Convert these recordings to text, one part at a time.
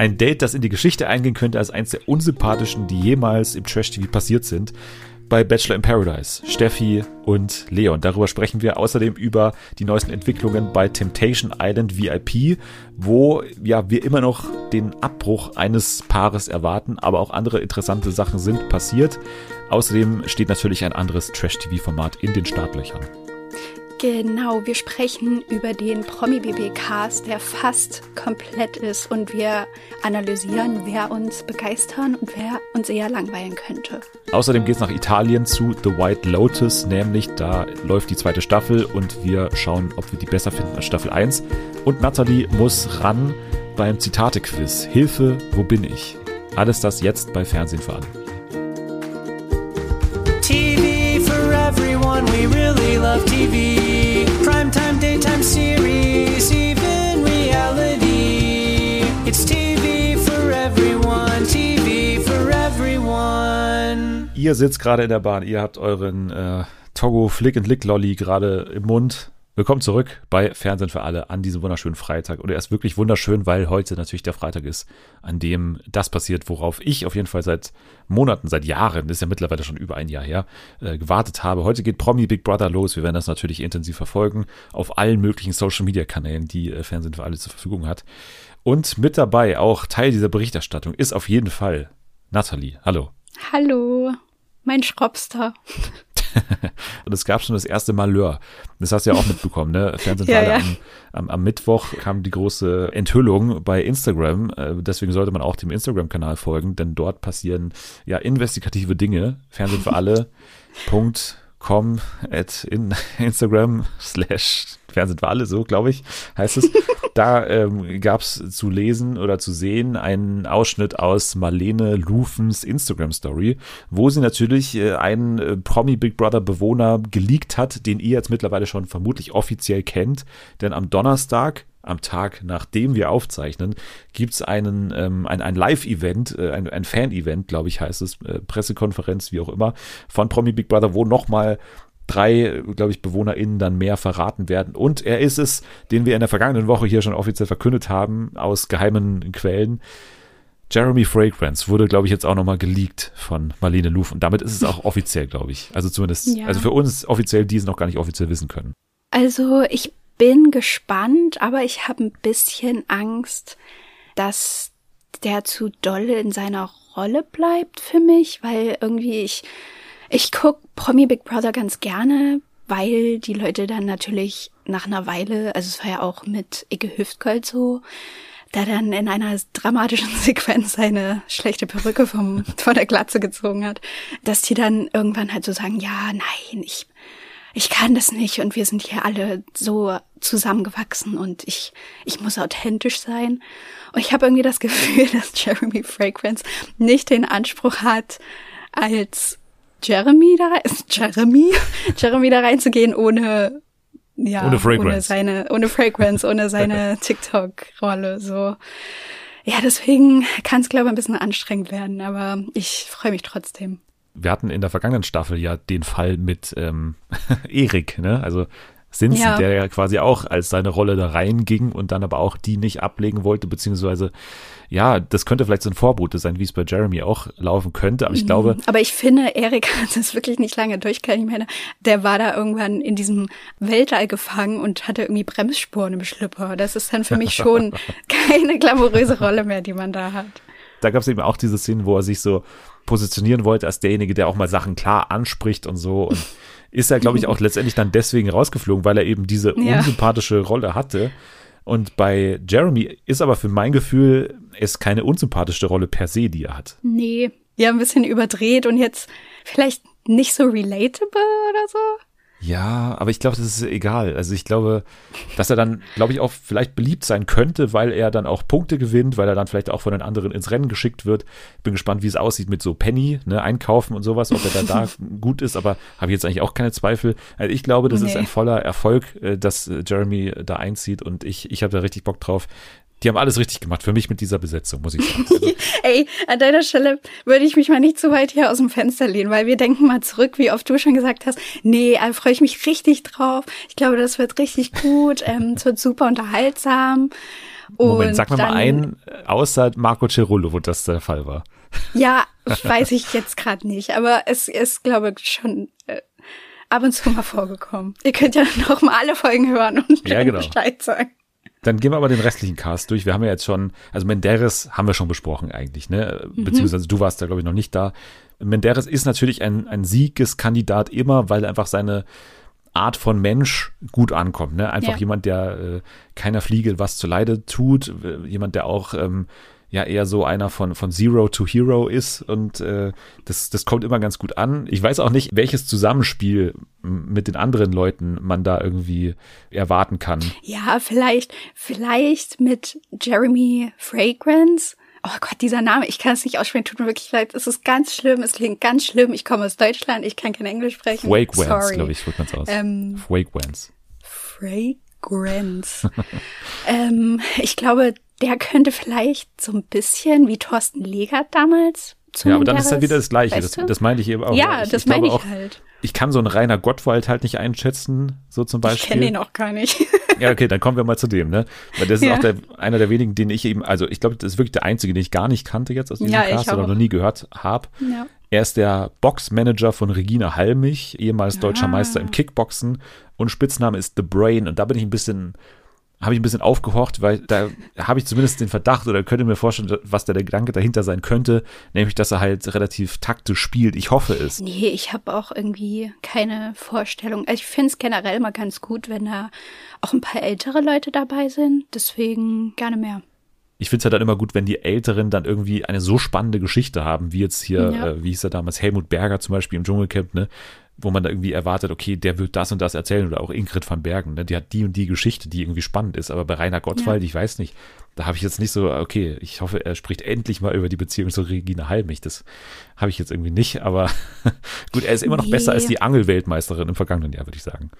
Ein Date, das in die Geschichte eingehen könnte als eines der unsympathischen, die jemals im Trash-TV passiert sind bei Bachelor in Paradise, Steffi und Leon. Darüber sprechen wir außerdem über die neuesten Entwicklungen bei Temptation Island VIP, wo ja wir immer noch den Abbruch eines Paares erwarten, aber auch andere interessante Sachen sind passiert. Außerdem steht natürlich ein anderes Trash-TV-Format in den Startlöchern. Genau, wir sprechen über den Promi-BB-Cast, der fast komplett ist und wir analysieren, wer uns begeistern und wer uns eher langweilen könnte. Außerdem geht es nach Italien zu The White Lotus, nämlich da läuft die zweite Staffel und wir schauen, ob wir die besser finden als Staffel 1. Und Nathalie muss ran beim Zitate-Quiz. Hilfe, wo bin ich? Alles das jetzt bei Fernsehen für alle. TV for everyone, we really love TV. Daytime series, even reality. It's TV for everyone, TV for everyone. Ihr sitzt gerade in der Bahn, ihr habt euren äh, Togo Flick and Lick Lolly gerade im Mund. Willkommen zurück bei Fernsehen für alle an diesem wunderschönen Freitag. Und er ist wirklich wunderschön, weil heute natürlich der Freitag ist, an dem das passiert, worauf ich auf jeden Fall seit Monaten, seit Jahren, ist ja mittlerweile schon über ein Jahr her, äh, gewartet habe. Heute geht Promi Big Brother los. Wir werden das natürlich intensiv verfolgen auf allen möglichen Social Media Kanälen, die äh, Fernsehen für alle zur Verfügung hat. Und mit dabei, auch Teil dieser Berichterstattung, ist auf jeden Fall Nathalie. Hallo. Hallo, mein Schropster. und es gab schon das erste Malheur. Das hast du ja auch mitbekommen, ne? Fernsehen Ja, ja. Am, am, am Mittwoch kam die große Enthüllung bei Instagram. Äh, Deswegen sollte man auch dem Instagram-Kanal folgen, denn dort passieren ja investigative Dinge. Fernsehen für alle. Punkt com at in Instagram slash Fernsehen für alle, so glaube ich, heißt es. Da ähm, gab es zu lesen oder zu sehen einen Ausschnitt aus Marlene Lufens Instagram Story, wo sie natürlich äh, einen äh, Promi Big Brother Bewohner geleakt hat, den ihr jetzt mittlerweile schon vermutlich offiziell kennt. Denn am Donnerstag, am Tag nachdem wir aufzeichnen, gibt es einen, ähm, ein, ein Live-Event, äh, ein, ein Fan-Event, glaube ich, heißt es, äh, Pressekonferenz, wie auch immer, von Promi Big Brother, wo nochmal drei, glaube ich, BewohnerInnen dann mehr verraten werden. Und er ist es, den wir in der vergangenen Woche hier schon offiziell verkündet haben, aus geheimen Quellen. Jeremy Fragrance wurde, glaube ich, jetzt auch nochmal geleakt von Marlene Luf. Und damit ist es auch offiziell, glaube ich. Also zumindest, Ja. also für uns offiziell, die es noch gar nicht offiziell wissen können. Also ich bin gespannt, aber ich habe ein bisschen Angst, dass der zu doll in seiner Rolle bleibt für mich, weil irgendwie ich ich guck Promi Big Brother ganz gerne, weil die Leute dann natürlich nach einer Weile, also es war ja auch mit Icke Hüftgold so, da dann in einer dramatischen Sequenz seine schlechte Perücke vom, von der Glatze gezogen hat, dass die dann irgendwann halt so sagen, ja, nein, ich, ich kann das nicht und wir sind hier alle so zusammengewachsen und ich, ich muss authentisch sein. Und ich habe irgendwie das Gefühl, dass Jeremy Fragrance nicht den Anspruch hat, als Jeremy da rein, ist Jeremy, Jeremy da reinzugehen ohne, ja, Ohne Fragrance. ohne seine, ohne Fragrance, ohne seine TikTok-Rolle, so. Ja, deswegen kann es, glaube ich, ein bisschen anstrengend werden, aber ich freue mich trotzdem. Wir hatten in der vergangenen Staffel ja den Fall mit ähm, Erik, ne? Also Sinsen, Ja. der ja quasi auch als seine Rolle da reinging und dann aber auch die nicht ablegen wollte, beziehungsweise ja, das könnte vielleicht so ein Vorbote sein, wie es bei Jeremy auch laufen könnte, aber ich glaube, Aber ich finde, Erik hat es wirklich nicht lange durchgehalten. Ich meine, der war da irgendwann in diesem Weltall gefangen und hatte irgendwie Bremsspuren im Schlüpper. Das ist dann für mich schon keine glamouröse Rolle mehr, die man da hat. da gab es eben auch diese Szenen, wo er sich so positionieren wollte als derjenige, der auch mal Sachen klar anspricht und so. Und ist er, glaube ich, auch letztendlich dann deswegen rausgeflogen, weil er eben diese Ja. unsympathische Rolle hatte. Und bei Jeremy ist aber für mein Gefühl es keine unsympathische Rolle per se, die er hat. Nee, ja, ein bisschen überdreht und jetzt vielleicht nicht so relatable oder so. Ja, aber ich glaube, das ist egal. Also ich glaube, dass er dann, glaube ich, auch vielleicht beliebt sein könnte, weil er dann auch Punkte gewinnt, weil er dann vielleicht auch von den anderen ins Rennen geschickt wird. Bin gespannt, wie es aussieht mit so Penny, ne, einkaufen und sowas, ob er dann da gut ist, aber habe ich jetzt eigentlich auch keine Zweifel. Also ich glaube, das ist Nee. ein voller Erfolg, äh, dass äh, Jeremy da einzieht und ich, ich habe da richtig Bock drauf. Die haben alles richtig gemacht für mich mit dieser Besetzung, muss ich sagen. Also, Ey, an deiner Stelle würde ich mich mal nicht zu weit hier aus dem Fenster lehnen, weil wir denken mal zurück, wie oft du schon gesagt hast, nee, da freue ich mich richtig drauf. Ich glaube, das wird richtig gut, ähm, es wird super unterhaltsam. Moment, Und sag mir mal dann- einen, äh, außer Marco Cerullo, wo das der Fall war. Ja, weiß ich jetzt gerade nicht, aber es ist, glaube ich, schon äh, ab und zu mal vorgekommen. Ihr könnt ja noch mal alle Folgen hören und Ja, genau. Bescheid sagen. Dann gehen wir aber den restlichen Cast durch. Wir haben ja jetzt schon, also Menderes haben wir schon besprochen eigentlich, ne? Beziehungsweise du warst da, glaube ich, noch nicht da. Menderes ist natürlich ein, ein Siegeskandidat immer, weil einfach seine Art von Mensch gut ankommt. Ne? Einfach Ja. jemand, der äh, keiner Fliege was zu Leide tut, jemand, der auch ähm, ja eher so einer von, von Zero to Hero ist und äh, das, das kommt immer ganz gut an. Ich weiß auch nicht, welches Zusammenspiel mit den anderen Leuten man da irgendwie erwarten kann. Ja, vielleicht, vielleicht mit Jeremy Fragrance. Oh Gott, dieser Name, ich kann es nicht aussprechen, tut mir wirklich leid. Es ist ganz schlimm, es klingt ganz schlimm. Ich komme aus Deutschland, ich kann kein Englisch sprechen. Sorry. glaube ich, wird man es aus. Ähm, Wake Wans. Fragrance. ähm, ich glaube, der könnte vielleicht so ein bisschen wie Thorsten Legert damals. Ja, aber dann ist halt wieder das Gleiche. Weißt Das, du? das meinte ich eben auch. Ja, ich, das ich meine ich auch, halt. Ich kann so einen Rainer Gottwald halt nicht einschätzen, so zum Ich Beispiel. kenne ihn auch gar nicht. Ja, okay, dann kommen wir mal zu dem, ne? Weil das ist Ja. auch der, einer der wenigen, den ich eben, also ich glaube, das ist wirklich der einzige, den ich gar nicht kannte jetzt aus diesem Ja, ich Cast oder noch nie gehört habe. ja. Er ist der Boxmanager von Regina Halmich, ehemals deutscher Ah. Meister im Kickboxen und Spitzname ist The Brain. Und da bin ich ein bisschen, habe ich ein bisschen aufgehorcht, weil da habe ich zumindest den Verdacht oder könnte mir vorstellen, was da der Gedanke dahinter sein könnte, nämlich, dass er halt relativ taktisch spielt. Ich hoffe es. Nee, ich habe auch irgendwie keine Vorstellung. Also ich finde es generell mal ganz gut, wenn da auch ein paar ältere Leute dabei sind. Deswegen gerne mehr. Ich finde es halt dann immer gut, wenn die Älteren dann irgendwie eine so spannende Geschichte haben, wie jetzt hier, Ja. äh, wie hieß er damals, Helmut Berger zum Beispiel im Dschungelcamp, ne? Wo man da irgendwie erwartet, okay, der wird das und das erzählen oder auch Ingrid van Bergen, ne? Die hat die und die Geschichte, die irgendwie spannend ist. Aber bei Rainer Gottwald, ich weiß nicht, da habe ich jetzt nicht so, okay, ich hoffe, er spricht endlich mal über die Beziehung zu Regina Halmich. Das habe ich jetzt irgendwie nicht, aber gut, er ist immer noch Nee. besser als die Angelweltmeisterin im vergangenen Jahr, würde ich sagen.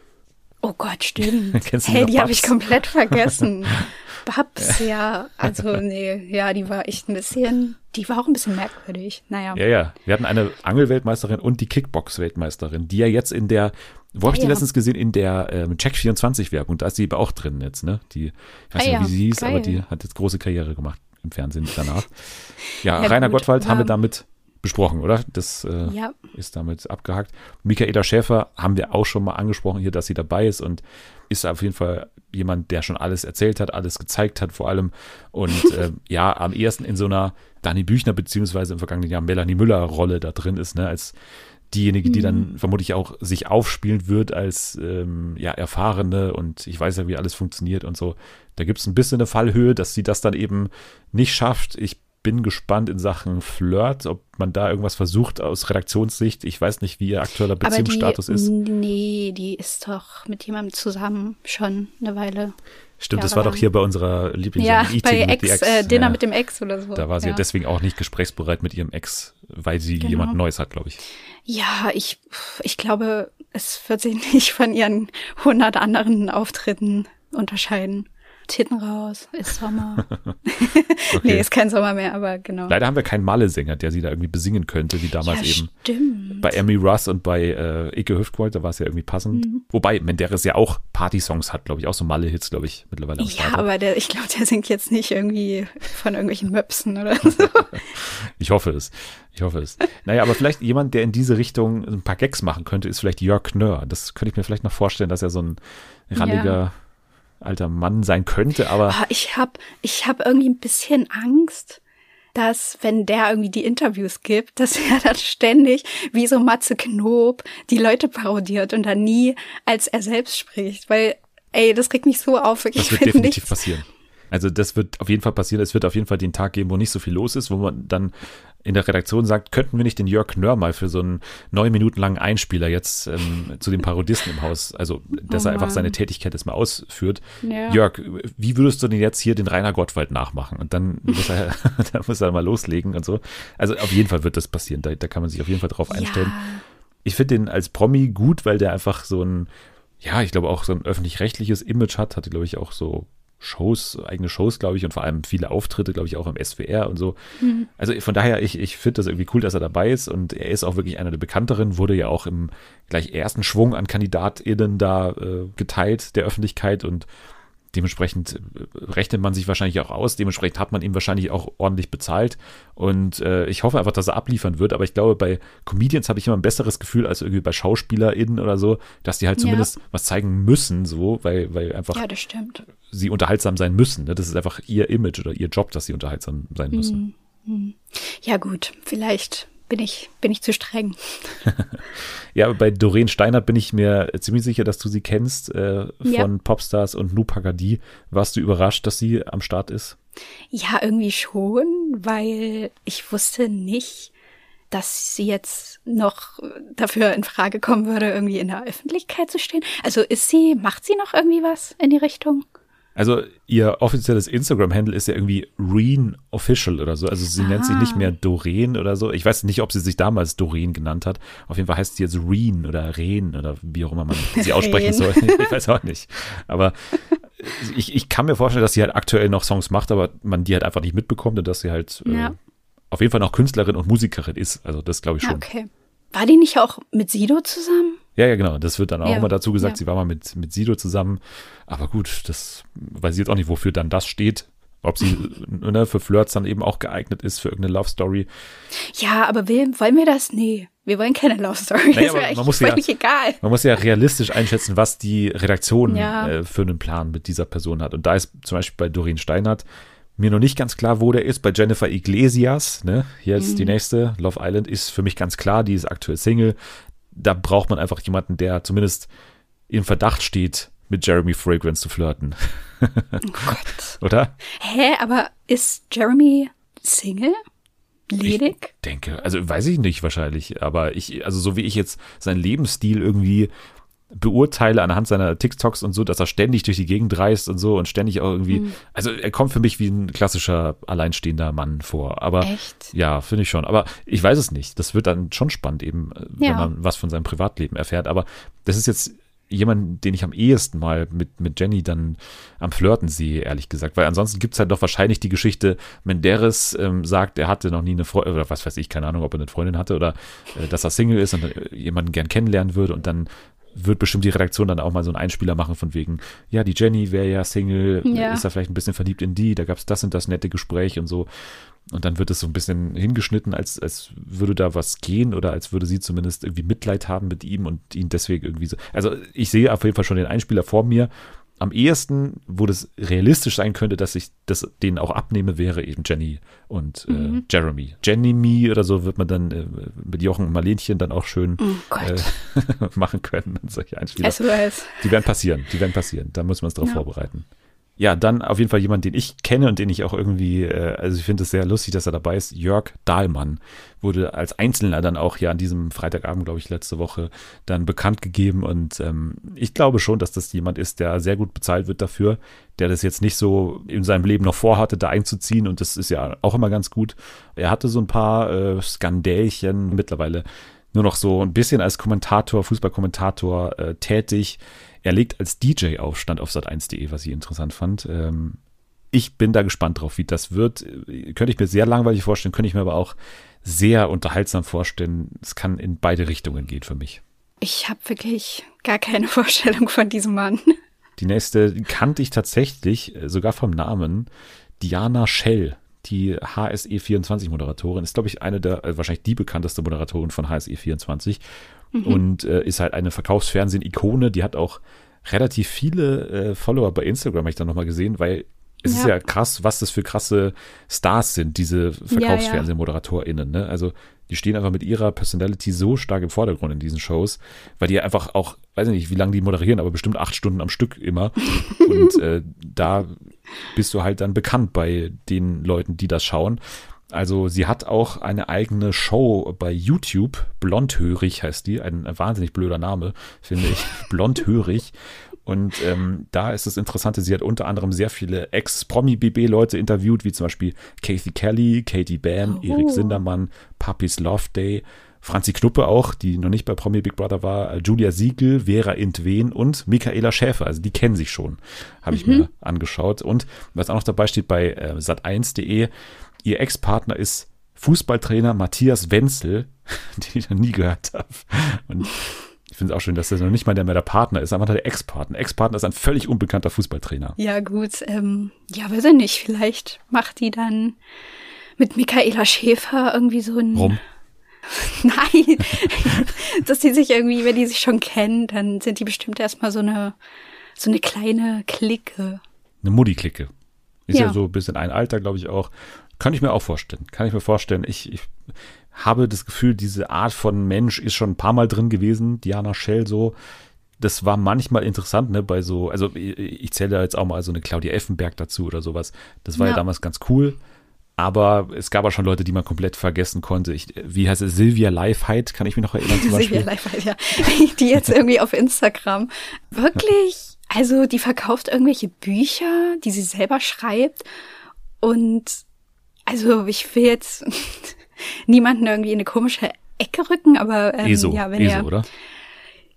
Oh Gott, stimmt. Hey, die habe ich komplett vergessen. Babs, ja. Also, nee, ja, die war echt ein bisschen, die war auch ein bisschen merkwürdig. Naja. Ja, ja. Wir hatten eine Angelweltmeisterin und die Kickbox-Weltmeisterin, die ja jetzt in der, wo habe ich Ah, die ja. letztens gesehen? In der ähm, Check24-Werbung. Da ist sie auch drin jetzt, ne? Die, ich weiß Ah, nicht, wie sie hieß, aber Geil. die hat jetzt große Karriere gemacht im Fernsehen danach. Ja, Ja, Rainer gut, Gottwald haben wir aber- damit besprochen, oder? Das äh, Ja. ist damit abgehakt. Michaela Schäfer haben wir auch schon mal angesprochen hier, dass sie dabei ist und ist auf jeden Fall jemand, der schon alles erzählt hat, alles gezeigt hat vor allem und äh, ja, am ehesten in so einer Dani Büchner beziehungsweise im vergangenen Jahr Melanie Müller Rolle da drin ist, ne, als diejenige, die dann vermutlich auch sich aufspielen wird als ähm, ja, erfahrene und ich weiß ja, wie alles funktioniert und so. Da gibt es ein bisschen eine Fallhöhe, dass sie das dann eben nicht schafft. Ich bin gespannt in Sachen Flirt, ob man da irgendwas versucht aus Redaktionssicht. Ich weiß nicht, wie ihr aktueller Beziehungsstatus die, ist. Nee, die ist doch mit jemandem zusammen schon eine Weile. Stimmt, das war doch hier bei unserer Lieblings Ja, Eating bei mit die Ex, äh, Dinner Ja, mit dem Ex oder so. Da war sie ja. ja. deswegen auch nicht gesprächsbereit mit ihrem Ex, weil sie Genau. jemand Neues hat, glaube ich. Ja, ich, ich glaube, es wird sich nicht von ihren hundert anderen Auftritten unterscheiden. Titten raus, ist Sommer. Nee, ist kein Sommer mehr, aber genau. Leider haben wir keinen Malle-Sänger, der sie da irgendwie besingen könnte, wie damals ja, eben. stimmt. Bei Emmy Russ und bei äh, Ike Hüftgold, da war es ja irgendwie passend. Mhm. Wobei Menderes ja auch Party-Songs hat, glaube ich, auch so Malle-Hits, glaube ich, mittlerweile am Ja, Start. hat. aber der, ich glaube, der singt jetzt nicht irgendwie von irgendwelchen Möpsen oder so. Ich hoffe es. Ich hoffe es. Naja, aber vielleicht jemand, der in diese Richtung ein paar Gags machen könnte, ist vielleicht Jörg Knörr. Das könnte ich mir vielleicht noch vorstellen, dass er so ein ralliger alter Mann sein könnte, aber Ah, Ich habe ich hab irgendwie ein bisschen Angst, dass wenn der irgendwie die Interviews gibt, dass er dann ständig wie so Matze Knob die Leute parodiert und dann nie als er selbst spricht, weil ey, das regt mich so auf. wirklich. das Ich wird definitiv nichts- passieren. Also das wird auf jeden Fall passieren. Es wird auf jeden Fall den Tag geben, wo nicht so viel los ist, wo man dann in der Redaktion sagt, könnten wir nicht den Jörg Knörr mal für so einen neun Minuten langen Einspieler jetzt ähm, zu den Parodisten im Haus, also dass Oh er einfach seine Tätigkeit jetzt mal ausführt. Ja. Jörg, wie würdest du denn jetzt hier den Rainer Gottwald nachmachen? Und dann muss er, dann muss er mal loslegen und so. Also auf jeden Fall wird das passieren. Da, da kann man sich auf jeden Fall drauf einstellen. Ja, Ich finde den als Promi gut, weil der einfach so ein, ja, ich glaube auch so ein öffentlich-rechtliches Image hat, hatte, glaube ich, auch so Shows, eigene Shows, glaube ich, und vor allem viele Auftritte, glaube ich, auch im SWR und so. Also von daher, ich, ich finde das irgendwie cool, dass er dabei ist und er ist auch wirklich einer der bekannteren, wurde ja auch im gleich ersten Schwung an KandidatInnen da äh, geteilt, der Öffentlichkeit und Dementsprechend äh, rechnet man sich wahrscheinlich auch aus. Dementsprechend hat man ihm wahrscheinlich auch ordentlich bezahlt. Und äh, ich hoffe einfach, dass er abliefern wird. Aber ich glaube, bei Comedians habe ich immer ein besseres Gefühl als irgendwie bei SchauspielerInnen oder so, dass die halt Ja. zumindest was zeigen müssen, so, weil, weil einfach Ja, sie unterhaltsam sein müssen. Ne? Das ist einfach ihr Image oder ihr Job, dass sie unterhaltsam sein müssen. Ja, gut, vielleicht bin ich, bin ich zu streng. Ja, aber bei Doreen Steinert bin ich mir ziemlich sicher, dass du sie kennst äh, von Ja. Popstars und Nu Pagadi. Warst du überrascht, dass sie am Start ist? Ja, irgendwie schon, weil ich wusste nicht, dass sie jetzt noch dafür in Frage kommen würde, irgendwie in der Öffentlichkeit zu stehen. Also ist sie, macht sie noch irgendwie was in die Richtung? Also ihr offizielles Instagram-Handle ist ja irgendwie Reen Official oder so. Also sie nennt sich nicht mehr Doreen oder so. Ich weiß nicht, ob sie sich damals Doreen genannt hat. Auf jeden Fall heißt sie jetzt Reen oder Reen oder wie auch immer man sie aussprechen soll. Ich weiß auch nicht. Aber ich, ich kann mir vorstellen, dass sie halt aktuell noch Songs macht, aber man die halt einfach nicht mitbekommt und dass sie halt äh, Ja. auf jeden Fall noch Künstlerin und Musikerin ist. Also das glaube ich schon. okay. War die nicht auch mit Sido zusammen? Ja, ja, genau. Das wird dann auch Ja, immer dazu gesagt, ja. sie war mal mit, mit Sido zusammen. Aber gut, das weiß ich jetzt auch nicht, wofür dann das steht. Ob sie ne, für Flirts dann eben auch geeignet ist, für irgendeine Love Story. Ja, aber will, wollen wir das? Nee, wir wollen keine Love Story. Naja, das man muss ja- völlig egal. Man muss ja realistisch einschätzen, was die Redaktion Ja. äh, für einen Plan mit dieser Person hat. Und da ist zum Beispiel bei Doreen Steinert mir noch nicht ganz klar, wo der ist. Bei Jennifer Iglesias, ne, jetzt Mhm. die nächste, Love Island, ist für mich ganz klar, die ist aktuell Single. Da braucht man einfach jemanden, der zumindest im Verdacht steht, mit Jeremy Fragrance zu flirten. Oh Gott. Oder? Hä, aber ist Jeremy Single? Ledig? denke, also weiß ich nicht wahrscheinlich, aber ich, also so wie ich jetzt seinen Lebensstil irgendwie beurteile anhand seiner TikToks und so, dass er ständig durch die Gegend reist und so und ständig auch irgendwie, Hm. also er kommt für mich wie ein klassischer alleinstehender Mann vor, aber Echt? ja, finde ich schon, aber ich weiß es nicht, das wird dann schon spannend eben, äh, wenn Ja. man was von seinem Privatleben erfährt, aber das ist jetzt jemand, den ich am ehesten mal mit, mit Jenny dann am Flirten sehe, ehrlich gesagt. Weil ansonsten gibt's halt doch wahrscheinlich die Geschichte, Menderes ähm, sagt, er hatte noch nie eine Freundin, oder was weiß ich, keine Ahnung, ob er eine Freundin hatte oder äh, dass er Single ist und äh, jemanden gern kennenlernen würde und dann wird bestimmt die Redaktion dann auch mal so einen Einspieler machen von wegen, ja, die Jenny wäre ja Single, Ja. ist er vielleicht ein bisschen verliebt in die, da gab's das und das nette Gespräch und so. Und dann wird es so ein bisschen hingeschnitten, als, als würde da was gehen oder als würde sie zumindest irgendwie Mitleid haben mit ihm und ihn deswegen irgendwie so. Also ich sehe auf jeden Fall schon den Einspieler vor mir. Am ehesten, wo das realistisch sein könnte, dass ich das denen auch abnehme, wäre eben Jenny und äh, Jeremy. Jenny Me oder so wird man dann äh, mit Jochen und Marlenchen dann auch schön Oh äh, machen können. Und solche Einspieler. SOS. Die werden passieren, die werden passieren. Da muss man es drauf Ja. vorbereiten. Ja, dann auf jeden Fall jemand, den ich kenne und den ich auch irgendwie, äh, also ich finde es sehr lustig, dass er dabei ist. Jörg Dahlmann wurde als Einzelner dann auch ja an diesem Freitagabend, glaube ich, letzte Woche dann bekannt gegeben. Und ähm, ich glaube schon, dass das jemand ist, der sehr gut bezahlt wird dafür, der das jetzt nicht so in seinem Leben noch vorhatte, da einzuziehen. Und das ist ja auch immer ganz gut. Er hatte so ein paar äh, Skandälchen mittlerweile nur noch so ein bisschen als Kommentator, Fußballkommentator äh, tätig. Er legt als DJ auf, stand auf sat1.de, was ich interessant fand. Ähm, ich bin da gespannt drauf, wie das wird. Äh, Könnte ich mir sehr langweilig vorstellen, könnte ich mir aber auch sehr unterhaltsam vorstellen. Es kann in beide Richtungen gehen für mich. Ich habe wirklich gar keine Vorstellung von diesem Mann. Die nächste kannte ich tatsächlich, äh, sogar vom Namen, Diana Schell. Die HSE24-Moderatorin ist, glaube ich, eine der, äh, wahrscheinlich die bekannteste Moderatorin von HSE24 und äh, ist halt eine Verkaufsfernsehen-Ikone. Die hat auch relativ viele äh, Follower bei Instagram, habe ich dann nochmal gesehen, weil es ist Ja. ja krass, was das für krasse Stars sind, diese VerkaufsfernsehmoderatorInnen. Ne? Also die stehen einfach mit ihrer Personality so stark im Vordergrund in diesen Shows, weil die einfach auch, weiß ich nicht, wie lange die moderieren, aber bestimmt acht Stunden am Stück immer. Und äh, da bist du halt dann bekannt bei den Leuten, die das schauen. Also sie hat auch eine eigene Show bei YouTube, Blondhörig heißt die, ein, wahnsinnig blöder Name, finde ich, Blondhörig. Und ähm, da ist das Interessante, sie hat unter anderem sehr viele Ex-Promi-BB-Leute interviewt, wie zum Beispiel Kathy Kelly, Katie Bam, Oh. Erik Sindermann, Puppies Love Day, Franzi Knuppe auch, die noch nicht bei Promi Big Brother war, äh, Julia Siegel, Vera Intwen und Michaela Schäfer. Also die kennen sich schon, habe ich mir angeschaut. Und was auch noch dabei steht bei äh, sat1.de, ihr Ex-Partner ist Fußballtrainer Matthias Wenzel, den ich noch nie gehört habe. Und finde es auch schön, dass das noch nicht mal der mehr der Partner ist, aber der Ex-Partner. Ex-Partner ist ein völlig unbekannter Fußballtrainer. Ja, gut. Ähm, ja, weiß ich nicht. Vielleicht macht die dann mit Michaela Schäfer irgendwie so ein. Rum. Nein. dass die sich irgendwie, wenn die sich schon kennen, dann sind die bestimmt erstmal so eine, so eine kleine Clique. Eine Mutti-Clique. Ist ja. Ja. so ein bisschen ein Alter, glaube ich auch. Kann ich mir auch vorstellen. Kann ich mir vorstellen. Ich, ich habe das Gefühl, diese Art von Mensch ist schon ein paar Mal drin gewesen. Diana Schell so. Das war manchmal interessant, ne, bei so, also ich, ich zähle da jetzt auch mal so eine Claudia Effenberg dazu oder sowas. Das war ja, Ja. damals ganz cool. Aber es gab auch schon Leute, die man komplett vergessen konnte. Ich, wie heißt es? Silvia Leifheit, kann ich mich noch erinnern zum Silvia. Leifert, ja. Die jetzt irgendwie auf Instagram wirklich, also die verkauft irgendwelche Bücher, die sie selber schreibt. Und also ich will jetzt niemanden irgendwie in eine komische Ecke rücken, aber ähm, ESO, ja, wenn ESO, ihr, oder?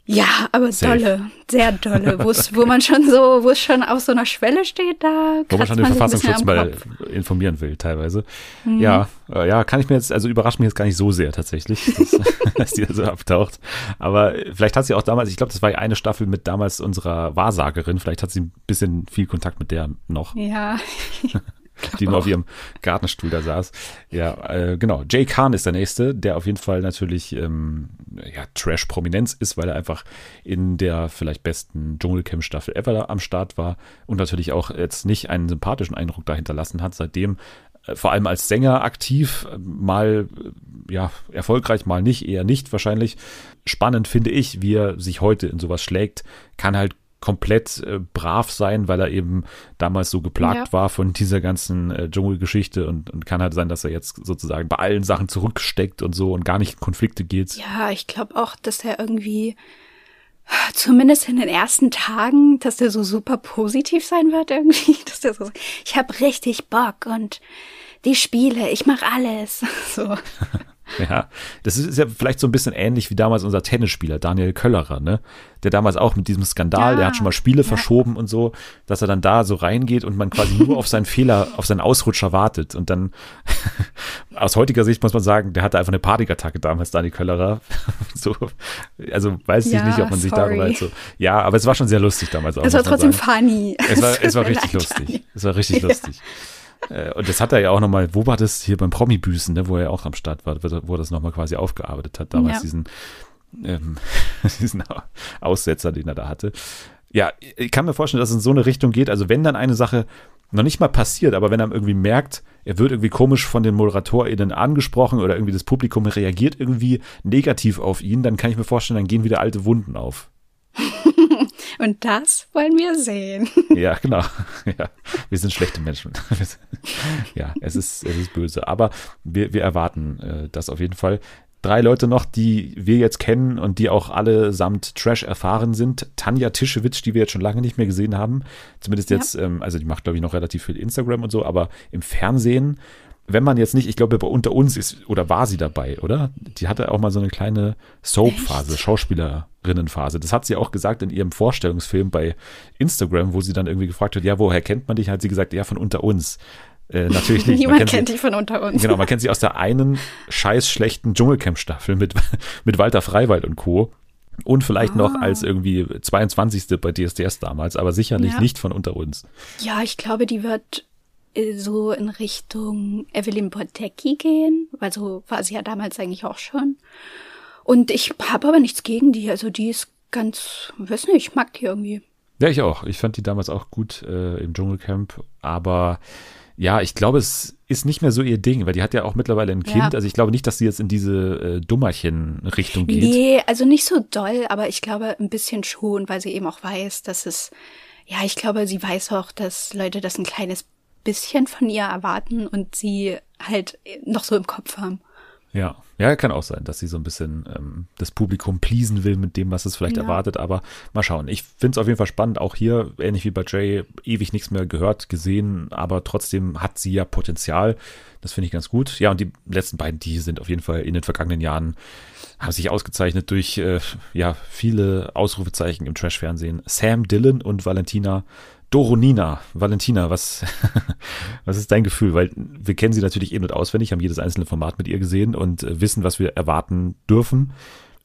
ja, aber Safe. dolle, sehr dolle, wo es, wo man schon so, wo es schon auf so einer Schwelle steht, da Wo man schon den Verfassungsschutz mal. Mhm. informieren will, teilweise. Ja, äh, ja, kann ich mir jetzt, also überrascht mich jetzt gar nicht so sehr tatsächlich, dass, dass die da so abtaucht. Aber vielleicht hat sie auch damals, ich glaube, das war ja eine Staffel mit damals unserer Wahrsagerin, vielleicht hat sie ein bisschen viel Kontakt mit der noch, Ja, die nur auf ihrem Gartenstuhl da saß. Ja, äh, genau. Jay Kahn ist der nächste, der auf jeden Fall natürlich ähm, ja, Trash-Prominenz ist, weil er einfach in der vielleicht besten Dschungelcamp-Staffel ever am Start war und natürlich auch jetzt nicht einen sympathischen Eindruck da hinterlassen hat, seitdem äh, vor allem als Sänger aktiv, äh, mal äh, ja erfolgreich, mal nicht, eher nicht wahrscheinlich. Spannend finde ich, wie er sich heute in sowas schlägt, kann halt komplett äh, brav sein, weil er eben damals so geplagt Ja. war von dieser ganzen äh, Dschungelgeschichte und, und kann halt sein, dass er jetzt sozusagen bei allen Sachen zurücksteckt und so und gar nicht in Konflikte geht. Ja, ich glaube auch, dass er irgendwie, zumindest in den ersten Tagen, dass der so super positiv sein wird irgendwie. Dass der so, ich habe richtig Bock und die Spiele, ich mache alles. So. Ja, das ist ja vielleicht so ein bisschen ähnlich wie damals unser Tennisspieler Daniel Köllerer, ne? Der damals auch mit diesem Skandal, Ja, der hat schon mal Spiele ja. verschoben und so, dass er dann da so reingeht und man quasi nur auf seinen Fehler, auf seinen Ausrutscher wartet und dann aus heutiger Sicht muss man sagen, der hatte einfach eine Panikattacke damals, Daniel Köllerer. so, also weiß ich Ja, nicht, ob man sich sorry. darüber jetzt so, ja, aber es war schon sehr lustig damals auch. Es war trotzdem sagen. funny. Es war, es war richtig lustig. Es war richtig lustig. Äh, Und das hat er ja auch nochmal, wo war das? Hier beim Promi-Büßen, ne, wo er auch am Start war, wo er das nochmal quasi aufgearbeitet hat, damals Ja. diesen, ähm, diesen Aussetzer, den er da hatte. Ja, ich kann mir vorstellen, dass es in so eine Richtung geht. Also wenn dann eine Sache noch nicht mal passiert, aber wenn er irgendwie merkt, er wird irgendwie komisch von den ModeratorInnen angesprochen oder irgendwie das Publikum reagiert irgendwie negativ auf ihn, dann kann ich mir vorstellen, dann gehen wieder alte Wunden auf. Und das wollen wir sehen. Ja, genau. Ja, wir sind schlechte Menschen. Ja, es ist, es ist böse. Aber wir, wir erwarten äh, das auf jeden Fall. Drei Leute noch, die wir jetzt kennen und die auch allesamt Trash erfahren sind. Tanja Tischewitsch, die wir jetzt schon lange nicht mehr gesehen haben. Zumindest Ja. jetzt, ähm, also die macht, glaube ich, noch relativ viel Instagram und so, aber im Fernsehen, wenn man jetzt nicht, ich glaube, bei unter uns ist, oder war sie dabei, oder? Die hatte auch mal so eine kleine Soap-Phase, Schauspielerinnenphase. Das hat sie auch gesagt in ihrem Vorstellungsfilm bei Instagram, wo sie dann irgendwie gefragt hat, ja, woher kennt man dich? Hat sie gesagt, ja, von unter uns. Äh, natürlich nicht. Man Niemand kennt sie, dich von unter uns. Genau, man kennt sie aus der einen scheiß schlechten Dschungelcamp-Staffel mit, mit Walter Freiwald und Co. Und vielleicht noch Ah. als irgendwie 22. bei DSDS damals, aber sicherlich Ja. nicht von unter uns. Ja, ich glaube, die wird so in Richtung Evelyn Bodecki gehen, weil so war sie ja damals eigentlich auch schon. Und ich habe aber nichts gegen die. Also die ist ganz, weiß nicht, ich mag die irgendwie. Ja, ich auch. Ich fand die damals auch gut äh, im Dschungelcamp, aber ja, ich glaube, es ist nicht mehr so ihr Ding, weil die hat ja auch mittlerweile ein Ja. Kind. Also ich glaube nicht, dass sie jetzt in diese äh, Dummerchen-Richtung geht. Nee, also nicht so doll, aber ich glaube ein bisschen schon, weil sie eben auch weiß, dass es, ja, ich glaube, sie weiß auch, dass Leute das ein kleines bisschen von ihr erwarten und sie halt noch so im Kopf haben. Ja, ja, kann auch sein, dass sie so ein bisschen ähm, das Publikum pleasen will mit dem, was es vielleicht Ja. erwartet, aber mal schauen. Ich finde es auf jeden Fall spannend, auch hier, ähnlich wie bei Jay, ewig nichts mehr gehört, gesehen, aber trotzdem hat sie ja Potenzial. Das finde ich ganz gut. Ja, und die letzten beiden, die sind auf jeden Fall in den vergangenen Jahren, haben sich ausgezeichnet durch äh, ja, viele Ausrufezeichen im Trash-Fernsehen. Sam Dillon und Valentina Doronina, Valentina, was, was ist dein Gefühl? Weil wir kennen sie natürlich in- und auswendig, haben jedes einzelne Format mit ihr gesehen und äh, wissen, was wir erwarten dürfen.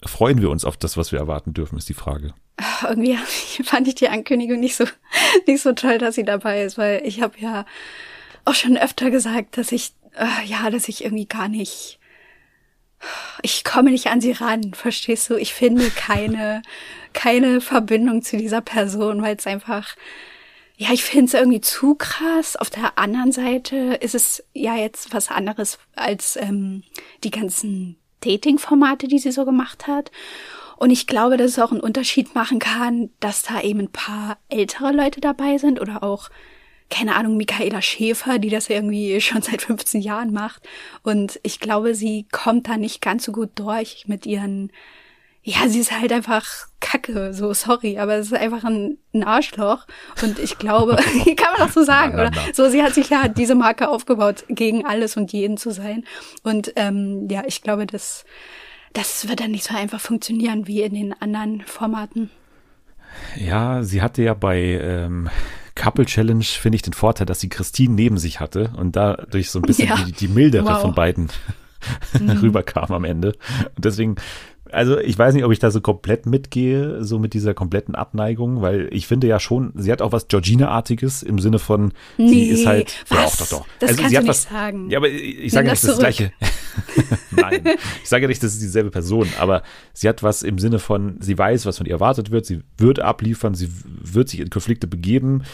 freuen wir uns auf das, was wir erwarten dürfen, ist die Frage. irgendwie fand ich die Ankündigung nicht so, nicht so toll, dass sie dabei ist, weil ich habe ja auch schon öfter gesagt, dass ich, äh, ja, dass ich irgendwie gar nicht, ich komme nicht an sie ran, verstehst du? Ich finde keine, keine Verbindung zu dieser Person, weil es einfach, ja, ich finde es irgendwie zu krass. Auf der anderen Seite ist es ja jetzt was anderes als ähm, die ganzen Dating-Formate, die sie so gemacht hat. Und ich glaube, dass es auch einen Unterschied machen kann, dass da eben ein paar ältere Leute dabei sind oder auch, keine Ahnung, Michaela Schäfer, die das irgendwie schon seit 15 Jahren macht. Und ich glaube, sie kommt da nicht ganz so gut durch mit ihren, ja, sie ist halt einfach Kacke, so sorry, aber es ist einfach ein, ein Arschloch. Und ich glaube, kann man doch so sagen, oder? So, sie hat sich ja diese Marke aufgebaut, gegen alles und jeden zu sein. Und ähm, ja, ich glaube, dass das wird dann nicht so einfach funktionieren wie in den anderen Formaten. Ja, sie hatte ja bei ähm, Couple Challenge, finde ich, den Vorteil, dass sie Christine neben sich hatte und dadurch so ein bisschen ja. die, die mildere wow. von beiden mhm. rüberkam am Ende. Und deswegen also ich weiß nicht, ob ich da so komplett mitgehe, so mit dieser kompletten Abneigung, weil ich finde ja schon, sie hat auch was Georgina-artiges im Sinne von, nee, sie ist halt, was? ja, doch, doch, doch. Das also, kannst sie du nicht was, sagen. Ja, aber ich, ich sage ja nicht das, das gleiche. Nein, ich sage ja nicht, das ist dieselbe Person, aber sie hat was im Sinne von, sie weiß, was von ihr erwartet wird, sie wird abliefern, sie wird sich in Konflikte begeben,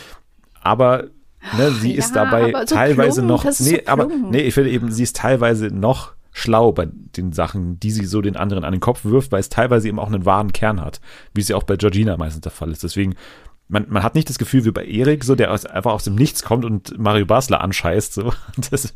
aber ne, sie ja, ist dabei so teilweise plump, noch, nee, so aber nee, ich finde eben, sie ist teilweise noch schlau bei den Sachen, die sie so den anderen an den Kopf wirft, weil es teilweise eben auch einen wahren Kern hat, wie es ja auch bei Georgina meistens der Fall ist. Deswegen, man, man hat nicht das Gefühl wie bei Erik, so der aus, einfach aus dem Nichts kommt und Mario Basler anscheißt, so. Das,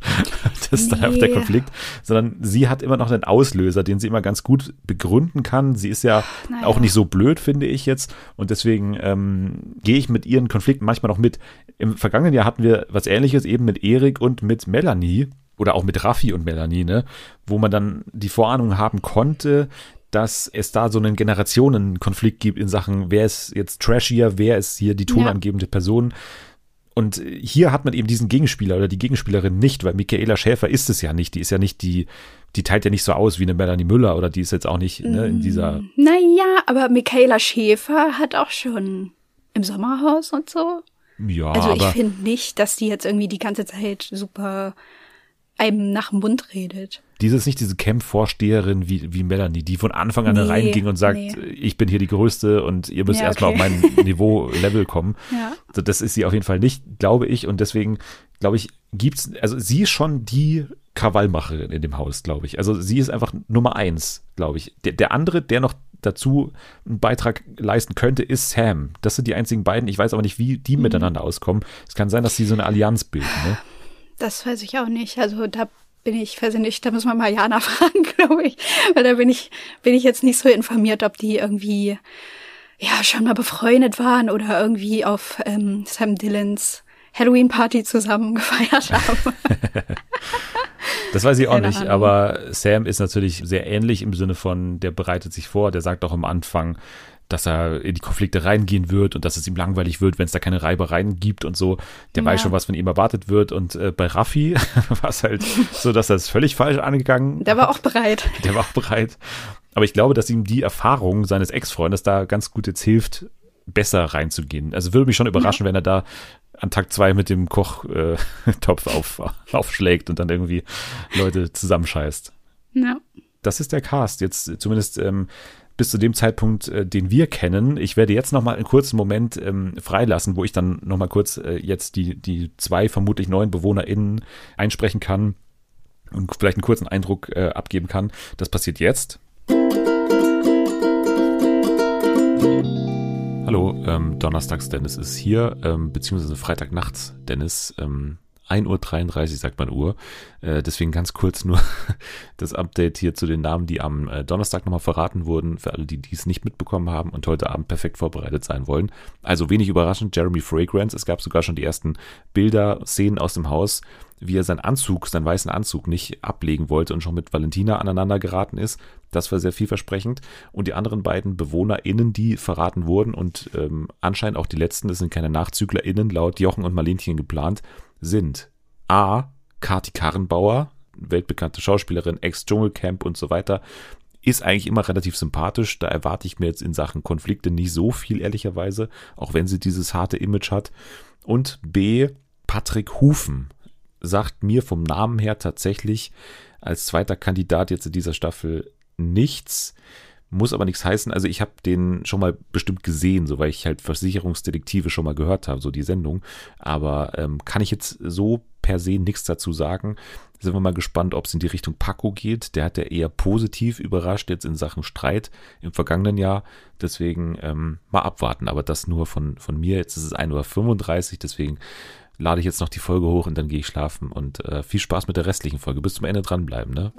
das ist dann einfach der Konflikt. Sondern sie hat immer noch einen Auslöser, den sie immer ganz gut begründen kann. Sie ist ja naja. auch nicht so blöd, finde ich jetzt. Und deswegen ähm, gehe ich mit ihren Konflikten manchmal noch mit. Im vergangenen Jahr hatten wir was ähnliches eben mit Erik und mit Melanie oder auch mit Raffi und Melanie, ne, wo man dann die Vorahnung haben konnte, dass es da so einen Generationenkonflikt gibt in Sachen, wer ist jetzt trashier, wer ist hier die tonangebende Person. Und hier hat man eben diesen Gegenspieler oder die Gegenspielerin nicht, weil Michaela Schäfer ist es ja nicht. Die ist ja nicht die, die teilt ja nicht so aus wie eine Melanie Müller oder die ist jetzt auch nicht ne, in dieser. Mm, naja, aber Michaela Schäfer hat auch schon im Sommerhaus und so. Ja. Also ich finde nicht, dass die jetzt irgendwie die ganze Zeit super einem nach dem Mund redet. Die ist nicht diese Camp-Vorsteherin wie, wie Melanie, die von Anfang an nee, reinging und sagt, nee. ich bin hier die Größte und ihr müsst ja, erstmal okay. auf mein Niveau, Level kommen. Ja. Also das ist sie auf jeden Fall nicht, glaube ich. Und deswegen, glaube ich, gibt's, also sie ist schon die Krawallmacherin in dem Haus, glaube ich. Also sie ist einfach Nummer eins, glaube ich. Der, der andere, der noch dazu einen Beitrag leisten könnte, ist Sam. Das sind die einzigen beiden. Ich weiß aber nicht, wie die mhm. miteinander auskommen. Es kann sein, dass sie so eine Allianz bilden. Ne? Das weiß ich auch nicht. Also da bin ich, weiß ich nicht, da müssen wir mal Jana fragen, glaube ich. Weil da bin ich, bin ich jetzt nicht so informiert, ob die irgendwie ja schon mal befreundet waren oder irgendwie auf ähm, Sam Dillons Halloween-Party zusammen gefeiert haben. das weiß ich auch nicht, aber Sam ist natürlich sehr ähnlich im Sinne von, der bereitet sich vor, der sagt auch am Anfang, dass er in die Konflikte reingehen wird und dass es ihm langweilig wird, wenn es da keine Reibereien gibt und so. Der ja. weiß schon, was von ihm erwartet wird. Und äh, bei Raffi war es halt so, dass er es völlig falsch angegangen Der war auch bereit. Der war auch bereit. Aber ich glaube, dass ihm die Erfahrung seines Ex-Freundes da ganz gut jetzt hilft, besser reinzugehen. Also würde mich schon überraschen, ja. wenn er da an Tag zwei mit dem Kochtopf äh, auf, aufschlägt und dann irgendwie Leute zusammenscheißt. Ja. Das ist der Cast. Jetzt zumindest ähm, bis zu dem Zeitpunkt, äh, den wir kennen. Ich werde jetzt noch mal einen kurzen Moment ähm, freilassen, wo ich dann noch mal kurz äh, jetzt die, die zwei vermutlich neuen BewohnerInnen einsprechen kann und vielleicht einen kurzen Eindruck äh, abgeben kann. Das passiert jetzt. Hallo, ähm, Donnerstags Dennis ist hier, ähm, beziehungsweise Freitagnachts Dennis. Ähm, 1.33 Uhr sagt man Uhr. Äh, deswegen ganz kurz nur das Update hier zu den Namen, die am äh, Donnerstag nochmal verraten wurden, für alle, die dies nicht mitbekommen haben und heute Abend perfekt vorbereitet sein wollen. Also wenig überraschend, Jeremy Fragrance. Es gab sogar schon die ersten Bilder, Szenen aus dem Haus, wie er seinen Anzug, seinen weißen Anzug nicht ablegen wollte und schon mit Valentina aneinander geraten ist. Das war sehr vielversprechend. Und die anderen beiden BewohnerInnen, die verraten wurden und ähm, anscheinend auch die letzten, das sind keine NachzüglerInnen, laut Jochen und Marlenchen geplant, sind A. Kati Karrenbauer, weltbekannte Schauspielerin, Ex-Dschungelcamp und so weiter. ist eigentlich immer relativ sympathisch. Da erwarte ich mir jetzt in Sachen Konflikte nicht so viel, ehrlicherweise, auch wenn sie dieses harte Image hat. Und B, Patrick Hufen sagt mir vom Namen her tatsächlich als zweiter Kandidat jetzt in dieser Staffel nichts. Muss aber nichts heißen. Also ich habe den schon mal bestimmt gesehen, so weil ich halt Versicherungsdetektive schon mal gehört habe, so die Sendung. Aber ähm, kann ich jetzt so per se nichts dazu sagen. Sind wir mal gespannt, ob es in die Richtung Paco geht. Der hat ja eher positiv überrascht jetzt in Sachen Streit im vergangenen Jahr. Deswegen ähm, mal abwarten. Aber das nur von, von mir. Jetzt ist es 1.35 Uhr, deswegen lade ich jetzt noch die Folge hoch und dann gehe ich schlafen. Und äh, viel Spaß mit der restlichen Folge. Bis zum Ende dranbleiben, ne?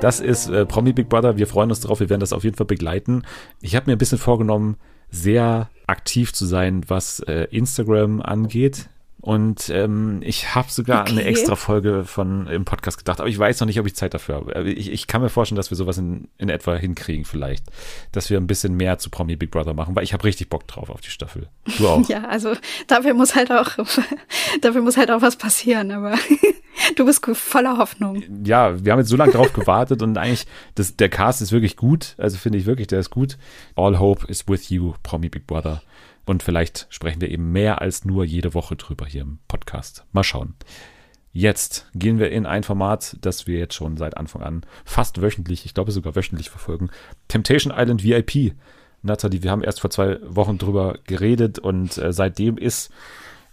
Das ist äh, Promi Big Brother. Wir freuen uns drauf. Wir werden das auf jeden Fall begleiten. Ich habe mir ein bisschen vorgenommen, sehr aktiv zu sein, was äh, Instagram angeht. Und ähm, ich habe sogar Okay. eine extra Folge von im Podcast gedacht, aber ich weiß noch nicht, ob ich Zeit dafür habe. Aber Ich, ich kann mir vorstellen, dass wir sowas in, in etwa hinkriegen, vielleicht. Dass wir ein bisschen mehr zu Promi Big Brother machen, weil ich habe richtig Bock drauf auf die Staffel. Du auch. Ja, also dafür muss halt auch, dafür muss halt auch was passieren, aber du bist voller Hoffnung. ja, wir haben jetzt so lange drauf gewartet und eigentlich, das, der Cast ist wirklich gut. Also finde ich wirklich, der ist gut. All Hope is with you, Promi Big Brother. Und vielleicht sprechen wir eben mehr als nur jede Woche drüber hier im Podcast. Mal schauen. Jetzt gehen wir in ein Format, das wir jetzt schon seit Anfang an fast wöchentlich, ich glaube sogar wöchentlich verfolgen. Temptation Island VIP. Nathalie, wir haben erst vor zwei Wochen drüber geredet und äh, seitdem ist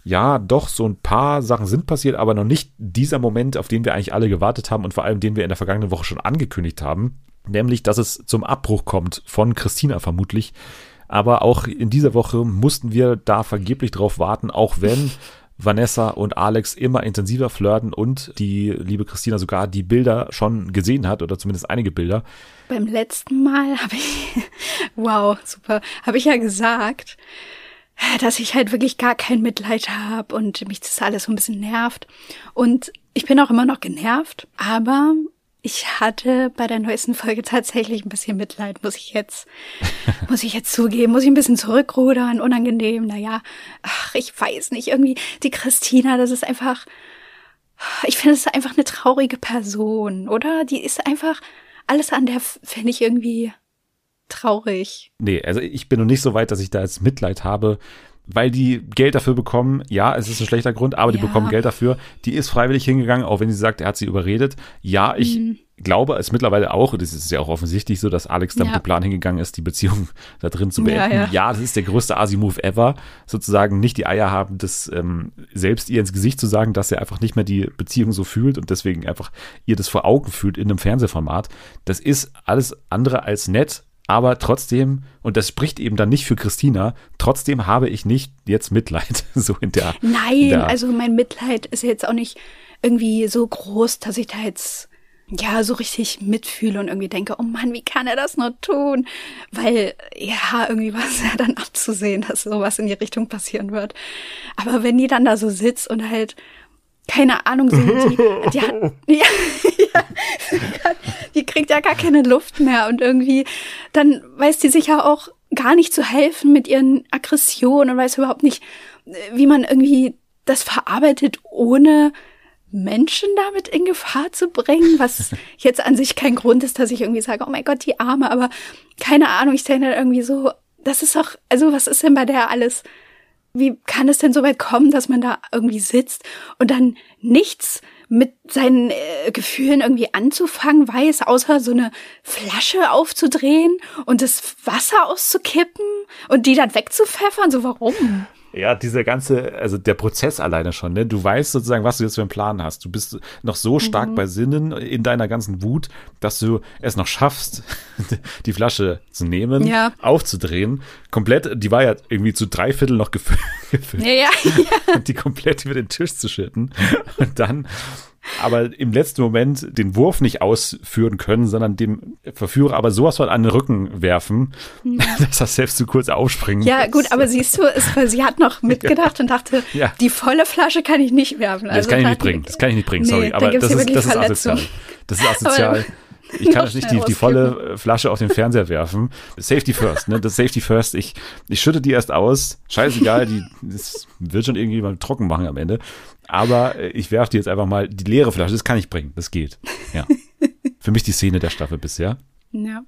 ja, doch, so ein paar Sachen sind passiert, aber noch nicht dieser Moment, auf den wir eigentlich alle gewartet haben und vor allem den wir in der vergangenen Woche schon angekündigt haben. Nämlich, dass es zum Abbruch kommt von Christina vermutlich. Aber auch in dieser Woche mussten wir da vergeblich drauf warten, auch wenn Vanessa und Alex immer intensiver flirten und die liebe Christina sogar die Bilder schon gesehen hat oder zumindest einige Bilder. Beim letzten Mal habe ich, wow, super, habe ich ja gesagt, dass ich halt wirklich gar kein Mitleid habe und mich das alles so ein bisschen nervt. Und ich bin auch immer noch genervt, aber ich hatte bei der neuesten Folge tatsächlich ein bisschen Mitleid, muss ich jetzt, muss ich jetzt zugeben, muss ich ein bisschen zurückrudern, unangenehm, naja, ach, ich weiß nicht, irgendwie, die Christina, das ist einfach, ich finde, es ist einfach eine traurige Person, oder? Die ist einfach, alles an der finde ich irgendwie traurig. Nee, also ich bin noch nicht so weit, dass ich da jetzt Mitleid habe, weil die Geld dafür bekommen. Ja, es ist ein schlechter Grund, aber die Ja. bekommen Geld dafür. Die ist freiwillig hingegangen, auch wenn sie sagt, er hat sie überredet. Ja, ich Mhm. glaube es mittlerweile auch, und das ist ja auch offensichtlich so, dass Alex dann Ja. mit dem Plan hingegangen ist, die Beziehung da drin zu Ja, beenden. ja. das ist der größte Asi-Move ever. Sozusagen nicht die Eier haben, das ähm, selbst ihr ins Gesicht zu sagen, dass er einfach nicht mehr die Beziehung so fühlt und deswegen einfach ihr das vor Augen fühlt in einem Fernsehformat. Das ist alles andere als nett. Aber trotzdem, und das spricht eben dann nicht für Christina, trotzdem habe ich nicht jetzt Mitleid, so in der. Nein, der, also mein Mitleid ist jetzt auch nicht irgendwie so groß, dass ich da jetzt ja so richtig mitfühle und irgendwie denke, oh Mann, wie kann er das nur tun? Weil ja, irgendwie war es ja dann abzusehen, dass sowas in die Richtung passieren wird. Aber wenn die dann da so sitzt und halt keine Ahnung sind, die, die hat, ja, die kriegt ja gar keine Luft mehr und irgendwie, dann weiß die sich ja auch gar nicht zu helfen mit ihren Aggressionen und weiß überhaupt nicht, wie man irgendwie das verarbeitet, ohne Menschen damit in Gefahr zu bringen, was jetzt an sich kein Grund ist, dass ich irgendwie sage, oh mein Gott, die Arme, aber keine Ahnung, ich denke dann irgendwie so, das ist doch, also was ist denn bei der alles? Wie kann es denn so weit kommen, dass man da irgendwie sitzt und dann nichts mit seinen äh, Gefühlen irgendwie anzufangen weiß, außer so eine Flasche aufzudrehen und das Wasser auszukippen und die dann wegzupfeffern? So warum? Ja, dieser ganze, also der Prozess alleine schon, ne? Du weißt sozusagen, was du jetzt für einen Plan hast. Du bist noch so stark Mhm. bei Sinnen in deiner ganzen Wut, dass du es noch schaffst, die Flasche zu nehmen, Ja. aufzudrehen, komplett, die war ja irgendwie zu drei Viertel noch gefüllt, ja, ja. und die komplett über den Tisch zu schütten und dann aber im letzten Moment den Wurf nicht ausführen können, sondern dem Verführer aber sowas von an den Rücken werfen, dass er selbst zu kurz aufspringen Ja, gut, aber siehst du, es, sie hat noch mitgedacht und dachte, Ja. die volle Flasche kann ich nicht werfen. Nee, das Also kann ich nicht bringen. Das kann ich nicht bringen, Nee, sorry. Aber das ja ist, das ist asozial. Das ist asozial. Ich kann schnell die, die volle Flasche auf den Fernseher werfen. Safety first, ne? Das Safety first. Ich, ich schütte die erst aus. Scheißegal, die, das wird schon irgendwie mal trocken machen am Ende. Aber äh, ich werfe die jetzt einfach mal, die leere Flasche, das kann ich bringen. Das geht. Ja. Für mich die Szene der Staffel bisher. Ja.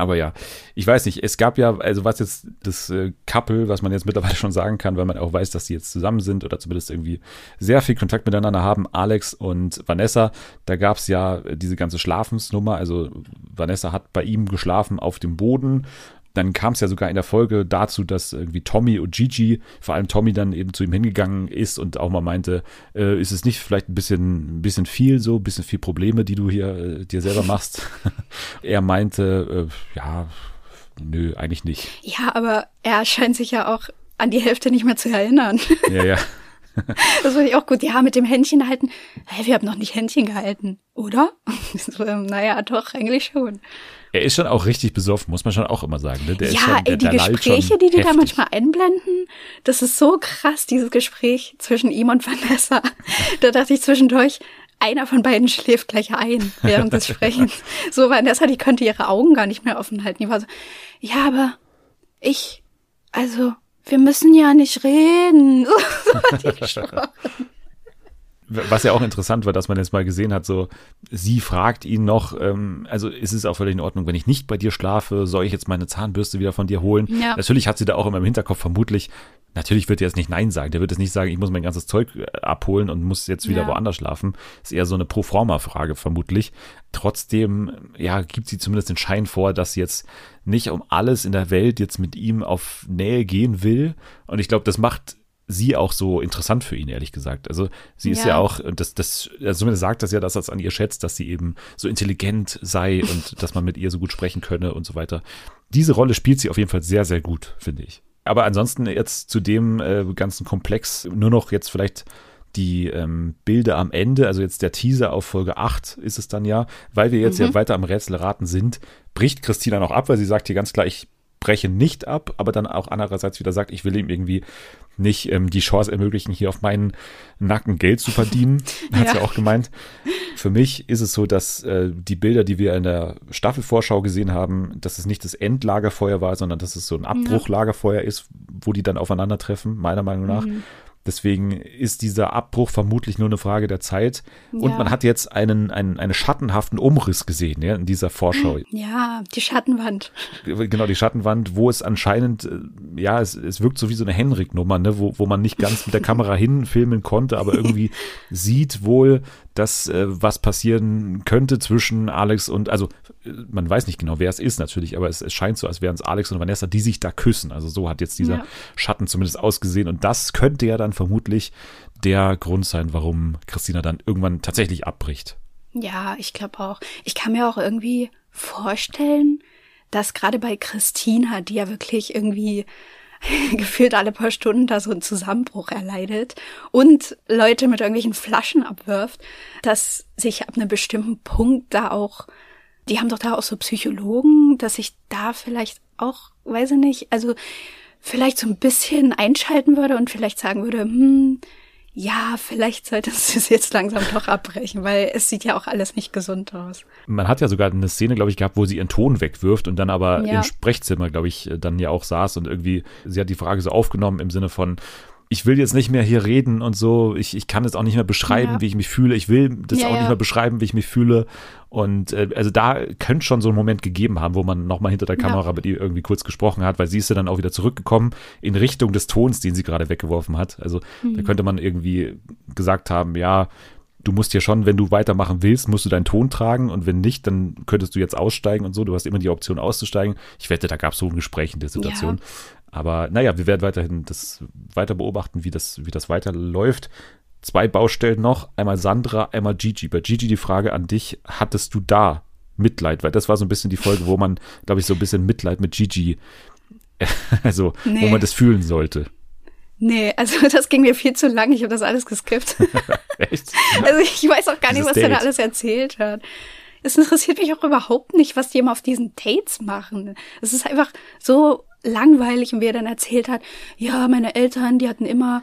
Aber ja, ich weiß nicht, es gab ja, also was jetzt das äh, Couple, was man jetzt mittlerweile schon sagen kann, weil man auch weiß, dass die jetzt zusammen sind oder zumindest irgendwie sehr viel Kontakt miteinander haben, Alex und Vanessa, da gab es ja diese ganze Schlafensnummer, also Vanessa hat bei ihm geschlafen auf dem Boden dann kam es ja sogar in der Folge dazu, dass irgendwie Tommy und Gigi, vor allem Tommy dann eben zu ihm hingegangen ist und auch mal meinte, äh, ist es nicht vielleicht ein bisschen, ein bisschen viel so, ein bisschen viel Probleme, die du hier äh, dir selber machst? er meinte, äh, ja, nö, eigentlich nicht. Ja, aber er scheint sich ja auch an die Hälfte nicht mehr zu erinnern. Ja, ja. Das fand ich auch gut. Ja, mit dem Händchen halten. Hey, wir haben noch nicht Händchen gehalten, oder? So, naja, doch, eigentlich schon. Er ist schon auch richtig besoffen, muss man schon auch immer sagen. Ne? Der ist ja, schon, ey, der, die der lallt Gespräche, die die da heftig. manchmal einblenden, das ist so krass, dieses Gespräch zwischen ihm und Vanessa. Da dachte ich zwischendurch, einer von beiden schläft gleich ein während des Sprechens. So, Vanessa, die könnte ihre Augen gar nicht mehr offen halten. Die war so, ja, aber ich, also, wir müssen ja nicht reden. So hat die gesprochen. Was ja auch interessant war, dass man jetzt mal gesehen hat, so, sie fragt ihn noch, ähm, also ist es auch völlig in Ordnung, wenn ich nicht bei dir schlafe, soll ich jetzt meine Zahnbürste wieder von dir holen? Ja. Natürlich hat sie da auch immer im Hinterkopf vermutlich, natürlich wird er jetzt nicht Nein sagen, der wird jetzt nicht sagen, ich muss mein ganzes Zeug äh, abholen und muss jetzt wieder Ja. woanders schlafen. Ist eher so eine Proforma-Frage vermutlich. Trotzdem, ja, gibt sie zumindest den Schein vor, dass sie jetzt nicht um alles in der Welt jetzt mit ihm auf Nähe gehen will. Und ich glaube, das macht sie auch so interessant für ihn, ehrlich gesagt. Also sie ist ja, Ja. auch, und das, das, also zumindest sagt das ja, dass er es an ihr schätzt, dass sie eben so intelligent sei und dass man mit ihr so gut sprechen könne und so weiter. Diese Rolle spielt sie auf jeden Fall sehr, sehr gut, finde ich. Aber ansonsten jetzt zu dem äh, ganzen Komplex nur noch jetzt vielleicht die ähm, Bilder am Ende, also jetzt der Teaser auf Folge 8 ist es dann ja, weil wir jetzt ja weiter am Rätselraten sind, bricht Christina noch ab, weil sie sagt hier ganz klar, ich breche nicht ab, aber dann auch andererseits wieder sagt, ich will ihm irgendwie nicht ähm, die Chance ermöglichen, hier auf meinen Nacken Geld zu verdienen, hat sie Ja. auch gemeint. Für mich ist es so, dass äh, die Bilder, die wir in der Staffelvorschau gesehen haben, dass es nicht das Endlagerfeuer war, sondern dass es so ein Abbruchlagerfeuer ist, wo die dann aufeinandertreffen, meiner Meinung nach. Deswegen ist dieser Abbruch vermutlich nur eine Frage der Zeit. Und Ja. man hat jetzt einen, einen, einen schattenhaften Umriss gesehen ja, in dieser Vorschau. Ja, die Schattenwand. Genau, die Schattenwand, wo es anscheinend, äh, ja, es, es wirkt so wie so eine Henrik-Nummer, ne, wo, wo man nicht ganz mit der Kamera hinfilmen konnte, aber irgendwie sieht wohl, dass äh, was passieren könnte zwischen Alex und, also äh, man weiß nicht genau, wer es ist natürlich, aber es, es scheint so, als wären es Alex und Vanessa, die sich da küssen. Also so hat jetzt dieser Ja. Schatten zumindest ausgesehen und das könnte ja dann vermutlich der Grund sein, warum Christina dann irgendwann tatsächlich abbricht. Ja, ich glaube auch. Ich kann mir auch irgendwie vorstellen, dass gerade bei Christina, die ja wirklich irgendwie gefühlt alle paar Stunden da so einen Zusammenbruch erleidet und Leute mit irgendwelchen Flaschen abwirft, dass sich ab einem bestimmten Punkt da auch, die haben doch da auch so Psychologen, dass ich da vielleicht auch, weiß ich nicht, also vielleicht so ein bisschen einschalten würde und vielleicht sagen würde, hm, ja, vielleicht solltest du es jetzt langsam doch abbrechen, weil es sieht ja auch alles nicht gesund aus. Man hat ja sogar eine Szene, glaube ich, gehabt, wo sie ihren Ton wegwirft und dann aber Ja. im Sprechzimmer, glaube ich, dann ja auch saß und irgendwie, sie hat die Frage so aufgenommen im Sinne von, ich will jetzt nicht mehr hier reden und so, ich, ich kann es auch nicht mehr beschreiben, Ja. wie ich mich fühle, ich will das Ja, auch nicht ja. mehr beschreiben, wie ich mich fühle. Und äh, also da könnte schon so ein Moment gegeben haben, wo man nochmal hinter der Ja. Kamera mit ihr irgendwie kurz gesprochen hat, weil sie ist ja dann auch wieder zurückgekommen in Richtung des Tons, den sie gerade weggeworfen hat. Also Mhm. da könnte man irgendwie gesagt haben, ja, du musst hier schon, wenn du weitermachen willst, musst du deinen Ton tragen und wenn nicht, dann könntest du jetzt aussteigen und so. Du hast immer die Option auszusteigen. Ich wette, da gab es so ein Gespräch in der Situation. Aber naja, wir werden weiterhin das weiter beobachten, wie das, wie das weiterläuft. Zwei Baustellen noch, einmal Sandra, einmal Gigi. Bei Gigi die Frage an dich, hattest du da Mitleid? Weil das war so ein bisschen die Folge, wo man, glaube ich, so ein bisschen Mitleid mit Gigi, also wo Nee. man das fühlen sollte. Nee, also das ging mir viel zu lang. Ich habe das alles geskippt. Echt? Also ich weiß auch gar nicht, Dieses was der da alles erzählt hat. Es interessiert mich auch überhaupt nicht, was die immer auf diesen Dates machen. Es ist einfach so langweilig und wie er dann erzählt hat, ja, meine Eltern, die hatten immer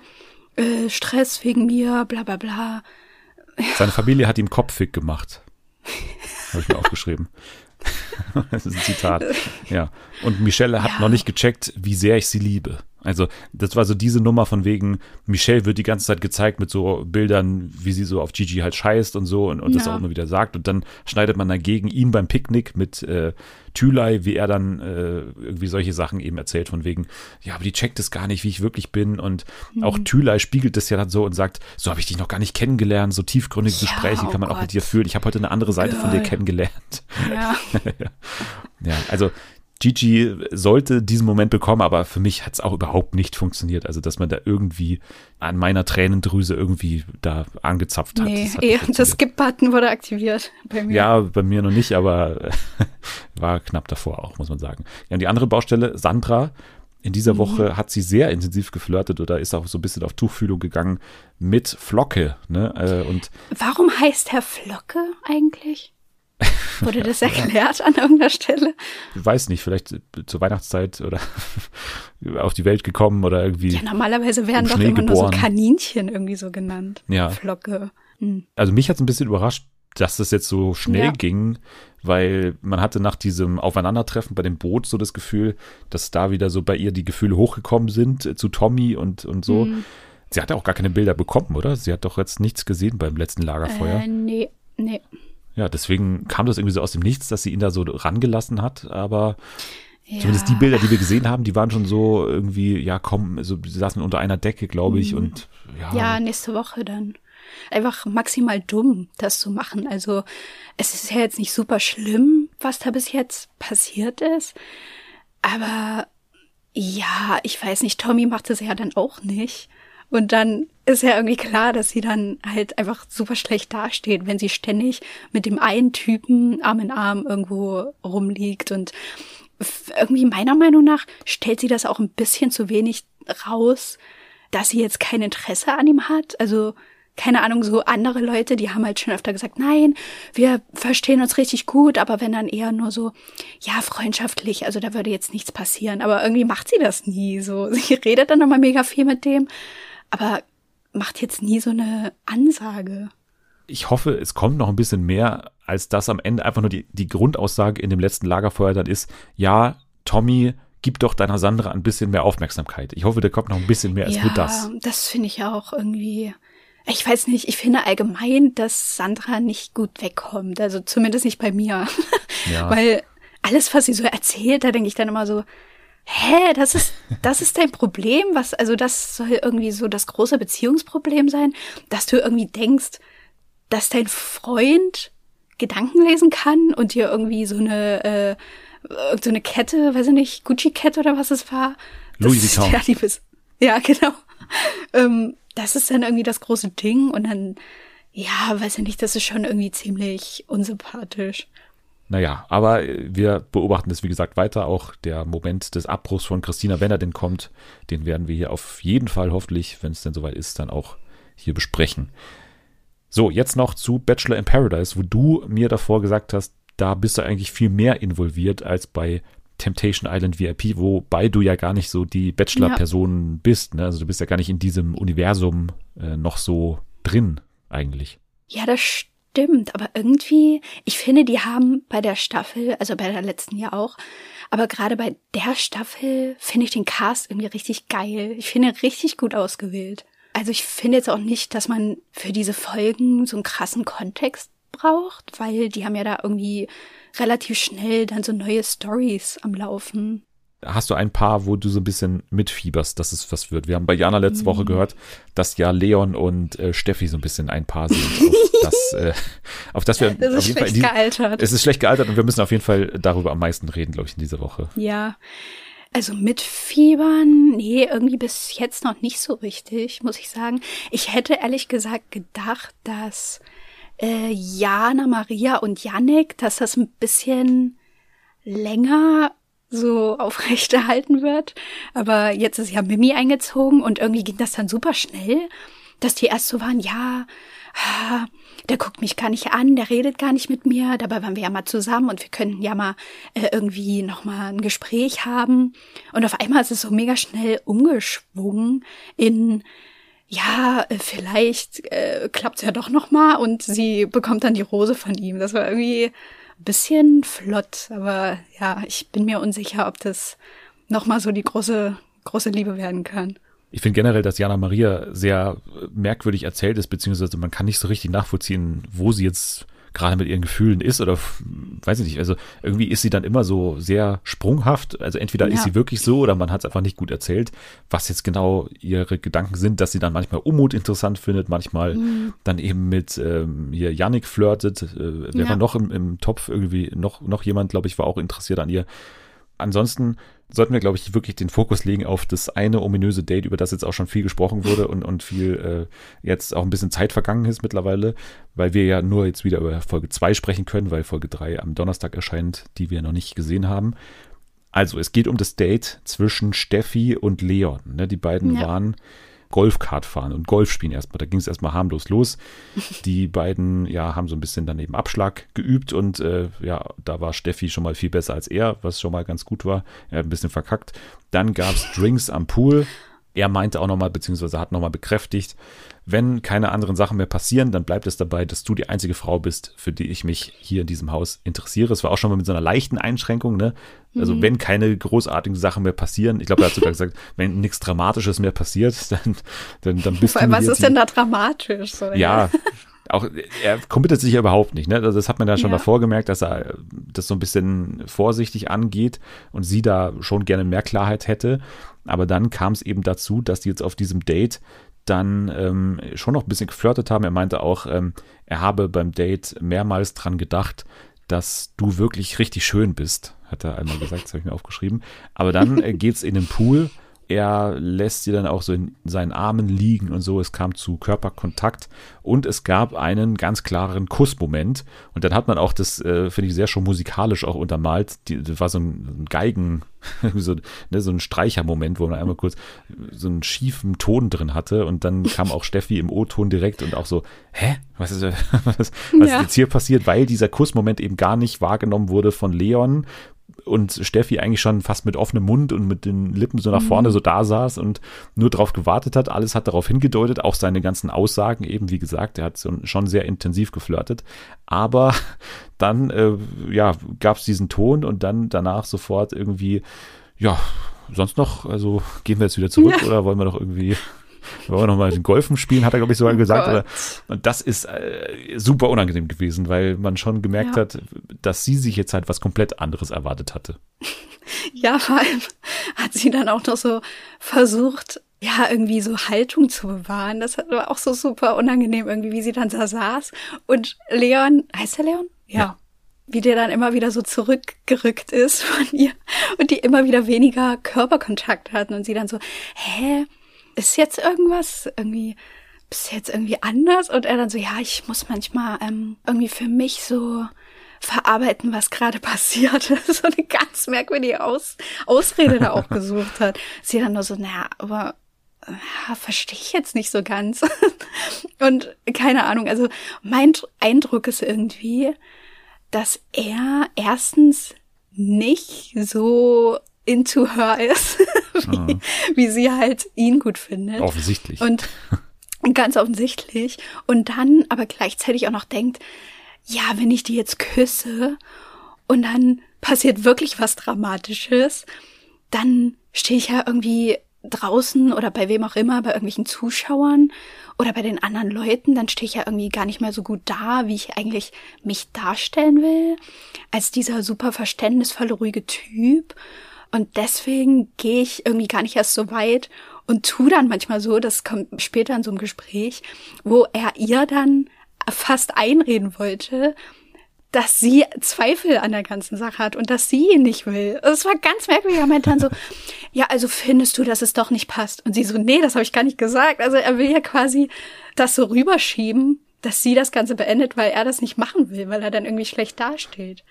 äh, Stress wegen mir, bla bla bla. Seine Familie hat ihm kopfig gemacht. habe ich mir aufgeschrieben. das ist ein Zitat. Ja. Und Michelle hat Ja. noch nicht gecheckt, wie sehr ich sie liebe. Also, das war so diese Nummer von wegen, Michelle wird die ganze Zeit gezeigt mit so Bildern, wie sie so auf Gigi halt scheißt und so und, und das Ja. auch immer wieder sagt. Und dann schneidet man dagegen ihm beim Picknick mit äh, Thülei, wie er dann äh, irgendwie solche Sachen eben erzählt, von wegen, ja, aber die checkt es gar nicht, wie ich wirklich bin. Und auch Mhm. Thülei spiegelt das ja dann so und sagt, so habe ich dich noch gar nicht kennengelernt, so tiefgründige Ja, Gespräche oh kann man auch Gott. mit dir führen. Ich habe heute eine andere Seite von dir Girl. kennengelernt. Ja. Ja, also Gigi sollte diesen Moment bekommen, aber für mich hat es auch überhaupt nicht funktioniert. Also, dass man da irgendwie an meiner Tränendrüse irgendwie da angezapft hat. Nee, das hat eh, der funktioniert. Skip-Button wurde aktiviert bei mir. Ja, bei mir noch nicht, aber war knapp davor auch, muss man sagen. Ja, und die andere Baustelle, Sandra, in dieser Mhm. Woche hat sie sehr intensiv geflirtet oder ist auch so ein bisschen auf Tuchfühlung gegangen mit Flocke. Ne? Äh, Und Warum heißt Herr Flocke eigentlich? Wurde das erklärt an irgendeiner Stelle? ich weiß nicht, vielleicht zur Weihnachtszeit oder auf die Welt gekommen oder irgendwie. Ja, normalerweise werden doch immer nur so geboren. Kaninchen irgendwie so genannt. Ja. Flocke. Hm. Also mich hat es ein bisschen überrascht, dass das jetzt so schnell Ja. ging, weil man hatte nach diesem Aufeinandertreffen bei dem Boot so das Gefühl, dass da wieder so bei ihr die Gefühle hochgekommen sind äh, zu Tommy und, und so. Hm. Sie hat ja auch gar keine Bilder bekommen, oder? Sie hat doch jetzt nichts gesehen beim letzten Lagerfeuer. Äh, nee, nee. Ja, deswegen kam das irgendwie so aus dem Nichts, dass sie ihn da so rangelassen hat, aber Ja. zumindest die Bilder, die wir gesehen haben, die waren schon so irgendwie, ja komm, so, sie saßen unter einer Decke, glaube ich, und ja, Mhm. Ja, nächste Woche dann. Einfach maximal dumm, das zu machen. Also es ist ja jetzt nicht super schlimm, was da bis jetzt passiert ist. Aber ja, ich weiß nicht, Tommy macht es ja dann auch nicht. Und dann ist ja irgendwie klar, dass sie dann halt einfach super schlecht dasteht, wenn sie ständig mit dem einen Typen Arm in Arm irgendwo rumliegt. Und irgendwie meiner Meinung nach stellt sie das auch ein bisschen zu wenig raus, dass sie jetzt kein Interesse an ihm hat. Also keine Ahnung, so andere Leute, die haben halt schon öfter gesagt, nein, wir verstehen uns richtig gut, aber wenn dann eher nur so, ja, freundschaftlich, also da würde jetzt nichts passieren. Aber irgendwie macht sie das nie so. Sie redet dann immer mega viel mit dem, aber macht jetzt nie so eine Ansage. ich hoffe, es kommt noch ein bisschen mehr, als das am Ende einfach nur die, die Grundaussage in dem letzten Lagerfeuer dann ist, ja, Tommy, gib doch deiner Sandra ein bisschen mehr Aufmerksamkeit. Ich hoffe, da kommt noch ein bisschen mehr als ja, nur das. das finde ich auch irgendwie. Ich weiß nicht, ich finde allgemein, dass Sandra nicht gut wegkommt. Also zumindest nicht bei mir. Ja. Weil alles, was sie so erzählt, da denke ich dann immer so, hä, das ist, das ist dein Problem? Was, also das soll irgendwie so das große Beziehungsproblem sein, dass du irgendwie denkst, dass dein Freund Gedanken lesen kann und dir irgendwie so eine, äh, so eine Kette, weiß ich nicht, Gucci-Kette oder was es war. Louis ist Vuitton. Ja, genau. Ähm, das ist dann irgendwie das große Ding und dann, ja, weiß ich nicht, das ist schon irgendwie ziemlich unsympathisch. Naja, aber äh, wir beobachten das, wie gesagt, weiter. Auch der Moment des Abbruchs von Christina, wenn er denn kommt, den werden wir hier auf jeden Fall hoffentlich, wenn es denn soweit ist, dann auch hier besprechen. So, jetzt noch zu Bachelor in Paradise, wo du mir davor gesagt hast, da bist du eigentlich viel mehr involviert als bei Temptation Island VIP, wobei du ja gar nicht so die Bachelor-Person bist. Ne? Also du bist ja gar nicht in diesem Universum äh, noch so drin eigentlich. Ja, das stimmt, aber irgendwie, ich finde, die haben bei der Staffel, also bei der letzten ja auch, aber gerade bei der Staffel finde ich den Cast irgendwie richtig geil. Ich finde richtig gut ausgewählt. Also ich finde jetzt auch nicht, dass man für diese Folgen so einen krassen Kontext braucht, weil die haben ja da irgendwie relativ schnell dann so neue Stories am Laufen. Hast du ein paar, wo du so ein bisschen mitfieberst, dass es was wird. Wir haben bei Jana letzte Mhm. Woche gehört, dass ja Leon und äh, Steffi so ein bisschen ein Paar sind. Auf das, äh, auf das wir Das auf ist jeden Fall schlecht die, gealtert. Es ist schlecht gealtert und wir müssen auf jeden Fall darüber am meisten reden, glaube ich, in dieser Woche. Ja. Also mit Fiebern, nee, irgendwie bis jetzt noch nicht so richtig, muss ich sagen. Ich hätte ehrlich gesagt gedacht, dass äh, Jana, Maria und Yannick, dass das ein bisschen länger so aufrechterhalten wird. Aber jetzt ist ja Mimi eingezogen und irgendwie ging das dann super schnell, dass die erst so waren, ja, ah, der guckt mich gar nicht an, der redet gar nicht mit mir. Dabei waren wir ja mal zusammen und wir könnten ja mal äh, irgendwie noch mal ein Gespräch haben. Und auf einmal ist es so mega schnell umgeschwungen in ja, äh, vielleicht äh, klappt's ja doch noch mal und sie bekommt dann die Rose von ihm. Das war irgendwie bisschen flott, aber ja, ich bin mir unsicher, ob das noch mal so die große große Liebe werden kann. Ich finde generell, dass Jana Maria sehr merkwürdig erzählt ist, beziehungsweise man kann nicht so richtig nachvollziehen, wo sie jetzt gerade mit ihren Gefühlen ist oder weiß ich nicht. Also irgendwie ist sie dann immer so sehr sprunghaft. Also entweder ja. ist sie wirklich so oder man hat es einfach nicht gut erzählt, was jetzt genau ihre Gedanken sind, dass sie dann manchmal Unmut interessant findet, manchmal mhm. dann eben mit ähm, hier Yannick flirtet. Äh, wer ja. war noch im, im Topf irgendwie, noch, noch jemand, glaube ich, war auch interessiert an ihr. Ansonsten sollten wir, glaube ich, wirklich den Fokus legen auf das eine ominöse Date, über das jetzt auch schon viel gesprochen wurde und, und viel äh, jetzt auch ein bisschen Zeit vergangen ist mittlerweile, weil wir ja nur jetzt wieder über Folge 2 sprechen können, weil Folge 3 am Donnerstag erscheint, die wir noch nicht gesehen haben. Also, es geht um das Date zwischen Steffi und Leon. Ne? Die beiden ja. waren Golfkart fahren und Golf spielen erstmal. Da ging es erstmal harmlos los. Die beiden, ja, haben so ein bisschen daneben Abschlag geübt und äh, ja, da war Steffi schon mal viel besser als er, was schon mal ganz gut war. Er hat ein bisschen verkackt. Dann gab es Drinks am Pool. Er meinte auch nochmal, beziehungsweise hat nochmal bekräftigt, wenn keine anderen Sachen mehr passieren, dann bleibt es dabei, dass du die einzige Frau bist, für die ich mich hier in diesem Haus interessiere. Es war auch schon mal mit so einer leichten Einschränkung, ne? Also mhm. wenn keine großartigen Sachen mehr passieren, ich glaube, er hat sogar gesagt, wenn nichts Dramatisches mehr passiert, dann, dann, dann bist Vor allem, du. Was ist denn da dramatisch? So, ja. auch er committet sich ja überhaupt nicht. Ne? Also das hat man ja schon ja. davor gemerkt, dass er das so ein bisschen vorsichtig angeht und sie da schon gerne mehr Klarheit hätte. Aber dann kam es eben dazu, dass die jetzt auf diesem Date dann ähm, schon noch ein bisschen geflirtet haben. Er meinte auch, ähm, er habe beim Date mehrmals dran gedacht, dass du wirklich richtig schön bist, hat er einmal gesagt, das habe ich mir aufgeschrieben. Aber dann äh, geht's in den Pool er lässt sie dann auch so in seinen Armen liegen und so. Es kam zu Körperkontakt und es gab einen ganz klaren Kussmoment. Und dann hat man auch das, äh, finde ich, sehr schon musikalisch auch untermalt. Die, das war so ein, Geigen, so, ne, so ein Streichermoment, wo man einmal kurz so einen schiefen Ton drin hatte. Und dann kam auch Steffi im O-Ton direkt und auch so, hä? Was ist, was, was ja. ist jetzt hier passiert? Weil dieser Kussmoment eben gar nicht wahrgenommen wurde von Leon, und Steffi eigentlich schon fast mit offenem Mund und mit den Lippen so nach mhm. vorne so da saß und nur darauf gewartet hat. Alles hat darauf hingedeutet, auch seine ganzen Aussagen eben, wie gesagt, er hat schon sehr intensiv geflirtet. Aber dann, äh, ja, gab es diesen Ton und dann danach sofort irgendwie, ja, sonst noch, also gehen wir jetzt wieder zurück ja. oder wollen wir noch irgendwie wollen wir nochmal den Golfen spielen, hat er, glaube ich, sogar oh gesagt. Oder, und das ist äh, super unangenehm gewesen, weil man schon gemerkt ja. hat, dass sie sich jetzt halt was komplett anderes erwartet hatte. Ja, vor allem hat sie dann auch noch so versucht, ja, irgendwie so Haltung zu bewahren. Das war auch so super unangenehm, irgendwie, wie sie dann da saß. Und Leon, heißt er Leon? ja. ja wie der dann immer wieder so zurückgerückt ist von ihr und die immer wieder weniger Körperkontakt hatten und sie dann so, hä, ist jetzt irgendwas irgendwie, bist jetzt irgendwie anders? Und er dann so, ja, ich muss manchmal ähm, irgendwie für mich so verarbeiten, was gerade passiert. so eine ganz merkwürdige Aus Ausrede da auch gesucht hat. Sie dann nur so, naja, aber ja, verstehe ich jetzt nicht so ganz. Und keine Ahnung, also mein Eindruck ist irgendwie, dass er erstens nicht so into her ist, wie, mhm. wie sie halt ihn gut findet. Offensichtlich. Und ganz offensichtlich. Und dann aber gleichzeitig auch noch denkt, ja, wenn ich die jetzt küsse und dann passiert wirklich was Dramatisches, dann stehe ich ja irgendwie draußen oder bei wem auch immer, bei irgendwelchen Zuschauern oder bei den anderen Leuten, dann stehe ich ja irgendwie gar nicht mehr so gut da, wie ich eigentlich mich darstellen will, als dieser super verständnisvolle, ruhige Typ. Und deswegen gehe ich irgendwie gar nicht erst so weit und tu dann manchmal so, das kommt später in so einem Gespräch, wo er ihr dann fast einreden wollte, dass sie Zweifel an der ganzen Sache hat und dass sie ihn nicht will. Es war ganz merkwürdig. Er meinte dann so, ja, also findest du, dass es doch nicht passt? Und sie so, nee, das habe ich gar nicht gesagt. Also er will ja quasi das so rüberschieben, dass sie das Ganze beendet, weil er das nicht machen will, weil er dann irgendwie schlecht dasteht.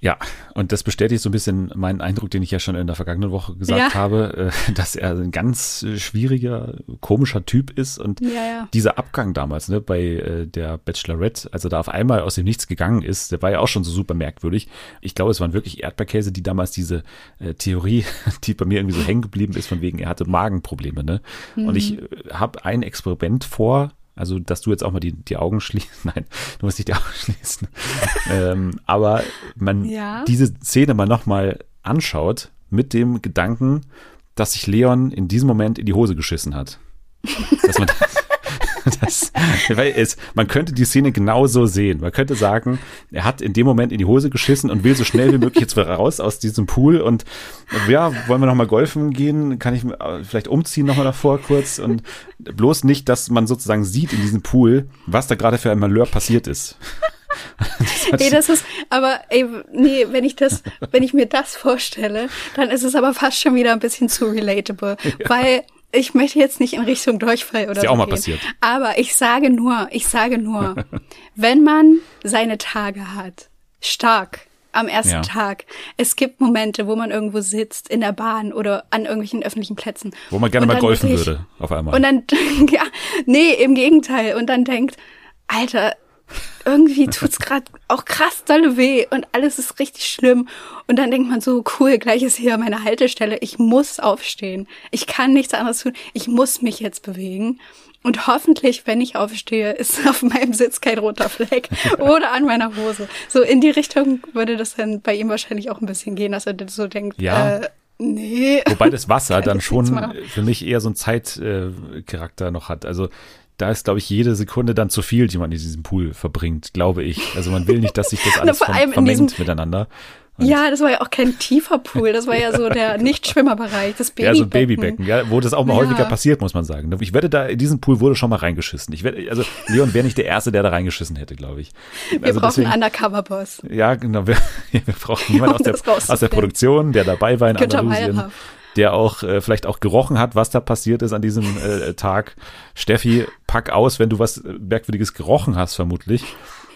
Ja, und das bestätigt so ein bisschen meinen Eindruck, den ich ja schon in der vergangenen Woche gesagt Ja. habe, äh, dass er ein ganz äh, schwieriger, komischer Typ ist. Und Ja, ja. dieser Abgang damals ne, bei äh, der Bachelorette, als er da auf einmal aus dem Nichts gegangen ist, der war ja auch schon so super merkwürdig. Ich glaube, es waren wirklich Erdbeerkäse, die damals diese äh, Theorie, die bei mir irgendwie so hängen geblieben ist, von wegen, er hatte Magenprobleme. Ne? Und ich Mhm. habe ein Experiment vor, also dass du jetzt auch mal die, die Augen schließt. Nein, du musst nicht die Augen schließen. ähm, aber man Ja. diese Szene mal nochmal anschaut mit dem Gedanken, dass sich Leon in diesem Moment in die Hose geschissen hat. Dass man das, weil es, man könnte die Szene genauso sehen. Man könnte sagen, er hat in dem Moment in die Hose geschissen und will so schnell wie möglich jetzt wieder raus aus diesem Pool und ja, wollen wir noch mal golfen gehen? Kann ich vielleicht umziehen noch mal davor kurz und bloß nicht, dass man sozusagen sieht in diesem Pool, was da gerade für ein Malheur passiert ist. Das Ey, das ist, aber ey, nee, wenn ich das, wenn ich mir das vorstelle, dann ist es aber fast schon wieder ein bisschen zu relatable, weil ich möchte jetzt nicht in Richtung Durchfall oder Ist ja so auch mal gehen. passiert. Aber ich sage nur, ich sage nur, wenn man seine Tage hat, stark am ersten Ja. Tag. Es gibt Momente, wo man irgendwo sitzt, in der Bahn oder an irgendwelchen öffentlichen Plätzen. Wo man gerne mal golfen wirklich- würde, auf einmal. Und dann, ja, nee, im Gegenteil. Und dann denkt, Alter, irgendwie tut's gerade auch krass dolle weh und alles ist richtig schlimm. Und dann denkt man so, cool, gleich ist hier meine Haltestelle. Ich muss aufstehen. Ich kann nichts anderes tun. Ich muss mich jetzt bewegen. Und hoffentlich, wenn ich aufstehe, ist auf meinem Sitz kein roter Fleck oder an meiner Hose. So in die Richtung würde das dann bei ihm wahrscheinlich auch ein bisschen gehen, dass er so denkt, Ja. äh, nee. Wobei das Wasser dann schon für mich eher so einen Zeitcharakter äh, noch hat. Also da ist, glaube ich, jede Sekunde dann zu viel, die man in diesem Pool verbringt, glaube ich. Also man will nicht, dass sich das alles in vermengt miteinander. Und Ja, das war ja auch kein tiefer Pool, das war ja so der Nichtschwimmerbereich, das Babybecken. Ja, so ein Babybecken, ja, wo das auch mal Ja. häufiger passiert, muss man sagen. Ich wette, da in diesem Pool wurde schon mal reingeschissen. Ich wette, also Leon wäre nicht der Erste, der da reingeschissen hätte, glaube ich. Wir also brauchen deswegen- einen Undercover-Boss. Ja, genau. Wir, wir brauchen jemanden Um aus der, aus der Produktion, der dabei war in Günther Andalusien, Mayerhoff. Der auch äh, vielleicht auch gerochen hat, was da passiert ist an diesem äh, Tag. Steffi, pack aus, wenn du was äh, Merkwürdiges gerochen hast, vermutlich.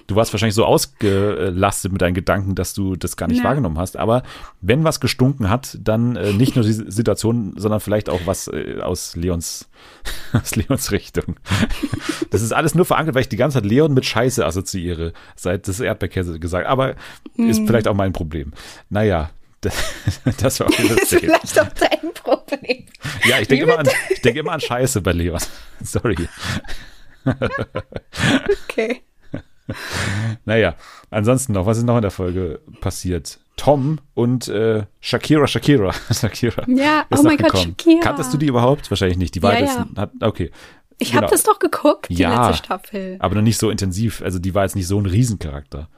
Du warst wahrscheinlich so ausgelastet mit deinen Gedanken, dass du das gar nicht Ja. wahrgenommen hast. Aber wenn was gestunken hat, dann äh, nicht nur die Situation, sondern vielleicht auch was äh, aus Leons, aus Leons Richtung. Das ist alles nur verankert, weil ich die ganze Zeit Leon mit Scheiße assoziiere, seit das Erdbeerkäse gesagt. Aber ist vielleicht auch mein Problem. Naja, das, das war auch wieder Das ist vielleicht auch dein Problem. Ja, ich denke immer an, ich denke immer an Scheiße bei Leon. Sorry. Okay. Naja, ansonsten noch, was ist noch in der Folge passiert? Tom und äh, Shakira, Shakira, Shakira. Ja, oh mein Gott. Shakira. Kanntest du die überhaupt? Wahrscheinlich nicht. Die war Ja, ja. okay. Ich Genau. habe das doch geguckt, die Ja. letzte Staffel. Aber noch nicht so intensiv. Also die war jetzt nicht so ein Riesencharakter,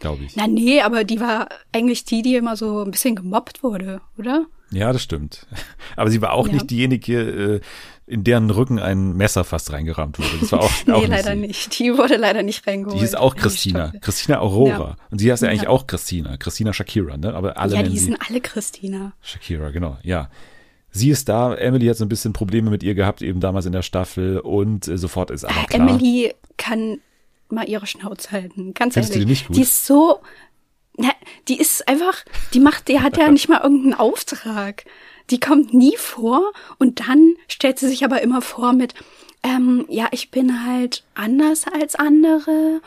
glaube ich. Na nee, aber die war eigentlich die, die immer so ein bisschen gemobbt wurde, oder? Ja, das stimmt. Aber sie war auch Ja. nicht diejenige, äh, in deren Rücken ein Messer fast reingerammt wurde. Das war auch, Nee, auch leider sie. nicht. Die wurde leider nicht reingeholt. Die ist auch Christina. Christina Aurora. Ja. Und sie heißt ja eigentlich Ja. auch Christina. Christina Shakira, ne? Aber alle Ja, die sind alle Christina. Shakira, genau. Ja. Sie ist da. Emily hat so ein bisschen Probleme mit ihr gehabt, eben damals in der Staffel. Und äh, sofort ist aber Ah, klar. Emily kann mal ihre Schnauze halten. Ganz Findest du ehrlich. die nicht gut? Die ist so. Na, die ist einfach, die macht, die hat ja nicht mal irgendeinen Auftrag. Die kommt nie vor und dann stellt sie sich aber immer vor mit, ähm, ja, ich bin halt anders als andere.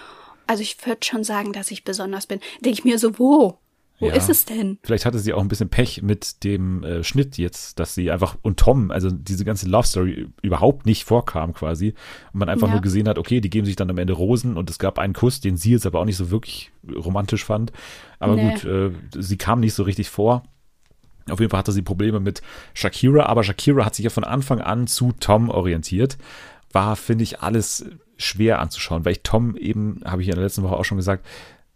Also ich würde schon sagen, dass ich besonders bin. Denke ich mir so, wo? Wo Ja. ist es denn? Vielleicht hatte sie auch ein bisschen Pech mit dem äh, Schnitt jetzt, dass sie einfach und Tom, also diese ganze Love Story überhaupt nicht vorkam quasi. Und man einfach Ja. nur gesehen hat, okay, die geben sich dann am Ende Rosen und es gab einen Kuss, den sie jetzt aber auch nicht so wirklich romantisch fand. Aber Nee. gut, äh, sie kam nicht so richtig vor. Auf jeden Fall hatte sie Probleme mit Shakira, aber Shakira hat sich ja von Anfang an zu Tom orientiert. War, finde ich, alles schwer anzuschauen, weil ich Tom eben, habe ich in der letzten Woche auch schon gesagt,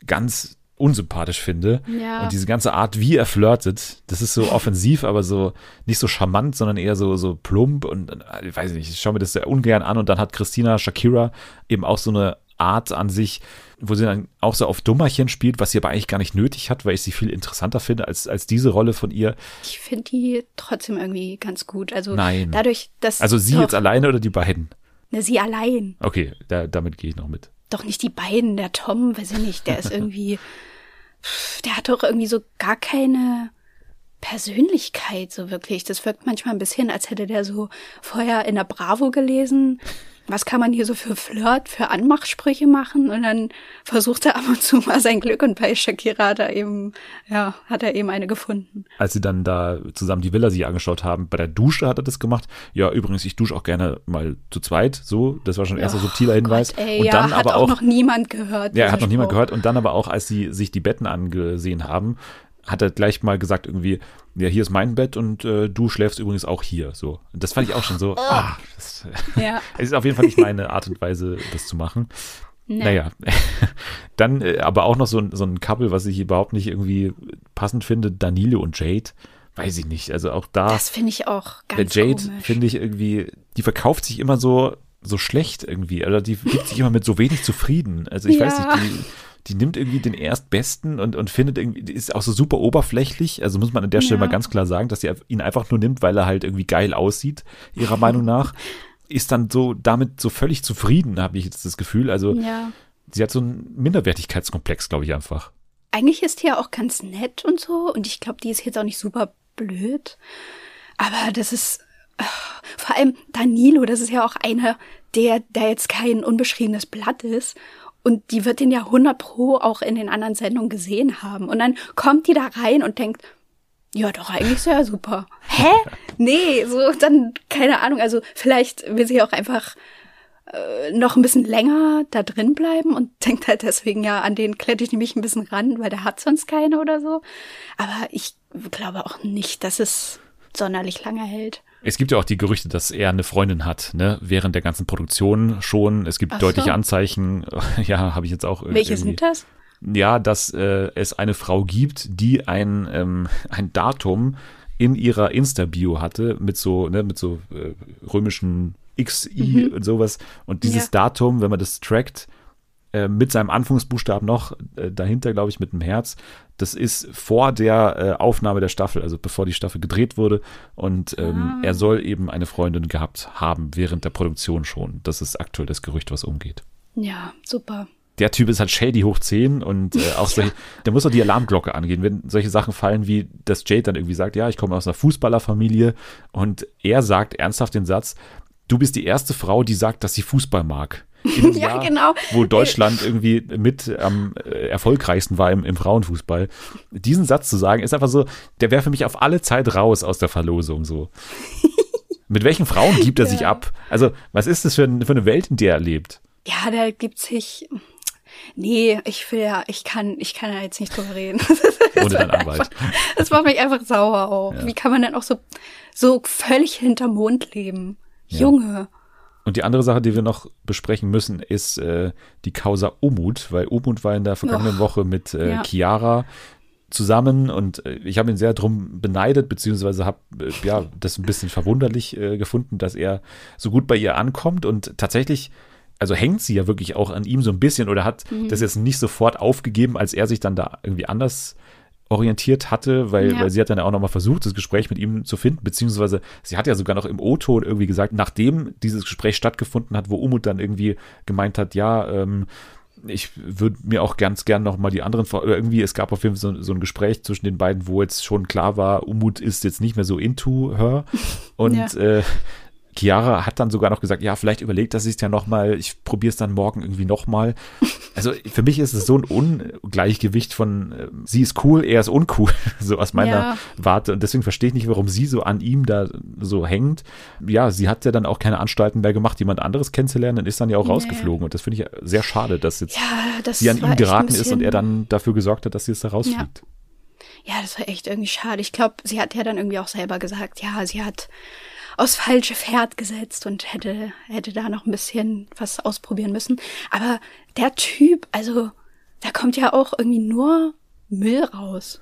ganz unsympathisch finde. Ja. Und diese ganze Art, wie er flirtet, das ist so offensiv, aber so nicht so charmant, sondern eher so, so plump und äh, ich weiß nicht, ich schaue mir das sehr ungern an und dann hat Christina Shakira eben auch so eine Art an sich, wo sie dann auch so auf Dummerchen spielt, was sie aber eigentlich gar nicht nötig hat, weil ich sie viel interessanter finde als, als diese Rolle von ihr. Ich finde die trotzdem irgendwie ganz gut. Also Nein. dadurch, dass. Also sie jetzt alleine oder die beiden? Na, sie allein. Okay, da, damit gehe ich noch mit. Doch nicht die beiden. Der Tom, weiß ich nicht, der ist irgendwie. der hat doch irgendwie so gar keine Persönlichkeit so wirklich. Das wirkt manchmal ein bisschen, als hätte der so vorher in der Bravo gelesen. Was kann man hier so für Flirt, für Anmachsprüche machen? Und dann versucht er ab und zu mal sein Glück und bei Shakira hat er eben, ja, hat er eben eine gefunden. Als sie dann da zusammen die Villa sich angeschaut haben, bei der Dusche hat er das gemacht. Ja, übrigens, ich dusche auch gerne mal zu zweit. So, das war schon ein erster subtiler Hinweis. Gott, ey, und ja, dann hat aber auch auch noch niemand gehört. Ja, hat noch niemand Spruch. gehört. Und dann aber auch, als sie sich die Betten angesehen haben, hat er gleich mal gesagt irgendwie, ja, hier ist mein Bett und äh, du schläfst übrigens auch hier. So. Und das fand ich auch schon so, ah, das, Ja. es ist auf jeden Fall nicht meine Art und Weise, das zu machen. Nee. Naja, dann äh, aber auch noch so ein, so ein Couple, was ich überhaupt nicht irgendwie passend finde, Danilo und Jade. Weiß ich nicht. Also auch da, Das finde ich auch der ganz Jade komisch. finde ich irgendwie, die verkauft sich immer so, so schlecht irgendwie. Also die gibt sich immer mit so wenig zufrieden. Also ich weiß Ja. nicht, die, die nimmt irgendwie den Erstbesten und, und findet irgendwie, ist auch so super oberflächlich. Also muss man an der Stelle Ja. mal ganz klar sagen, dass sie ihn einfach nur nimmt, weil er halt irgendwie geil aussieht, ihrer Meinung nach. Ist dann so damit so völlig zufrieden, habe ich jetzt das Gefühl. Also Ja. sie hat so einen Minderwertigkeitskomplex, glaube ich einfach. Eigentlich ist die ja auch ganz nett und so. Und ich glaube, die ist jetzt auch nicht super blöd. Aber das ist, vor allem Danilo, das ist ja auch einer, der, der jetzt kein unbeschriebenes Blatt ist. Und die wird den ja 100 pro auch in den anderen Sendungen gesehen haben. Und dann kommt die da rein und denkt, ja, doch, eigentlich sehr super. Hä? Nee, so dann, keine Ahnung. Also vielleicht will sie auch einfach äh, noch ein bisschen länger da drin bleiben und denkt halt deswegen ja, an den klette ich nämlich ein bisschen ran, weil der hat sonst keine oder so. Aber ich glaube auch nicht, dass es sonderlich lange hält. Es gibt ja auch die Gerüchte, dass er eine Freundin hat, ne, während der ganzen Produktion schon. Es gibt Ach so. deutliche Anzeichen, ja, habe ich jetzt auch. Welche irgendwie- sind das? Ja, dass äh, es eine Frau gibt, die ein, ähm, ein Datum in ihrer Insta-Bio hatte mit so, ne, mit so äh, römischen XI und sowas. Und dieses Ja. Datum, wenn man das trackt, äh, mit seinem Anfangsbuchstaben noch äh, dahinter, glaube ich, mit einem Herz. Das ist vor der äh, Aufnahme der Staffel, also bevor die Staffel gedreht wurde. Und ähm, er soll eben eine Freundin gehabt haben während der Produktion schon. Das ist aktuell das Gerücht, was umgeht. Ja, super. Der Typ ist halt shady hoch 10 und äh, auch solche, der muss doch die Alarmglocke angehen, wenn solche Sachen fallen, wie dass Jade dann irgendwie sagt, ja, ich komme aus einer Fußballerfamilie und er sagt ernsthaft den Satz, du bist die erste Frau, die sagt, dass sie Fußball mag. In Ja, genau. Wo Deutschland irgendwie mit am äh, erfolgreichsten war im, im Frauenfußball. Diesen Satz zu sagen, ist einfach so, der wäre für mich auf alle Zeit raus aus der Verlosung so. Mit welchen Frauen gibt er sich ab? Also, was ist das für, ein- für eine Welt, in der er lebt? Ja, da gibt sich. Nee, ich will ja, ich kann, ich kann da jetzt nicht drüber reden. Ohne deinen Anwalt. Das macht mich einfach sauer auch. Wie kann man denn auch so, so völlig hinterm Mond leben? Junge. Und die andere Sache, die wir noch besprechen müssen, ist äh, die Causa Umut, weil Umut war in der vergangenen Och, Woche mit äh, ja. Chiara zusammen und äh, ich habe ihn sehr drum beneidet, beziehungsweise habe äh, ja das ein bisschen verwunderlich äh, gefunden, dass er so gut bei ihr ankommt und tatsächlich also hängt sie ja wirklich auch an ihm so ein bisschen oder hat Mhm. das jetzt nicht sofort aufgegeben, als er sich dann da irgendwie anders orientiert hatte, weil, Ja. weil sie hat dann auch nochmal versucht, das Gespräch mit ihm zu finden, beziehungsweise sie hat ja sogar noch im O-Ton irgendwie gesagt, nachdem dieses Gespräch stattgefunden hat, wo Umut dann irgendwie gemeint hat, ja, ähm, ich würde mir auch ganz gern noch mal die anderen, oder irgendwie, es gab auf jeden Fall so, so ein Gespräch zwischen den beiden, wo jetzt schon klar war, Umut ist jetzt nicht mehr so into her und Ja. äh, Chiara hat dann sogar noch gesagt, ja, vielleicht überlegt er sich ja noch mal, ich probiere es dann morgen irgendwie noch mal. Also für mich ist es so ein Ungleichgewicht von, äh, sie ist cool, er ist uncool, so aus meiner Ja. Warte. Und deswegen verstehe ich nicht, warum sie so an ihm da so hängt. Ja, sie hat ja dann auch keine Anstalten mehr gemacht, jemand anderes kennenzulernen und ist dann ja auch Nee. rausgeflogen. Und das finde ich sehr schade, dass jetzt Ja, das sie an ihn ein geraten ist und er dann dafür gesorgt hat, dass sie es da rausfliegt. Ja, das war echt irgendwie schade. Ich glaube, sie hat ja dann irgendwie auch selber gesagt, ja, sie hat aufs falsche Pferd gesetzt und hätte, hätte da noch ein bisschen was ausprobieren müssen. Aber der Typ, also, da kommt ja auch irgendwie nur Müll raus.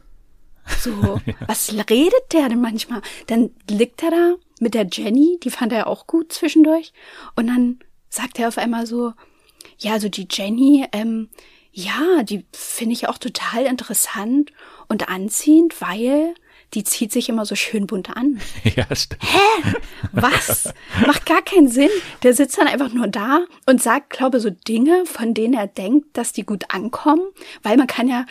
So, was redet der denn manchmal? Dann liegt er da mit der Jenny, die fand er ja auch gut zwischendurch. Und dann sagt er auf einmal so, ja, also die Jenny, ähm, ja, die finde ich auch total interessant und anziehend, weil die zieht sich immer so schön bunt an. Ja, stimmt. Was? Macht gar keinen Sinn. Der sitzt dann einfach nur da und sagt, glaube so Dinge, von denen er denkt, dass die gut ankommen, weil man kann ja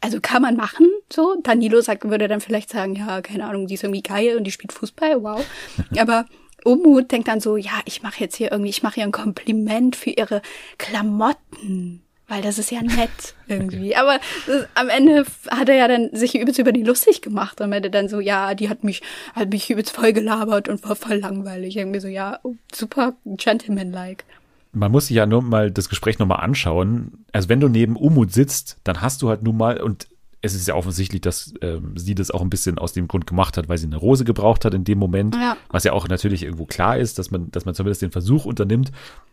also kann man machen, so. Danilo sagt, würde dann vielleicht sagen, ja, keine Ahnung, die ist irgendwie geil und die spielt Fußball, wow. Aber Umut denkt dann so, ja, ich mache jetzt hier irgendwie, ich mache ihr ein Kompliment für ihre Klamotten, weil das ist ja nett irgendwie. Aber das, am Ende hat er ja dann sich übelst über die lustig gemacht und meinte dann so, ja, die hat mich, hat mich übelst voll gelabert und war voll langweilig. Irgendwie so, ja, super gentleman-like. Man muss sich ja nur mal das Gespräch nochmal anschauen. Also wenn du neben Umut sitzt, dann hast du halt nun mal, und es ist ja offensichtlich, dass ähm, sie das auch ein bisschen aus dem Grund gemacht hat, weil sie eine Rose gebraucht hat in dem Moment, Ja. was ja auch natürlich irgendwo klar ist, dass man, dass man zumindest den Versuch unternimmt.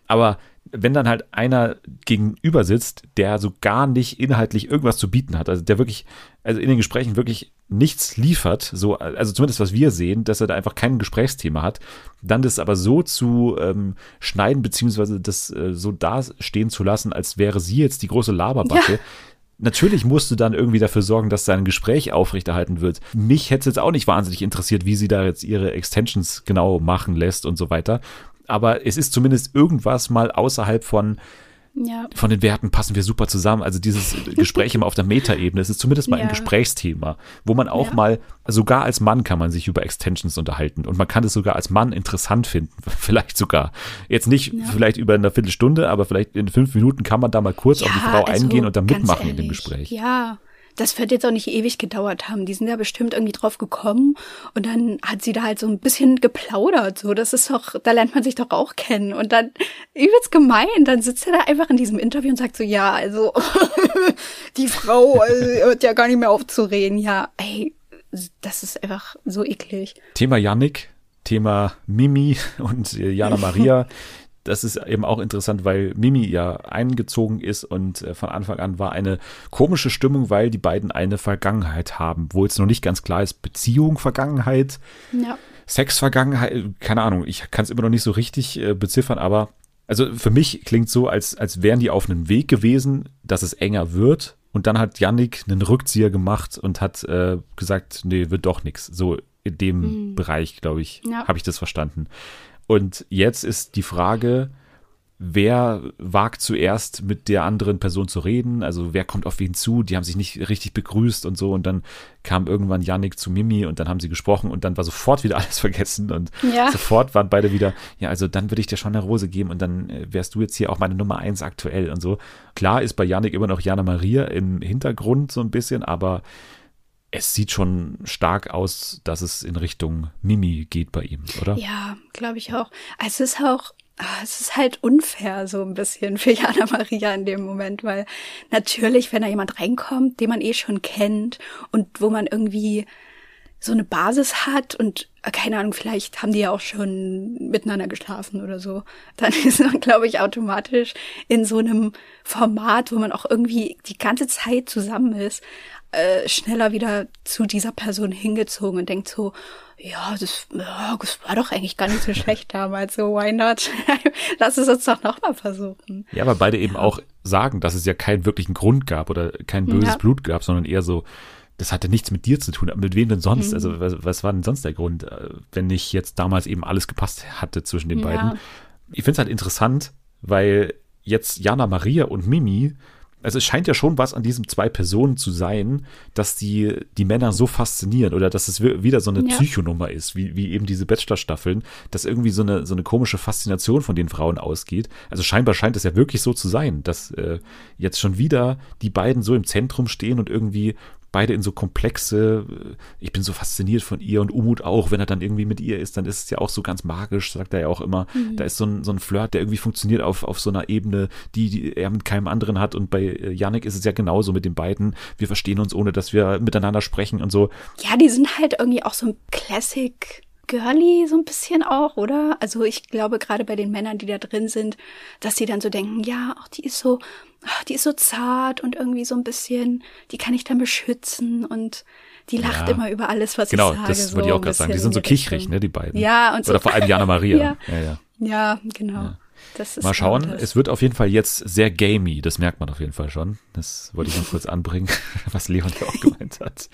Aber wenn dann halt einer gegenüber sitzt, der so gar nicht inhaltlich irgendwas zu bieten hat, also der wirklich, also in den Gesprächen wirklich nichts liefert, so, also zumindest was wir sehen, dass er da einfach kein Gesprächsthema hat, dann das aber so zu ähm, schneiden, beziehungsweise das äh, so dastehen zu lassen, als wäre sie jetzt die große Laberbacke. Natürlich musst du dann irgendwie dafür sorgen, dass dein Gespräch aufrechterhalten wird. Mich hätte es jetzt auch nicht wahnsinnig interessiert, wie sie da jetzt ihre Extensions genau machen lässt und so weiter. Aber es ist zumindest irgendwas mal außerhalb von, Ja. von den Werten passen wir super zusammen. Also dieses Gespräch immer auf der Metaebene, es ist zumindest mal ein Ja. Gesprächsthema, wo man auch Ja. mal, sogar als Mann kann man sich über Extensions unterhalten und man kann es sogar als Mann interessant finden, vielleicht sogar. Jetzt nicht vielleicht über eine Viertelstunde, aber vielleicht in fünf Minuten kann man da mal kurz auf die Frau also, eingehen und da mitmachen in dem ehrlich, Gespräch. Ja. Das wird jetzt auch nicht ewig gedauert haben. Die sind ja bestimmt irgendwie drauf gekommen und dann hat sie da halt so ein bisschen geplaudert. So, das ist doch, da lernt man sich doch auch kennen. Und dann übelst gemein. Dann sitzt er da einfach in diesem Interview und sagt so, ja, also die Frau äh, hört ja gar nicht mehr auf zu reden. Ja, ey, das ist einfach so eklig. Thema Yannick, Thema Mimi und äh, Jana Maria. Das ist eben auch interessant, weil Mimi ja eingezogen ist und äh, von Anfang an war eine komische Stimmung, weil die beiden eine Vergangenheit haben, wo jetzt noch nicht ganz klar ist, Beziehung, Vergangenheit, Ja. Sex-Vergangenheit, keine Ahnung, ich kann es immer noch nicht so richtig äh, beziffern, aber also für mich klingt so, als, als wären die auf einem Weg gewesen, dass es enger wird und dann hat Yannick einen Rückzieher gemacht und hat äh, gesagt, nee, wird doch nichts. So in dem Bereich, glaube ich, Ja. habe ich das verstanden. Und jetzt ist die Frage, wer wagt zuerst mit der anderen Person zu reden? Also wer kommt auf wen zu? Die haben sich nicht richtig begrüßt und so. Und dann kam irgendwann Yannick zu Mimi und dann haben sie gesprochen und dann war sofort wieder alles vergessen und Ja. sofort waren beide wieder, ja, also dann würde ich dir schon eine Rose geben und dann äh, wärst du jetzt hier auch meine Nummer eins aktuell und so. Klar ist bei Yannick immer noch Jana Maria im Hintergrund so ein bisschen, aber es sieht schon stark aus, dass es in Richtung Mimi geht bei ihm, oder? Ja, glaube ich auch. Also Es ist auch, ah, es ist halt unfair so ein bisschen für Jana Maria in dem Moment, weil natürlich, wenn da jemand reinkommt, den man eh schon kennt und wo man irgendwie so eine Basis hat und äh, keine Ahnung, vielleicht haben die ja auch schon miteinander geschlafen oder so, dann ist man, glaube ich, automatisch in so einem Format, wo man auch irgendwie die ganze Zeit zusammen ist, äh, schneller wieder zu dieser Person hingezogen und denkt so, ja, das, ja, das war doch eigentlich gar nicht so schlecht damals, so why not? Lass es uns doch nochmal versuchen. Ja, aber beide eben auch sagen, dass es ja keinen wirklichen Grund gab oder kein böses Ja. Blut gab, sondern eher so, das hatte nichts mit dir zu tun. Mit wem denn Mhm. sonst? Also was, was war denn sonst der Grund, äh, wenn nicht jetzt damals eben alles gepasst hatte zwischen den Ja. beiden? Ich finde es halt interessant, weil jetzt Jana Maria und Mimi, also es scheint ja schon was an diesen zwei Personen zu sein, dass die die Männer so faszinieren oder dass es wi- wieder so eine Ja. Psychonummer ist, wie, wie eben diese Bachelor-Staffeln, dass irgendwie so eine, so eine komische Faszination von den Frauen ausgeht. Also scheinbar scheint es ja wirklich so zu sein, dass äh, jetzt schon wieder die beiden so im Zentrum stehen und irgendwie beide in so komplexe, äh, ich bin so fasziniert von ihr und Umut auch, wenn er dann irgendwie mit ihr ist, dann ist es ja auch so ganz magisch, sagt er ja auch immer. Da ist so ein, so ein Flirt, der irgendwie funktioniert auf, auf so einer Ebene, die, die er mit keinem anderen hat. Und bei äh, Yannick ist es ja genauso mit den beiden. Wir verstehen uns, ohne dass wir miteinander sprechen und so. Ja, die sind halt irgendwie auch so ein Classic Girly so ein bisschen auch, oder? Also ich glaube gerade bei den Männern, die da drin sind, dass sie dann so denken, ja, ach, die ist so, ach, die ist so zart und irgendwie so ein bisschen, die kann ich dann beschützen und die lacht Ja. immer über alles, was Genau, ich sage. das so ich auch gerade sagen. Die sind so kichrig, ne, die beiden. Ja, und so. Oder vor allem Jana Maria. Ja. ja, ja. Ja, genau. Mal schauen. das. Es wird auf jeden Fall jetzt sehr gamey. Das merkt man auf jeden Fall schon. Das wollte ich noch kurz anbringen, was Leon ja auch gemeint hat.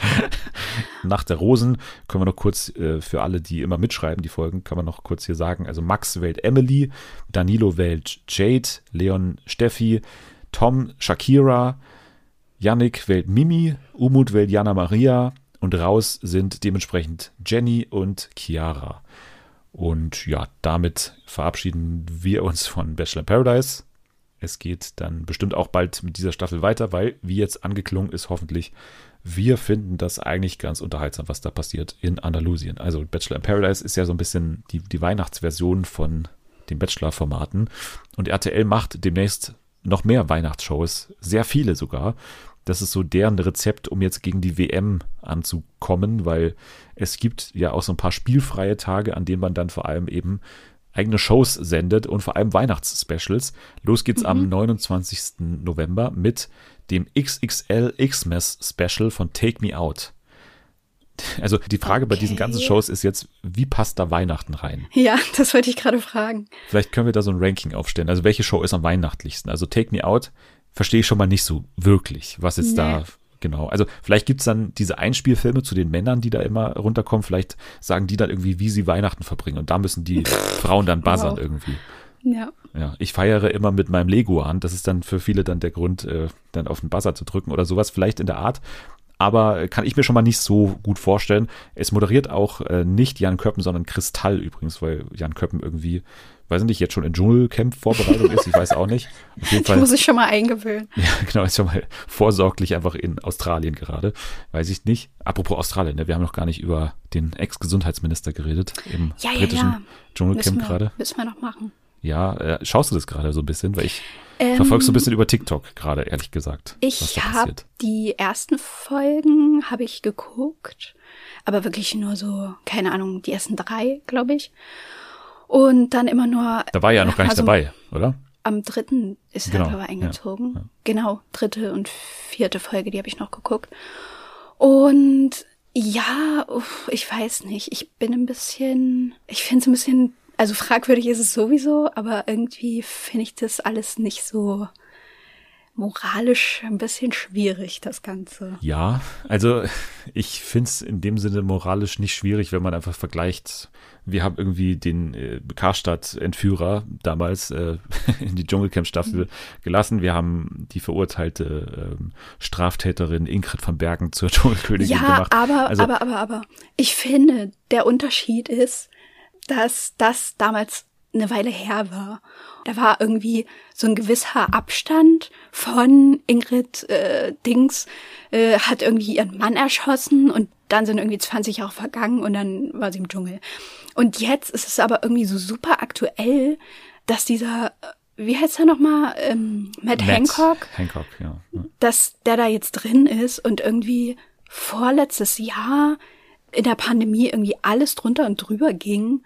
Nach der Rosen können wir noch kurz äh, für alle, die immer mitschreiben, die Folgen, kann man noch kurz hier sagen. Also Max wählt Emily, Danilo wählt Jade, Leon Steffi, Tom Shakira, Yannick wählt Mimi, Umut wählt Jana Maria und raus sind dementsprechend Jenny und Chiara. Und ja, damit verabschieden wir uns von Bachelor Paradise. Es geht dann bestimmt auch bald mit dieser Staffel weiter, weil, wie jetzt angeklungen ist, hoffentlich, wir finden das eigentlich ganz unterhaltsam, was da passiert in Andalusien. Also Bachelor in Paradise ist ja so ein bisschen die, die Weihnachtsversion von den Bachelor-Formaten. Und RTL macht demnächst noch mehr Weihnachtsshows, sehr viele sogar. Das ist so deren Rezept, um jetzt gegen die WM anzukommen, weil es gibt ja auch so ein paar spielfreie Tage, an denen man dann vor allem eben eigene Shows sendet und vor allem Weihnachtsspecials. Los geht's am 29. November mit dem XXL Xmas Special von Take Me Out. Also die Frage bei diesen ganzen Okay. Shows ist jetzt, wie passt da Weihnachten rein? Ja, das wollte ich gerade fragen. Vielleicht können wir da so ein Ranking aufstellen. Also welche Show ist am weihnachtlichsten? Also Take Me Out verstehe ich schon mal nicht so wirklich, was da Nee. genau. Also vielleicht gibt's dann diese Einspielfilme zu den Männern, die da immer runterkommen. Vielleicht sagen die dann irgendwie, wie sie Weihnachten verbringen. Und da müssen die Frauen dann buzzern Wow. irgendwie. Ja. Ja, ich feiere immer mit meinem Lego an. Das ist dann für viele dann der Grund, äh, dann auf den Buzzer zu drücken oder sowas, vielleicht in der Art. Aber kann ich mir schon mal nicht so gut vorstellen. Es moderiert auch äh, nicht Jan Köppen, sondern Kristall übrigens, weil Jan Köppen irgendwie, weiß ich nicht, jetzt schon in Dschungelcamp-Vorbereitung ist. Ich weiß auch nicht. Auf jeden Ich Fall. muss ich schon mal eingewöhnen. Ja, genau, ist schon mal vorsorglich einfach in Australien gerade. Weiß ich nicht. Apropos Australien, ne, wir haben noch gar nicht über den Ex-Gesundheitsminister geredet im Ja, ja, britischen ja. Dschungelcamp Müssen wir, gerade. müssen wir noch machen. Ja, äh, schaust du das gerade so ein bisschen? Weil ich Ähm, verfolgst du ein bisschen über TikTok gerade, ehrlich gesagt. Ich habe die ersten Folgen habe ich geguckt, aber wirklich nur so, keine Ahnung, die ersten drei, glaube ich. Und dann immer nur. Da war ja noch gar nicht also dabei, oder? Am dritten ist Genau, er aber ja, eingezogen. ja. Genau, dritte und vierte Folge, die habe ich noch geguckt. Und ja, uff, ich weiß nicht. Ich bin ein bisschen, ich finde es ein bisschen, also fragwürdig ist es sowieso, aber irgendwie finde ich das alles nicht so moralisch ein bisschen schwierig, das Ganze. Ja, also ich finde es in dem Sinne moralisch nicht schwierig, wenn man einfach vergleicht. Wir haben irgendwie den äh, Karstadt-Entführer damals äh, in die Dschungelcamp-Staffel gelassen. Wir haben die verurteilte ähm, Straftäterin Ingrid van Bergen zur Dschungelkönigin Ja, gemacht. aber, also, aber, aber, aber. Ich finde, der Unterschied ist, dass das damals eine Weile her war. Da war irgendwie so ein gewisser Abstand von Ingrid äh, Dings äh, hat irgendwie ihren Mann erschossen und dann sind irgendwie 20 Jahre vergangen und dann war sie im Dschungel. Und jetzt ist es aber irgendwie so super aktuell, dass dieser, äh, wie heißt er nochmal, ähm, Matt, Matt Hancock, Hancock, ja. ja. dass der da jetzt drin ist und irgendwie vorletztes Jahr in der Pandemie irgendwie alles drunter und drüber ging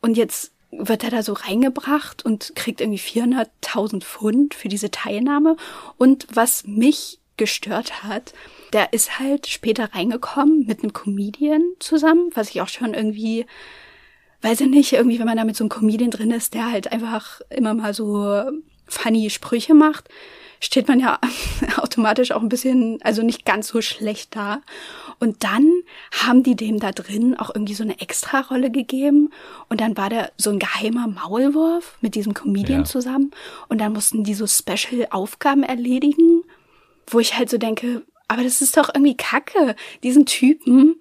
und jetzt wird er da so reingebracht und kriegt irgendwie 400.000 Pfund für diese Teilnahme und was mich gestört hat, der ist halt später reingekommen mit einem Comedian zusammen, was ich auch schon irgendwie weiß ich nicht, irgendwie, wenn man da mit so einem Comedian drin ist, der halt einfach immer mal so funny Sprüche macht, steht man ja automatisch auch ein bisschen, also nicht ganz so schlecht da. Und dann haben die dem da drin auch irgendwie so eine Extra-Rolle gegeben. Und dann war der so ein geheimer Maulwurf mit diesem Comedian Ja. zusammen. Und dann mussten die so Special-Aufgaben erledigen, wo ich halt so denke, aber das ist doch irgendwie kacke, diesen Typen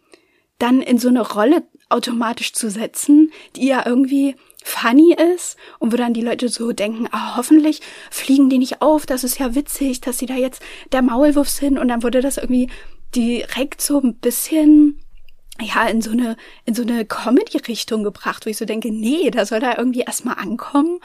dann in so eine Rolle automatisch zu setzen, die ja irgendwie funny ist und wo dann die Leute so denken, ah, hoffentlich fliegen die nicht auf, das ist ja witzig, dass sie da jetzt der Maulwurf sind und dann wurde das irgendwie direkt so ein bisschen ja, in so eine, in so eine Comedy-Richtung gebracht, wo ich so denke, nee, da soll da irgendwie erstmal ankommen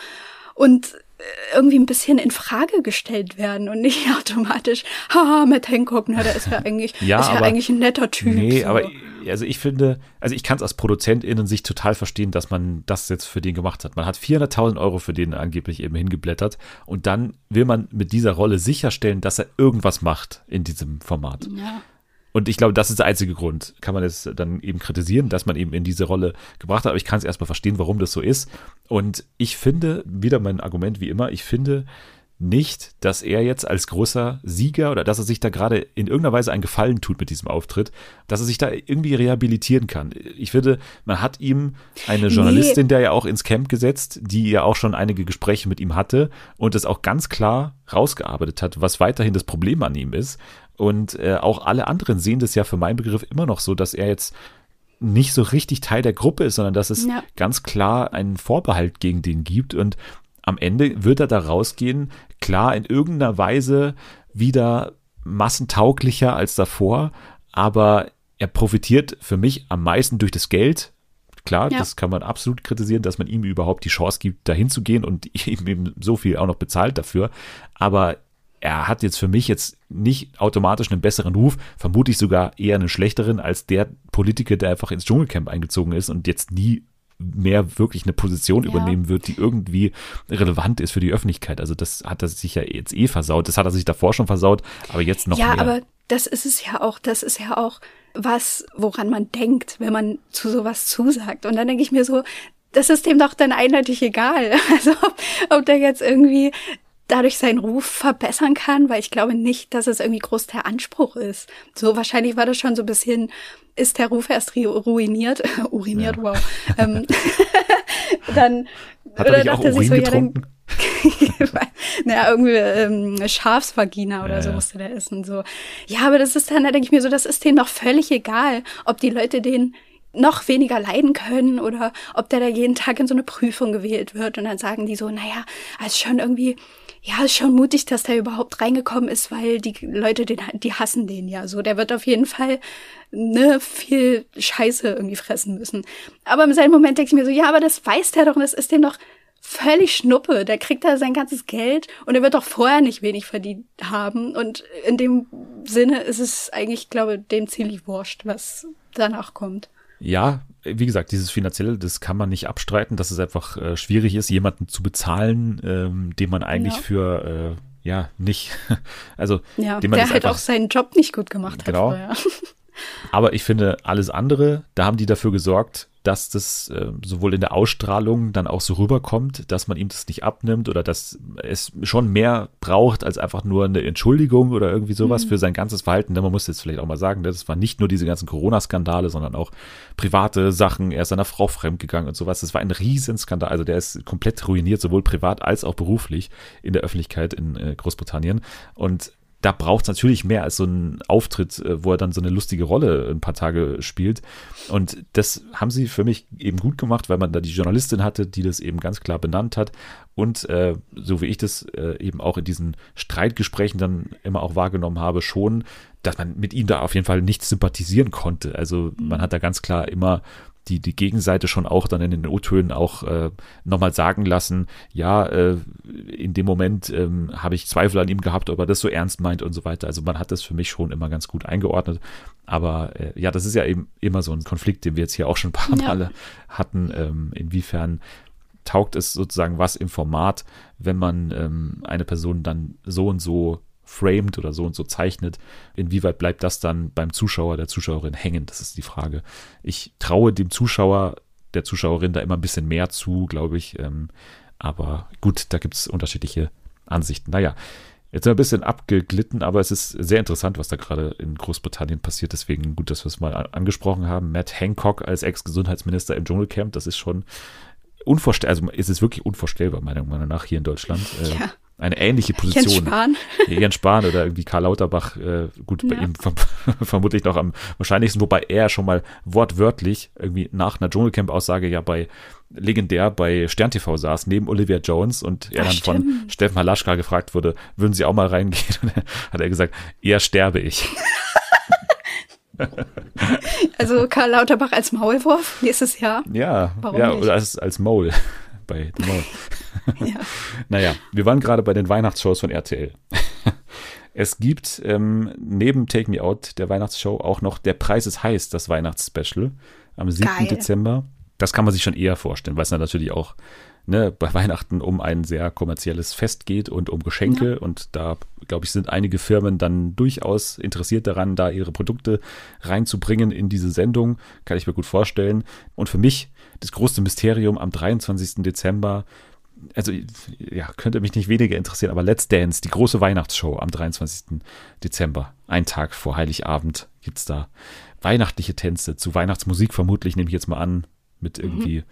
und äh, irgendwie ein bisschen in Frage gestellt werden und nicht automatisch, haha, Matt Hancock, na, der ist ja eigentlich, Ja, ist ja aber- eigentlich ein netter Typ. Nee, so. aber also ich finde, also ich kann es als ProduzentInnen sich total verstehen, dass man das jetzt für den gemacht hat. Man hat 400.000 Euro für den angeblich eben hingeblättert und dann will man mit dieser Rolle sicherstellen, dass er irgendwas macht in diesem Format. Ja. Und ich glaube, das ist der einzige Grund. Kann man es dann eben kritisieren, dass man eben in diese Rolle gebracht hat. Aber ich kann es erstmal verstehen, warum das so ist. Und ich finde, wieder mein Argument wie immer, ich finde, nicht, dass er jetzt als großer Sieger oder dass er sich da gerade in irgendeiner Weise einen Gefallen tut mit diesem Auftritt, dass er sich da irgendwie rehabilitieren kann. Ich finde, man hat ihm eine Journalistin, nee. der ja auch ins Camp gesetzt, die ja auch schon einige Gespräche mit ihm hatte und es auch ganz klar rausgearbeitet hat, was weiterhin das Problem an ihm ist. Und äh, auch alle anderen sehen das ja für meinen Begriff immer noch so, dass er jetzt nicht so richtig Teil der Gruppe ist, sondern dass es ja. ganz klar einen Vorbehalt gegen den gibt. Und am Ende wird er da rausgehen, klar in irgendeiner Weise wieder massentauglicher als davor, aber er profitiert für mich am meisten durch das Geld. Klar, ja. das kann man absolut kritisieren, dass man ihm überhaupt die Chance gibt, dahin zu gehen und ihm eben so viel auch noch bezahlt dafür. Aber er hat jetzt für mich jetzt nicht automatisch einen besseren Ruf, vermutlich sogar eher einen schlechteren als der Politiker, der einfach ins Dschungelcamp eingezogen ist und jetzt nie mehr wirklich eine Position ja. übernehmen wird, die irgendwie relevant ist für die Öffentlichkeit. Also das hat er sich ja jetzt eh versaut. Das hat er sich davor schon versaut, aber jetzt noch ja, mehr. Ja, aber das ist es ja auch. Das ist ja auch was, woran man denkt, wenn man zu sowas zusagt. Und dann denke ich mir so, das ist dem doch dann eindeutig egal. Also ob, ob der jetzt irgendwie dadurch seinen Ruf verbessern kann, weil ich glaube nicht, dass es irgendwie groß der Anspruch ist. So wahrscheinlich war das schon so ein bisschen, ist der Ruf erst ruiniert, uriniert, ja. wow. Ähm, dann Hat er nicht auch Urin so, getrunken? Ja, naja, irgendwie ähm, Schafsvagina oder ja, so musste der essen. So. Ja, aber das ist dann, da denke ich mir so, das ist denen doch völlig egal, ob die Leute den noch weniger leiden können oder ob der da jeden Tag in so eine Prüfung gewählt wird und dann sagen die so, naja, also schon irgendwie, ja, ist schon mutig, dass der überhaupt reingekommen ist, weil die Leute, den, die hassen den ja so. Der wird auf jeden Fall ne, viel Scheiße irgendwie fressen müssen. Aber im selben Moment denke ich mir so, ja, aber das weiß der doch und das ist dem doch völlig Schnuppe. Der kriegt da sein ganzes Geld und er wird doch vorher nicht wenig verdient haben. Und in dem Sinne ist es eigentlich, glaube dem ziemlich wurscht, was danach kommt. Ja, wie gesagt, dieses Finanzielle, das kann man nicht abstreiten, dass es einfach äh, schwierig ist, jemanden zu bezahlen, ähm, den man eigentlich ja. für äh, ja nicht, also ja, den man der halt auch seinen Job nicht gut gemacht genau. hat. Genau. Aber ich finde, alles andere, da haben die dafür gesorgt, dass das äh, sowohl in der Ausstrahlung dann auch so rüberkommt, dass man ihm das nicht abnimmt oder dass es schon mehr braucht als einfach nur eine Entschuldigung oder irgendwie sowas mhm. für sein ganzes Verhalten. Denn man muss jetzt vielleicht auch mal sagen, ne, das war nicht nur diese ganzen Corona-Skandale, sondern auch private Sachen. Er ist seiner Frau fremdgegangen und sowas. Das war ein Riesenskandal. Also der ist komplett ruiniert, sowohl privat als auch beruflich in der Öffentlichkeit in äh, Großbritannien. Und da braucht es natürlich mehr als so ein Auftritt, äh, wo er dann so eine lustige Rolle ein paar Tage spielt. Und das haben sie für mich eben gut gemacht, weil man da die Journalistin hatte, die das eben ganz klar benannt hat. Und äh, so wie ich das äh, eben auch in diesen Streitgesprächen dann immer auch wahrgenommen habe, schon, dass man mit ihm da auf jeden Fall nicht sympathisieren konnte. Also man hat da ganz klar immer die, die Gegenseite schon auch dann in den O-Tönen auch äh, nochmal sagen lassen, ja, äh, in dem Moment ähm, habe ich Zweifel an ihm gehabt, ob er das so ernst meint und so weiter. Also man hat das für mich schon immer ganz gut eingeordnet. Aber äh, ja, das ist ja eben immer so ein Konflikt, den wir jetzt hier auch schon ein paar Male ja. hatten. Ähm, inwiefern taugt es sozusagen was im Format, wenn man ähm, eine Person dann so und so framed oder so und so zeichnet, inwieweit bleibt das dann beim Zuschauer, der Zuschauerin hängen? Das ist die Frage. Ich traue dem Zuschauer, der Zuschauerin da immer ein bisschen mehr zu, glaube ich. Ähm, aber gut, da gibt es unterschiedliche Ansichten. Naja, jetzt sind wir ein bisschen abgeglitten, aber es ist sehr interessant, was da gerade in Großbritannien passiert. Deswegen gut, dass wir es mal angesprochen haben. Matt Hancock als Ex-Gesundheitsminister im Dschungelcamp, das ist schon unvorstellbar, also es ist wirklich unvorstellbar, meiner Meinung nach, hier in Deutschland. Äh, ja eine ähnliche Position. Jens Spahn. Jens Spahn oder irgendwie Karl Lauterbach, äh, gut, bei ja. ihm verm vermutlich noch am wahrscheinlichsten, wobei er schon mal wortwörtlich irgendwie nach einer Dschungelcamp-Aussage ja bei legendär bei Stern TV saß, neben Olivia Jones und er Ach, dann stimmt. von Steffen Halaschka gefragt wurde, würden Sie auch mal reingehen? Und dann hat er gesagt, eher sterbe ich. also Karl Lauterbach als Maulwurf nächstes Jahr? Ja, Warum ja, nicht? oder als, als Maul bei The Mall. ja. Naja, wir waren gerade bei den Weihnachtsshows von RTL. es gibt ähm, neben Take Me Out der Weihnachtsshow auch noch Der Preis ist heiß, das Weihnachtsspecial am 7. Geil. Dezember. Das kann man sich schon eher vorstellen, weil es natürlich auch ne, bei Weihnachten um ein sehr kommerzielles Fest geht und um Geschenke. Ja. Und da, glaube ich, sind einige Firmen dann durchaus interessiert daran, da ihre Produkte reinzubringen in diese Sendung. Kann ich mir gut vorstellen. Und für mich das große Mysterium am 23. Dezember also ja, könnte mich nicht weniger interessieren, aber Let's Dance, die große Weihnachtsshow am 23. Dezember, ein Tag vor Heiligabend, gibt's da weihnachtliche Tänze zu Weihnachtsmusik vermutlich, nehme ich jetzt mal an, mit irgendwie, mhm.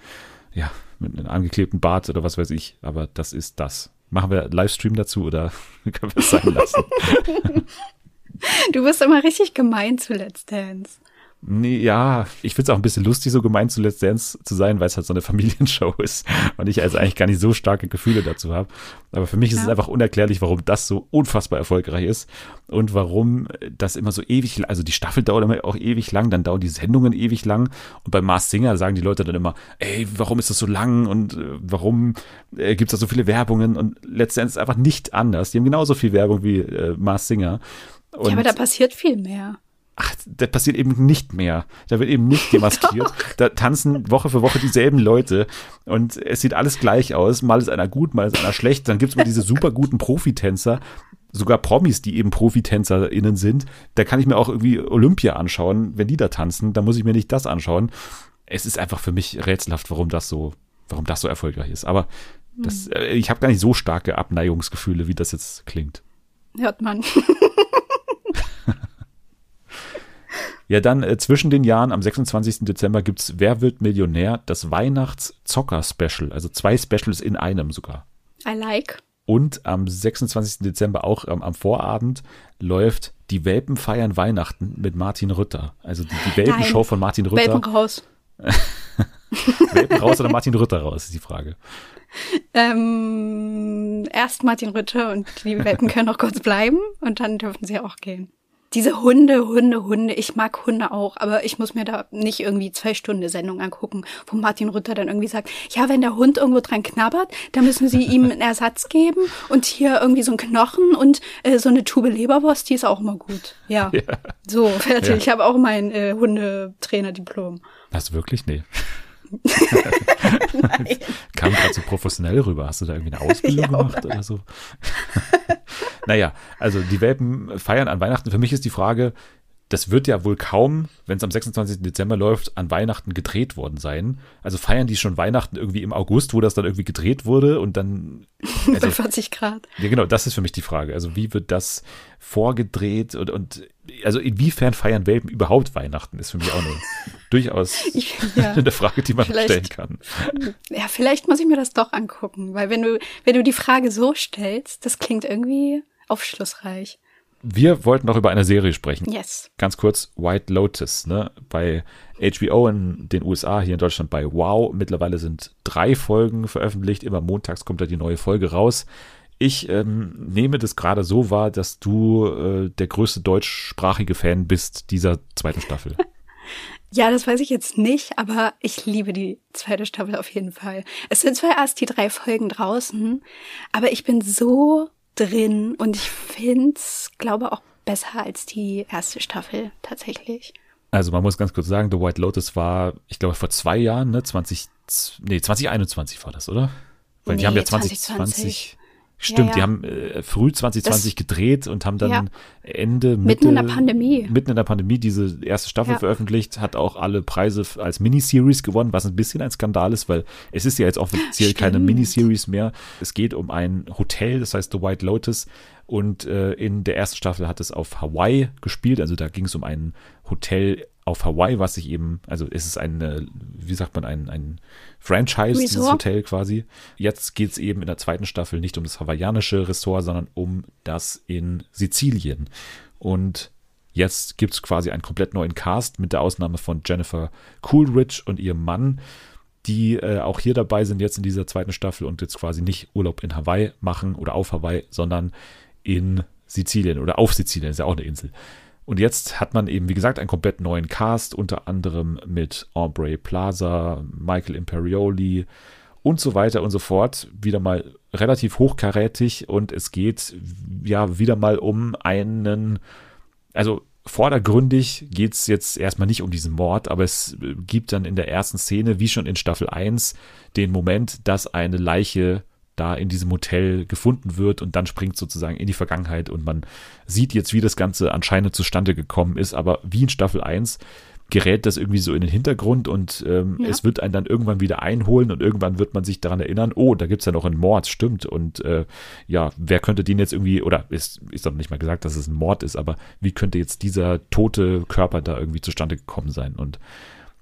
ja, mit einem angeklebten Bart oder was weiß ich, aber das ist das. Machen wir Livestream dazu oder können wir es sein lassen? Du bist immer richtig gemein zu Let's Dance. Nee, ja, ich finde es auch ein bisschen lustig, so gemein zu Let's Dance zu sein, weil es halt so eine Familienshow ist und ich also eigentlich gar nicht so starke Gefühle dazu habe. Aber für mich ist ja. es einfach unerklärlich, warum das so unfassbar erfolgreich ist und warum das immer so ewig, also die Staffel dauert immer auch ewig lang, dann dauern die Sendungen ewig lang und bei Mars Singer sagen die Leute dann immer, ey, warum ist das so lang und äh, warum äh, gibt es da so viele Werbungen und Let's Dance ist einfach nicht anders. Die haben genauso viel Werbung wie äh, Mars Singer. Und ja, aber da passiert viel mehr ach, das passiert eben nicht mehr. Da wird eben nicht demaskiert. da tanzen Woche für Woche dieselben Leute und es sieht alles gleich aus. Mal ist einer gut, mal ist einer schlecht. Dann gibt's mal diese super guten Profitänzer, sogar Promis, die eben ProfitänzerInnen sind. Da kann ich mir auch irgendwie Olympia anschauen, wenn die da tanzen. Da muss ich mir nicht das anschauen. Es ist einfach für mich rätselhaft, warum das so, warum das so erfolgreich ist. Aber das, hm. äh, ich habe gar nicht so starke Abneigungsgefühle, wie das jetzt klingt. Hört man. Ja, dann äh, zwischen den Jahren am 26. Dezember gibt's Wer wird Millionär? Das Weihnachts-Zocker-Special. Also zwei Specials in einem sogar. I like. Und am 26. Dezember auch ähm, am Vorabend läuft Die Welpen feiern Weihnachten mit Martin Rütter. Also die, die Welpenshow von Martin Rütter. Welpen raus. Welpen raus oder Martin Rütter raus, ist die Frage. Ähm, erst Martin Rütter und die Welpen können noch kurz bleiben und dann dürfen sie auch gehen diese Hunde, Hunde, Hunde, ich mag Hunde auch, aber ich muss mir da nicht irgendwie zwei Stunden Sendung angucken, wo Martin Rütter dann irgendwie sagt, ja, wenn der Hund irgendwo dran knabbert, dann müssen sie ihm einen Ersatz geben und hier irgendwie so ein Knochen und äh, so eine Tube Leberwurst, die ist auch immer gut. Ja, ja. so, fertig. Ja. Ich habe auch mein äh, Hundetrainer-Diplom. Hast du wirklich? Nee. Kam gerade so professionell rüber. Hast du da irgendwie eine Ausbildung ja, gemacht oder so? naja, also die Welpen feiern an Weihnachten. Für mich ist die Frage, das wird ja wohl kaum, wenn es am 26. Dezember läuft, an Weihnachten gedreht worden sein. Also feiern die schon Weihnachten irgendwie im August, wo das dann irgendwie gedreht wurde und dann. Also, Bei 40 Grad. Ja, genau, das ist für mich die Frage. Also wie wird das vorgedreht und, und also inwiefern feiern Welpen überhaupt Weihnachten, ist für mich auch eine durchaus ich, ja, eine Frage, die man stellen kann. Ja, vielleicht muss ich mir das doch angucken, weil wenn du, wenn du die Frage so stellst, das klingt irgendwie aufschlussreich. Wir wollten noch über eine Serie sprechen. Yes. Ganz kurz, White Lotus, ne? Bei HBO in den USA, hier in Deutschland bei Wow. Mittlerweile sind drei Folgen veröffentlicht. Immer montags kommt da die neue Folge raus. Ich ähm, nehme das gerade so wahr, dass du äh, der größte deutschsprachige Fan bist dieser zweiten Staffel. Ja, das weiß ich jetzt nicht, aber ich liebe die zweite Staffel auf jeden Fall. Es sind zwar erst die drei Folgen draußen, aber ich bin so drin und ich find's, glaube auch besser als die erste Staffel tatsächlich. Also man muss ganz kurz sagen, The White Lotus war, ich glaube, vor zwei Jahren, ne, 20, nee, 2021 war das, oder? Weil nee, die haben ja 2020, 2020 Stimmt, ja, ja. die haben äh, früh 2020 das, gedreht und haben dann ja. Ende Mitte, mitten in der Pandemie mitten in der Pandemie diese erste Staffel veröffentlicht, hat auch alle Preise als Miniseries gewonnen, was ein bisschen ein Skandal ist, weil es ist ja jetzt offiziell Stimmt. keine Miniseries mehr. Es geht um ein Hotel, das heißt The White Lotus und äh, in der ersten Staffel hat es auf Hawaii gespielt, also da ging es um ein Hotel auf Hawaii, was sich eben, also ist es ein, wie sagt man, ein, ein Franchise, Resort? dieses Hotel quasi. Jetzt geht es eben in der zweiten Staffel nicht um das hawaiianische Ressort, sondern um das in Sizilien. Und jetzt gibt es quasi einen komplett neuen Cast mit der Ausnahme von Jennifer Coolidge und ihrem Mann, die äh, auch hier dabei sind jetzt in dieser zweiten Staffel und jetzt quasi nicht Urlaub in Hawaii machen oder auf Hawaii, sondern in Sizilien oder auf Sizilien, ist ja auch eine Insel. Und jetzt hat man eben, wie gesagt, einen komplett neuen Cast, unter anderem mit Aubrey Plaza, Michael Imperioli und so weiter und so fort. Wieder mal relativ hochkarätig und es geht ja wieder mal um einen, also vordergründig geht es jetzt erstmal nicht um diesen Mord, aber es gibt dann in der ersten Szene, wie schon in Staffel 1, den Moment, dass eine Leiche da in diesem Hotel gefunden wird und dann springt sozusagen in die Vergangenheit und man sieht jetzt, wie das Ganze anscheinend zustande gekommen ist, aber wie in Staffel 1 gerät das irgendwie so in den Hintergrund und ähm, Ja. es wird einen dann irgendwann wieder einholen und irgendwann wird man sich daran erinnern, oh, da gibt's ja noch einen Mord, stimmt. Und äh, ja, wer könnte den jetzt irgendwie, oder ist, ist doch nicht mal gesagt, dass es ein Mord ist, aber wie könnte jetzt dieser tote Körper da irgendwie zustande gekommen sein? Und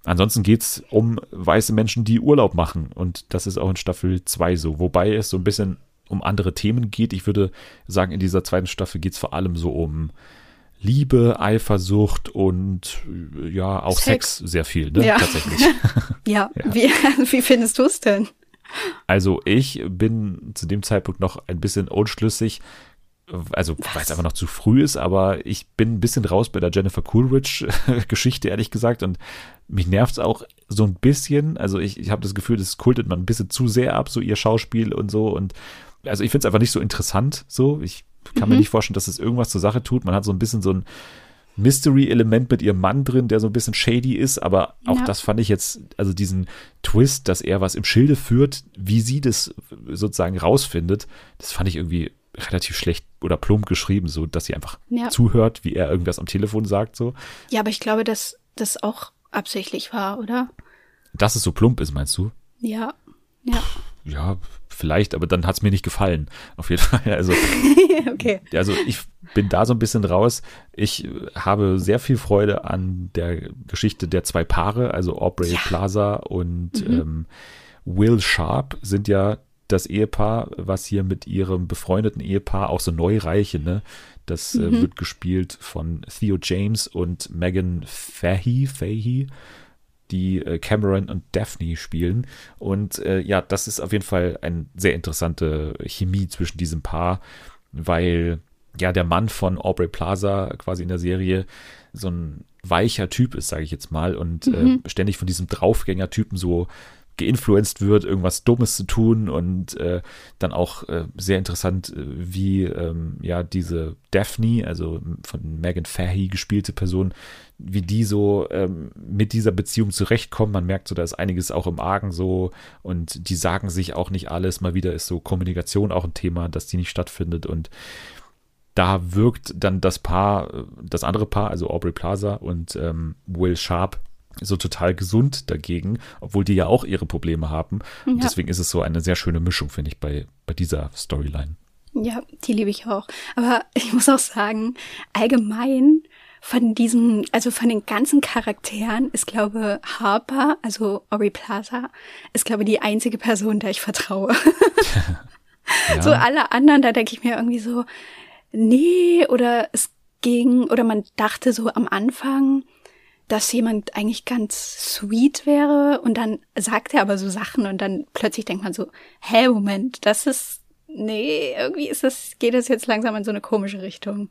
ansonsten geht's um weiße Menschen, die Urlaub machen. Und das ist auch in Staffel 2 so, wobei es so ein bisschen um andere Themen geht. Ich würde sagen, in dieser zweiten Staffel geht's vor allem so um Liebe, Eifersucht und äh, ja, auch Sex, Sex. sehr viel, ne? Ja. Tatsächlich. Ja, Wie, wie findest du es denn? Also ich bin zu dem Zeitpunkt noch ein bisschen unschlüssig, also weil es einfach noch zu früh ist, aber ich bin ein bisschen raus bei der Jennifer Coolidge-Geschichte, ehrlich gesagt. Und mich nervt es auch so ein bisschen. Also ich, ich habe das Gefühl, das kultet man ein bisschen zu sehr ab, so ihr Schauspiel und so. Und also ich finde es einfach nicht so interessant. So, ich kann mir nicht vorstellen, dass es irgendwas zur Sache tut. Man hat so ein bisschen so ein Mystery-Element mit ihrem Mann drin, der so ein bisschen shady ist, aber auch Ja. das fand ich jetzt, also diesen Twist, dass er was im Schilde führt, wie sie das sozusagen rausfindet, das fand ich irgendwie relativ schlecht oder plump geschrieben, so dass sie einfach Ja. zuhört, wie er irgendwas am Telefon sagt, so. Ja, aber ich glaube, dass das auch absichtlich war, oder? Dass es so plump ist, meinst du? Ja. Ja. Ja, vielleicht, aber dann hat es mir nicht gefallen. Auf jeden Fall. Also, okay. also ich bin da so ein bisschen raus. Ich äh, habe sehr viel Freude an der Geschichte der zwei Paare, also Aubrey Ja. Plaza und ähm, Will Sharp sind ja das Ehepaar, was hier mit ihrem befreundeten Ehepaar, auch so Neureiche, ne? Das äh, wird gespielt von Theo James und Megan Fahey, Fahey die äh, Cameron und Daphne spielen. Und äh, ja, das ist auf jeden Fall eine sehr interessante Chemie zwischen diesem Paar, weil ja der Mann von Aubrey Plaza quasi in der Serie so ein weicher Typ ist, sage ich jetzt mal, und äh, ständig von diesem Draufgänger-Typen so geinfluenced wird, irgendwas Dummes zu tun und äh, dann auch äh, sehr interessant, äh, wie ähm, ja diese Daphne, also von Megan Fahey gespielte Person, wie die so ähm, mit dieser Beziehung zurechtkommen. Man merkt so, da ist einiges auch im Argen so und die sagen sich auch nicht alles. Mal wieder ist so Kommunikation auch ein Thema, dass die nicht stattfindet und da wirkt dann das Paar, äh, das andere Paar, also Aubrey Plaza und ähm, Will Sharp, so total gesund dagegen, obwohl die ja auch ihre Probleme haben. Und Ja. deswegen ist es so eine sehr schöne Mischung, finde ich, bei, bei dieser Storyline. Ja, die liebe ich auch. Aber ich muss auch sagen, allgemein von diesen, also von den ganzen Charakteren ist, glaube Harper, also Ori Plaza, ist, glaube die einzige Person, der ich vertraue. Ja, So alle anderen, da denke ich mir irgendwie so, nee, oder es ging, oder man dachte so am Anfang, dass jemand eigentlich ganz sweet wäre und dann sagt er aber so Sachen und dann plötzlich denkt man so, hä, Moment, das ist, nee, irgendwie ist das, geht das jetzt langsam in so eine komische Richtung.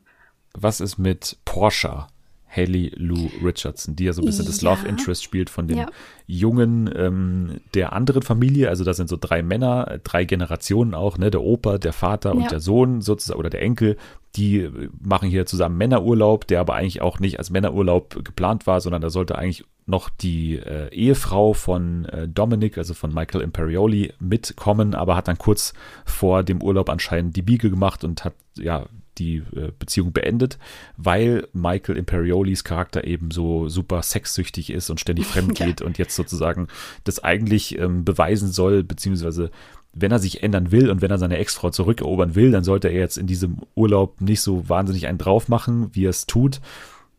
was ist mit Porsche? Haley Lou Richardson, die ja so ein bisschen das Ja. Love Interest spielt von dem Ja. Jungen ähm, der anderen Familie. Also da sind so drei Männer, drei Generationen auch, ne? Der Opa, der Vater und Ja. der Sohn sozusagen oder der Enkel. Die äh, machen hier zusammen Männerurlaub, der aber eigentlich auch nicht als Männerurlaub geplant war, sondern da sollte eigentlich noch die äh, Ehefrau von äh, Dominic, also von Michael Imperioli, mitkommen, aber hat dann kurz vor dem Urlaub anscheinend die Biege gemacht und hat ja die äh, Beziehung beendet, weil Michael Imperiolis Charakter eben so super sexsüchtig ist und ständig fremd Ja. geht und jetzt sozusagen das eigentlich ähm, beweisen soll, beziehungsweise wenn er sich ändern will und wenn er seine Ex-Frau zurückerobern will, dann sollte er jetzt in diesem Urlaub nicht so wahnsinnig einen drauf machen, wie er es tut.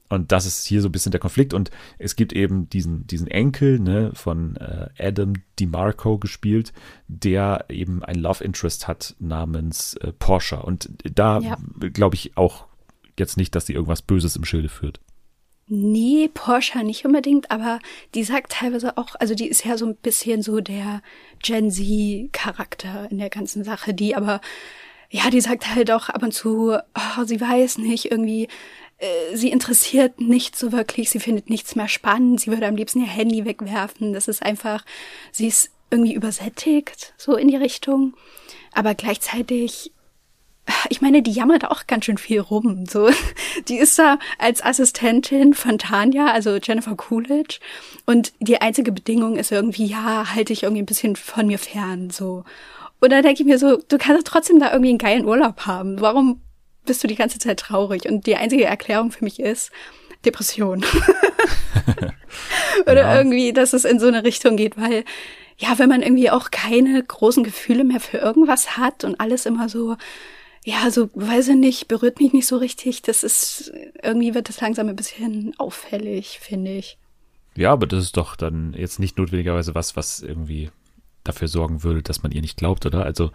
Und das ist hier so ein bisschen der Konflikt. Und es gibt eben diesen, diesen Enkel ne, von äh, Adam DiMarco gespielt, der eben ein Love Interest hat namens äh, Porsche. Und da Ja. glaube ich auch jetzt nicht, dass sie irgendwas Böses im Schilde führt. Nee, Porsche nicht unbedingt, aber die sagt teilweise auch, also die ist ja so ein bisschen so der Gen Z-Charakter in der ganzen Sache, die aber, ja, die sagt halt auch ab und zu, oh, sie weiß nicht, irgendwie, äh, sie interessiert nicht so wirklich, sie findet nichts mehr spannend, sie würde am liebsten ihr Handy wegwerfen, das ist einfach, sie ist irgendwie übersättigt, so in die Richtung, aber gleichzeitig ich meine, die jammert auch ganz schön viel rum. So, die ist da als Assistentin von Tanja, also Jennifer Coolidge, und die einzige Bedingung ist irgendwie, ja, halte ich irgendwie ein bisschen von mir fern. So, und da denke ich mir so, du kannst doch trotzdem da irgendwie einen geilen Urlaub haben. Warum bist du die ganze Zeit traurig? Und die einzige Erklärung für mich ist, Depression. Oder Ja. irgendwie, dass es in so eine Richtung geht, weil ja, wenn man irgendwie auch keine großen Gefühle mehr für irgendwas hat und alles immer so, ja, so, weiß ich nicht, berührt mich nicht so richtig, das ist, irgendwie wird das langsam ein bisschen auffällig, finde ich. Ja, aber das ist doch dann jetzt nicht notwendigerweise was, was irgendwie dafür sorgen würde, dass man ihr nicht glaubt, oder? Also,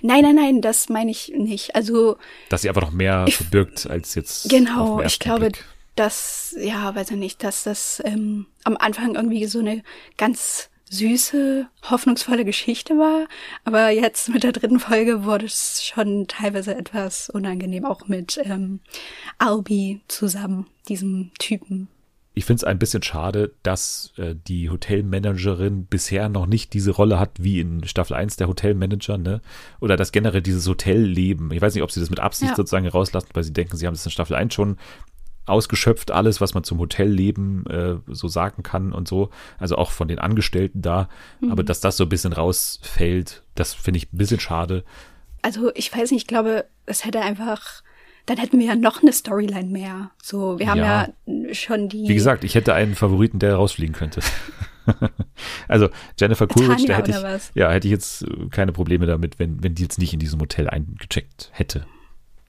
Nein, nein, nein, das meine ich nicht. Also, dass sie einfach noch mehr verbirgt als jetzt. Genau, ich glaube, Blick. dass, ja, weiß ich nicht, dass das ähm, am Anfang irgendwie so eine ganz süße, hoffnungsvolle Geschichte war. Aber jetzt mit der dritten Folge wurde es schon teilweise etwas unangenehm, auch mit ähm, Albi zusammen, diesem Typen. Ich finde es ein bisschen schade, dass äh, die Hotelmanagerin bisher noch nicht diese Rolle hat wie in Staffel 1 der Hotelmanager, ne? Oder das generell dieses Hotelleben. Ich weiß nicht, ob sie das mit Absicht Ja. sozusagen rauslassen, weil sie denken, sie haben das in Staffel 1 schon ausgeschöpft, alles, was man zum Hotelleben äh, so sagen kann und so. Also auch von den Angestellten da. Aber dass das so ein bisschen rausfällt, das finde ich ein bisschen schade. Also ich weiß nicht, ich glaube, es hätte einfach, dann hätten wir ja noch eine Storyline mehr. So, wir haben Ja. ja, schon die. Wie gesagt, ich hätte einen Favoriten, der rausfliegen könnte. also Jennifer Coolidge, da hätte ich, was? ja, hätte ich jetzt äh, keine Probleme damit, wenn, wenn die jetzt nicht in diesem Hotel eingecheckt hätte.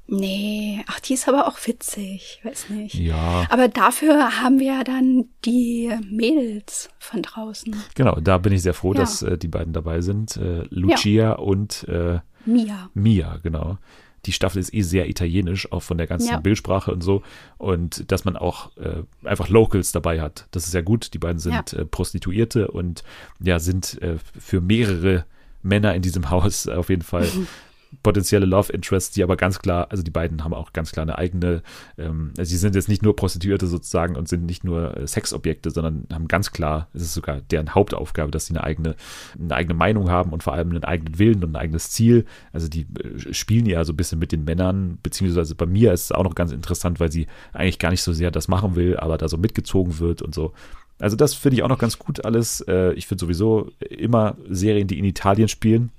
Nee, ach, die ist aber auch witzig, weiß nicht. Ja. Aber dafür haben wir ja dann die Mädels von draußen. Genau, da bin ich sehr froh, Ja. dass äh, die beiden dabei sind. Äh, Lucia und äh, Mia. Mia, genau. Die Staffel ist eh sehr italienisch, auch von der ganzen Ja. Bildsprache und so. Und dass man auch äh, einfach Locals dabei hat, das ist ja gut. Die beiden sind äh, Prostituierte und ja, sind äh, für mehrere Männer in diesem Haus auf jeden Fall potenzielle Love Interests, die aber ganz klar, also die beiden haben auch ganz klar eine eigene, ähm, also sie sind jetzt nicht nur Prostituierte sozusagen und sind nicht nur äh, Sexobjekte, sondern haben ganz klar, es ist sogar deren Hauptaufgabe, dass sie eine eigene, eine eigene Meinung haben und vor allem einen eigenen Willen und ein eigenes Ziel. Also die äh, spielen ja so ein bisschen mit den Männern, beziehungsweise bei mir ist es auch noch ganz interessant, weil sie eigentlich gar nicht so sehr das machen will, aber da so mitgezogen wird und so. Also das finde ich auch noch ganz gut alles. Äh, ich finde sowieso immer Serien, die in Italien spielen,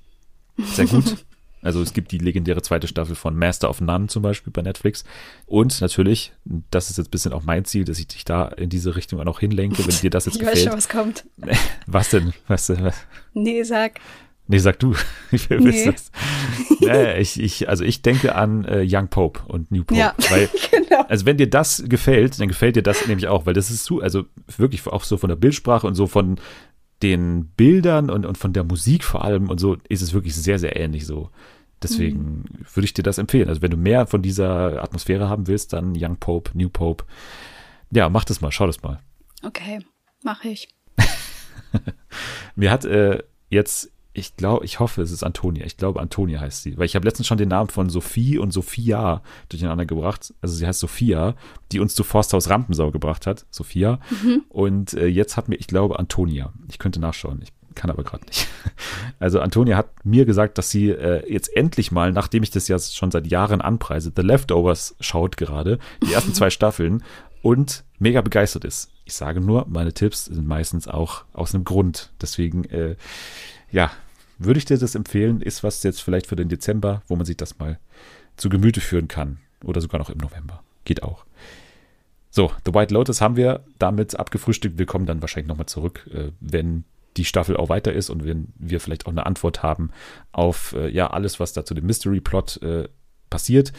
sehr gut. Also es gibt die legendäre zweite Staffel von Master of None zum Beispiel bei Netflix. Und natürlich, das ist jetzt ein bisschen auch mein Ziel, dass ich dich da in diese Richtung auch noch hinlenke, wenn dir das jetzt Ich weiß schon, gefällt. was kommt. Was denn? Was, denn? was? Nee, sag. Nee, sag du. Ich will Nee. das. Nee, ich, ich, also ich denke an äh, Young Pope und New Pope. Ja, Weil, genau. also wenn dir das gefällt, dann gefällt dir das nämlich auch, weil das ist zu, also wirklich auch so von der Bildsprache und so von den Bildern und, und von der Musik vor allem und so ist es wirklich sehr, sehr ähnlich so. Deswegen würde ich dir das empfehlen. Also wenn du mehr von dieser Atmosphäre haben willst, dann Young Pope, New Pope. Ja, mach das mal, schau das mal. Okay, mache ich. Mir hat äh, jetzt, ich glaube, ich hoffe, es ist Antonia. Ich glaube, Antonia heißt sie. Weil ich habe letztens schon den Namen von Sophie und Sophia durcheinander gebracht. Also sie heißt Sophia, die uns zu Forsthaus Rampensau gebracht hat. Sophia. Und äh, jetzt hat mir, ich glaube, Antonia. Ich könnte nachschauen. Ich kann aber gerade nicht. Also Antonia hat mir gesagt, dass sie äh, jetzt endlich mal, nachdem ich das ja schon seit Jahren anpreise, The Leftovers schaut gerade, die ersten zwei Staffeln und mega begeistert ist. Ich sage nur, meine Tipps sind meistens auch aus einem Grund. Deswegen, äh, ja, würde ich dir das empfehlen, ist was jetzt vielleicht für den Dezember, wo man sich das mal zu Gemüte führen kann. Oder sogar noch im November. Geht auch. So, The White Lotus haben wir damit abgefrühstückt. Wir kommen dann wahrscheinlich nochmal zurück, äh, wenn die Staffel auch weiter ist und wenn wir vielleicht auch eine Antwort haben auf äh, ja alles, was da zu dem Mystery-Plot äh, passiert.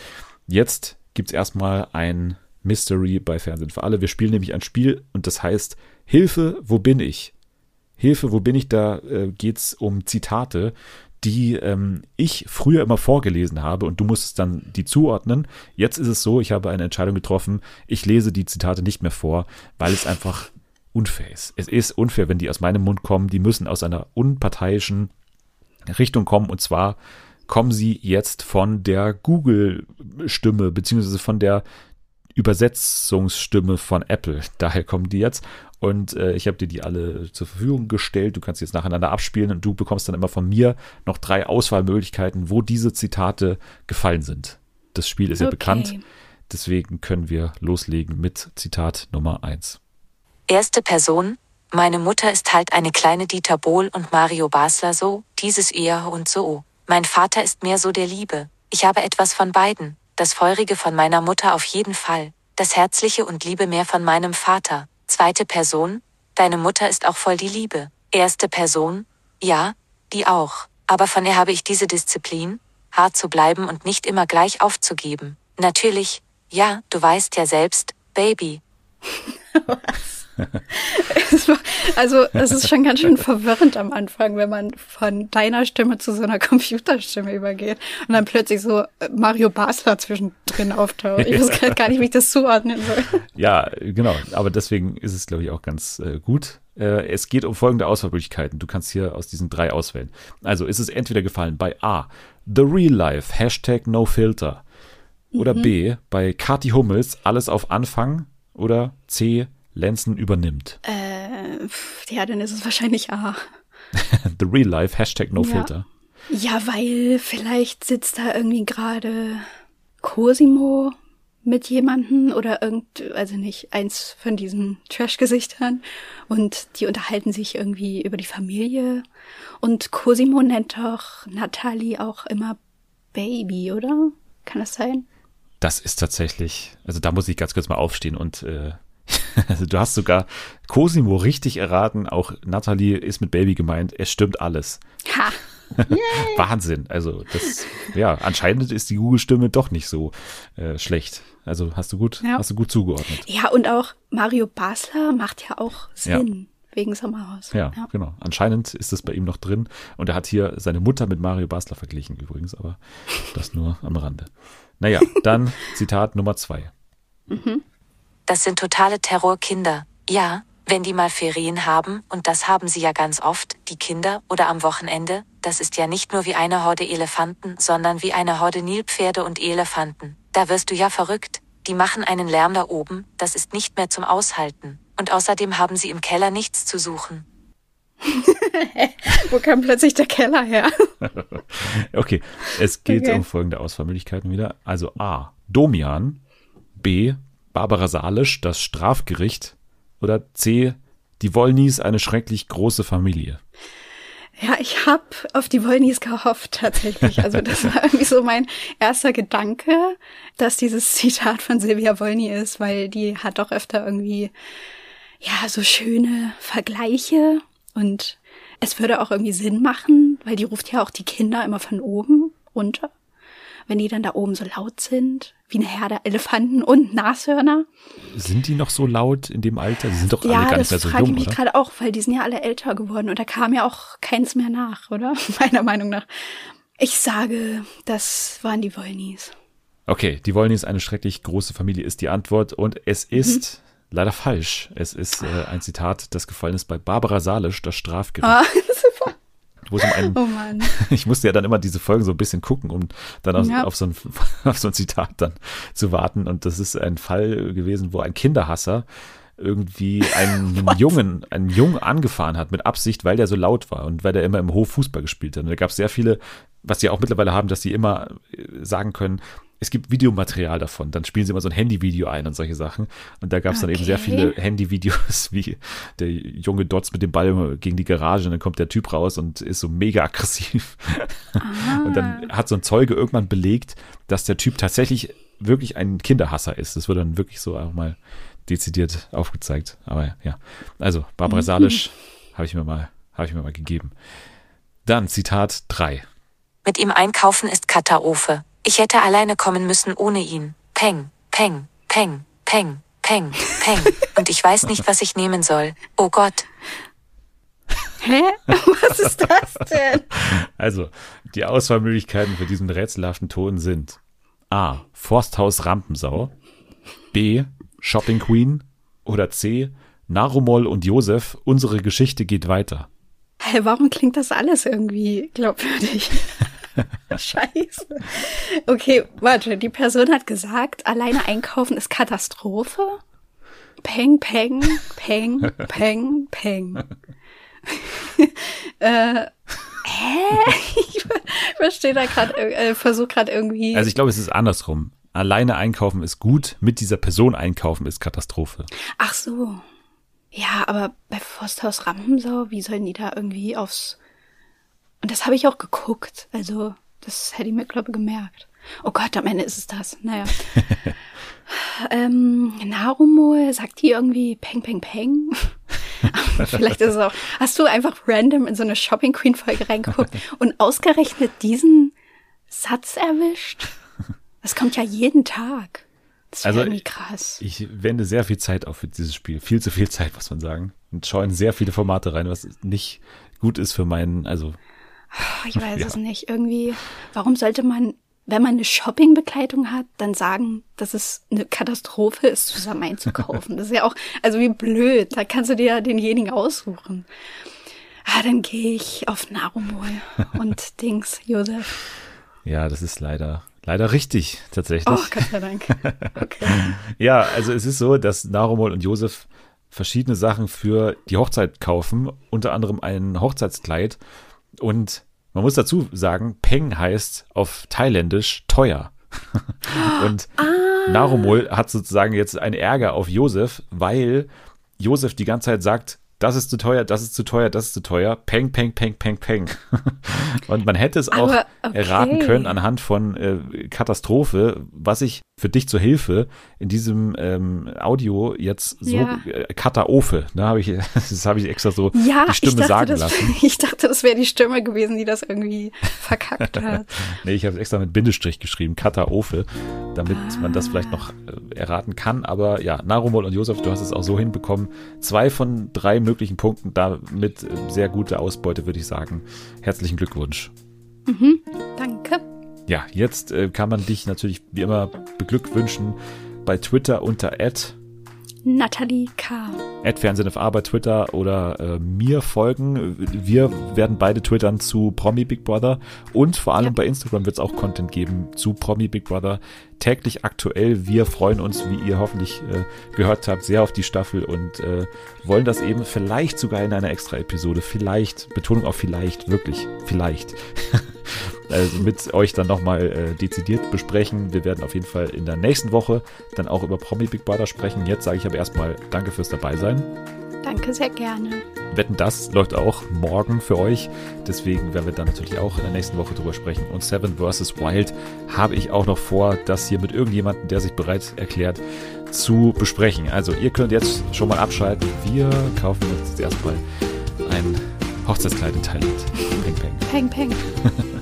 Jetzt gibt es erstmal ein Mystery bei Fernsehen für alle. Wir spielen nämlich ein Spiel und das heißt Hilfe, wo bin ich? Hilfe, wo bin ich? Da äh, geht es um Zitate, die ähm, ich früher immer vorgelesen habe und du musstest dann die zuordnen. Jetzt ist es so, ich habe eine Entscheidung getroffen, ich lese die Zitate nicht mehr vor, weil es einfach unfair ist. Es ist unfair, wenn die aus meinem Mund kommen. Die müssen aus einer unparteiischen Richtung kommen und zwar kommen sie jetzt von der Google-Stimme beziehungsweise von der Übersetzungsstimme von Apple. Daher kommen die jetzt. Und äh, ich habe dir die alle zur Verfügung gestellt. Du kannst jetzt nacheinander abspielen und du bekommst dann immer von mir noch drei Auswahlmöglichkeiten, wo diese Zitate gefallen sind. Das Spiel ist ja Okay. bekannt. Deswegen können wir loslegen mit Zitat Nummer eins. Erste Person, meine Mutter ist halt eine kleine Dieter Bohl und Mario Basler so, dieses eher und so. Mein Vater ist mehr so der Liebe. Ich habe etwas von beiden, das Feurige von meiner Mutter auf jeden Fall. das herzliche und Liebe mehr von meinem Vater. Zweite Person, deine Mutter ist auch voll die Liebe. Erste Person, ja, die auch. Aber von ihr habe ich diese Disziplin, hart zu bleiben und nicht immer gleich aufzugeben. Natürlich, ja, du weißt ja selbst, Baby. Es war- Also es ist schon ganz schön verwirrend am Anfang, wenn man von deiner Stimme zu so einer Computerstimme übergeht und dann plötzlich so äh, Mario Basler zwischendrin auftaucht. Ich weiß grad gar nicht, wie ich das zuordnen soll. Ja, genau. Aber deswegen ist es, glaube ich, auch ganz äh, gut. Äh, es geht um folgende Auswahlmöglichkeiten. Du kannst hier aus diesen drei auswählen. Also ist es entweder gefallen bei A, The Real Life, Hashtag No Filter. Oder B, bei Kati Hummels, alles auf Anfang. Oder C, Lenzen übernimmt. Äh, ja, dann ist es wahrscheinlich A. The Real Life, Hashtag No Ja. Filter. Ja, weil vielleicht sitzt da irgendwie gerade Cosimo mit jemanden oder irgend, also nicht, eins von diesen Trash-Gesichtern und die unterhalten sich irgendwie über die Familie und Cosimo nennt doch Natalie auch immer Baby, oder? Kann das sein? Das ist tatsächlich, also da muss ich ganz kurz mal aufstehen und äh, du hast sogar Cosimo richtig erraten, auch Natalie ist mit Baby gemeint, es stimmt alles. Ha! Wahnsinn. Also das, ja, anscheinend ist die Google-Stimme doch nicht so äh, schlecht. Also hast du gut, Ja. hast du gut zugeordnet. Ja, und auch Mario Basler macht ja auch Sinn wegen Sommerhaus. Ja, genau. Anscheinend ist das bei ihm noch drin. Und er hat hier seine Mutter mit Mario Basler verglichen übrigens, aber das nur am Rande. Naja, dann Zitat Nummer zwei. Das sind totale Terrorkinder. Ja, wenn die mal Ferien haben, und das haben sie ja ganz oft, die Kinder, oder am Wochenende, das ist ja nicht nur wie eine Horde Elefanten, sondern wie eine Horde Nilpferde und Elefanten. Da wirst du ja verrückt. Die machen einen Lärm da oben, das ist nicht mehr zum Aushalten. Und außerdem haben sie im Keller nichts zu suchen. Wo kam plötzlich der Keller her? Okay, es geht Okay. um folgende Auswahlmöglichkeiten wieder. Also A. Domian. B. Barbara Salisch, das Strafgericht. Oder C. Die Wollnies, eine schrecklich große Familie. Ja, ich habe auf die Wollnies gehofft tatsächlich. Also das war irgendwie so mein erster Gedanke, dass dieses Zitat von Silvia Wollny ist, weil die hat doch öfter irgendwie ja so schöne Vergleiche und es würde auch irgendwie Sinn machen, weil die ruft ja auch die Kinder immer von oben runter, wenn die dann da oben so laut sind, wie eine Herde Elefanten und Nashörner. Sind die noch so laut in dem Alter? Die sind doch alle Ja, gar das nicht mehr so frage ich jung, mich gerade auch, weil die sind ja alle älter geworden und da kam ja auch keins mehr nach, oder? Meiner Meinung nach. Ich sage, das waren die Wollnies. Okay, die Wollnies, eine schrecklich große Familie ist die Antwort und es Mhm. ist leider falsch. Es ist äh, ein Zitat, das gefallen ist bei Barbara Salisch, das Strafgericht. Ah. Wo es um einen, Oh Mann. ich musste ja dann immer diese Folgen so ein bisschen gucken, um dann auf, Ja. auf, so ein, auf so ein Zitat dann zu warten. Und das ist ein Fall gewesen, wo ein Kinderhasser irgendwie einen Jungen, einen Jungen angefahren hat mit Absicht, weil der so laut war und weil der immer im Hof Fußball gespielt hat. Und da gab es sehr viele, was sie auch mittlerweile haben, dass sie immer äh, sagen können, es gibt Videomaterial davon. Dann spielen sie immer so ein Handyvideo ein und solche Sachen. Und da gab es dann eben sehr Okay. viele Handyvideos, wie der Junge dotzt mit dem Ball gegen die Garage und dann kommt der Typ raus und ist so mega aggressiv. Und dann hat so ein Zeuge irgendwann belegt, dass der Typ tatsächlich wirklich ein Kinderhasser ist. Das wird dann wirklich so auch mal dezidiert aufgezeigt. Aber ja, also Barbara Salisch habe ich mir mal, habe ich mir mal gegeben. Dann Zitat 3. Mit ihm einkaufen ist Katastrophe. Ich hätte alleine kommen müssen ohne ihn. Peng, peng, peng, peng, peng, peng. Und ich weiß nicht, was ich nehmen soll. Oh Gott. Hä? Was ist das denn? Also, die Auswahlmöglichkeiten für diesen rätselhaften Ton sind A. Forsthaus Rampensau, B. Shopping Queen oder C. Narumol und Josef, unsere Geschichte geht weiter. Hä, warum klingt das alles irgendwie glaubwürdig? Scheiße. Okay, warte, die Person hat gesagt, alleine einkaufen ist Katastrophe? Peng, peng, peng, peng, peng. äh, hä? Ich ver- verstehe da gerade, äh, versuche gerade irgendwie. Also ich glaube, es ist andersrum. Alleine einkaufen ist gut, mit dieser Person einkaufen ist Katastrophe. Ach so. Ja, aber bei Forsthaus Rampensau, wie sollen die da irgendwie aufs. Und das habe ich auch geguckt. Also, das hätte ich mir, glaube ich, gemerkt. Oh Gott, am Ende ist es das. Naja. ähm, Narumol, sagt die irgendwie Peng, Peng, Peng? Vielleicht ist es auch, hast du einfach random in so eine Shopping Queen Folge reingeguckt und ausgerechnet diesen Satz erwischt? Das kommt ja jeden Tag. Das ist Also, irgendwie krass. Ich wende sehr viel Zeit auf für dieses Spiel. Viel zu viel Zeit, muss man sagen. Und schaue in sehr viele Formate rein, was nicht gut ist für meinen, also ich weiß ja. es nicht. Irgendwie, warum sollte man, wenn man eine Shoppingbegleitung hat, dann sagen, dass es eine Katastrophe ist, zusammen einzukaufen? Das ist ja auch, also wie blöd. Da kannst du dir denjenigen aussuchen. Ah, dann gehe ich auf Narumol und Dings, Josef. ja, das ist leider, leider richtig, tatsächlich. Oh, Gott sei Dank. Okay. Ja, also es ist so, dass Narumol und Josef verschiedene Sachen für die Hochzeit kaufen, unter anderem ein Hochzeitskleid. Und man muss dazu sagen, Peng heißt auf Thailändisch teuer. und Narumol hat sozusagen jetzt einen Ärger auf Josef, weil Josef die ganze Zeit sagt, das ist zu teuer, das ist zu teuer, das ist zu teuer. Peng, peng, peng, peng, peng. Und man hätte es auch Aber, okay. erraten können anhand von äh, Katastrophe, was ich für dich zur Hilfe in diesem ähm, Audio jetzt so Ja. äh, Katastrophe, ne, habe ich, das habe ich extra so Ja, die Stimme dachte, sagen das, lassen. ich dachte, das wäre die Stimme gewesen, die das irgendwie verkackt hat. Nee, ich habe es extra mit Bindestrich geschrieben, Katastrophe, damit man das vielleicht noch äh, erraten kann. Aber ja, Narumol und Josef, du hast es auch so hinbekommen. Zwei von drei möglichen Punkten, damit äh, sehr gute Ausbeute, würde ich sagen. Herzlichen Glückwunsch. Danke. Ja, jetzt äh, kann man dich natürlich wie immer beglückwünschen bei Twitter unter Nathalie K. @fernsehnfa bei Twitter oder äh, mir folgen. Wir werden beide twittern zu Promi Big Brother und vor allem Ja. bei Instagram wird es auch Content geben zu Promi Big Brother. Täglich aktuell. Wir freuen uns, wie ihr hoffentlich äh, gehört habt, sehr auf die Staffel und äh, wollen das eben vielleicht sogar in einer extra Episode, vielleicht, Betonung auf vielleicht, wirklich, vielleicht. also mit euch dann nochmal äh, dezidiert besprechen. Wir werden auf jeden Fall in der nächsten Woche dann auch über Promi Big Brother sprechen. Jetzt sage ich aber erstmal Danke fürs dabei sein. Danke sehr gerne. Wetten, das läuft auch morgen für euch. Deswegen werden wir dann natürlich auch in der nächsten Woche drüber sprechen. Und Seven vs. Wild habe ich auch noch vor, das hier mit irgendjemandem, der sich bereit erklärt, zu besprechen. Also ihr könnt jetzt schon mal abschalten. Wir kaufen uns jetzt erstmal ein Hochzeitskleid in Thailand. Peng, peng. Peng, peng.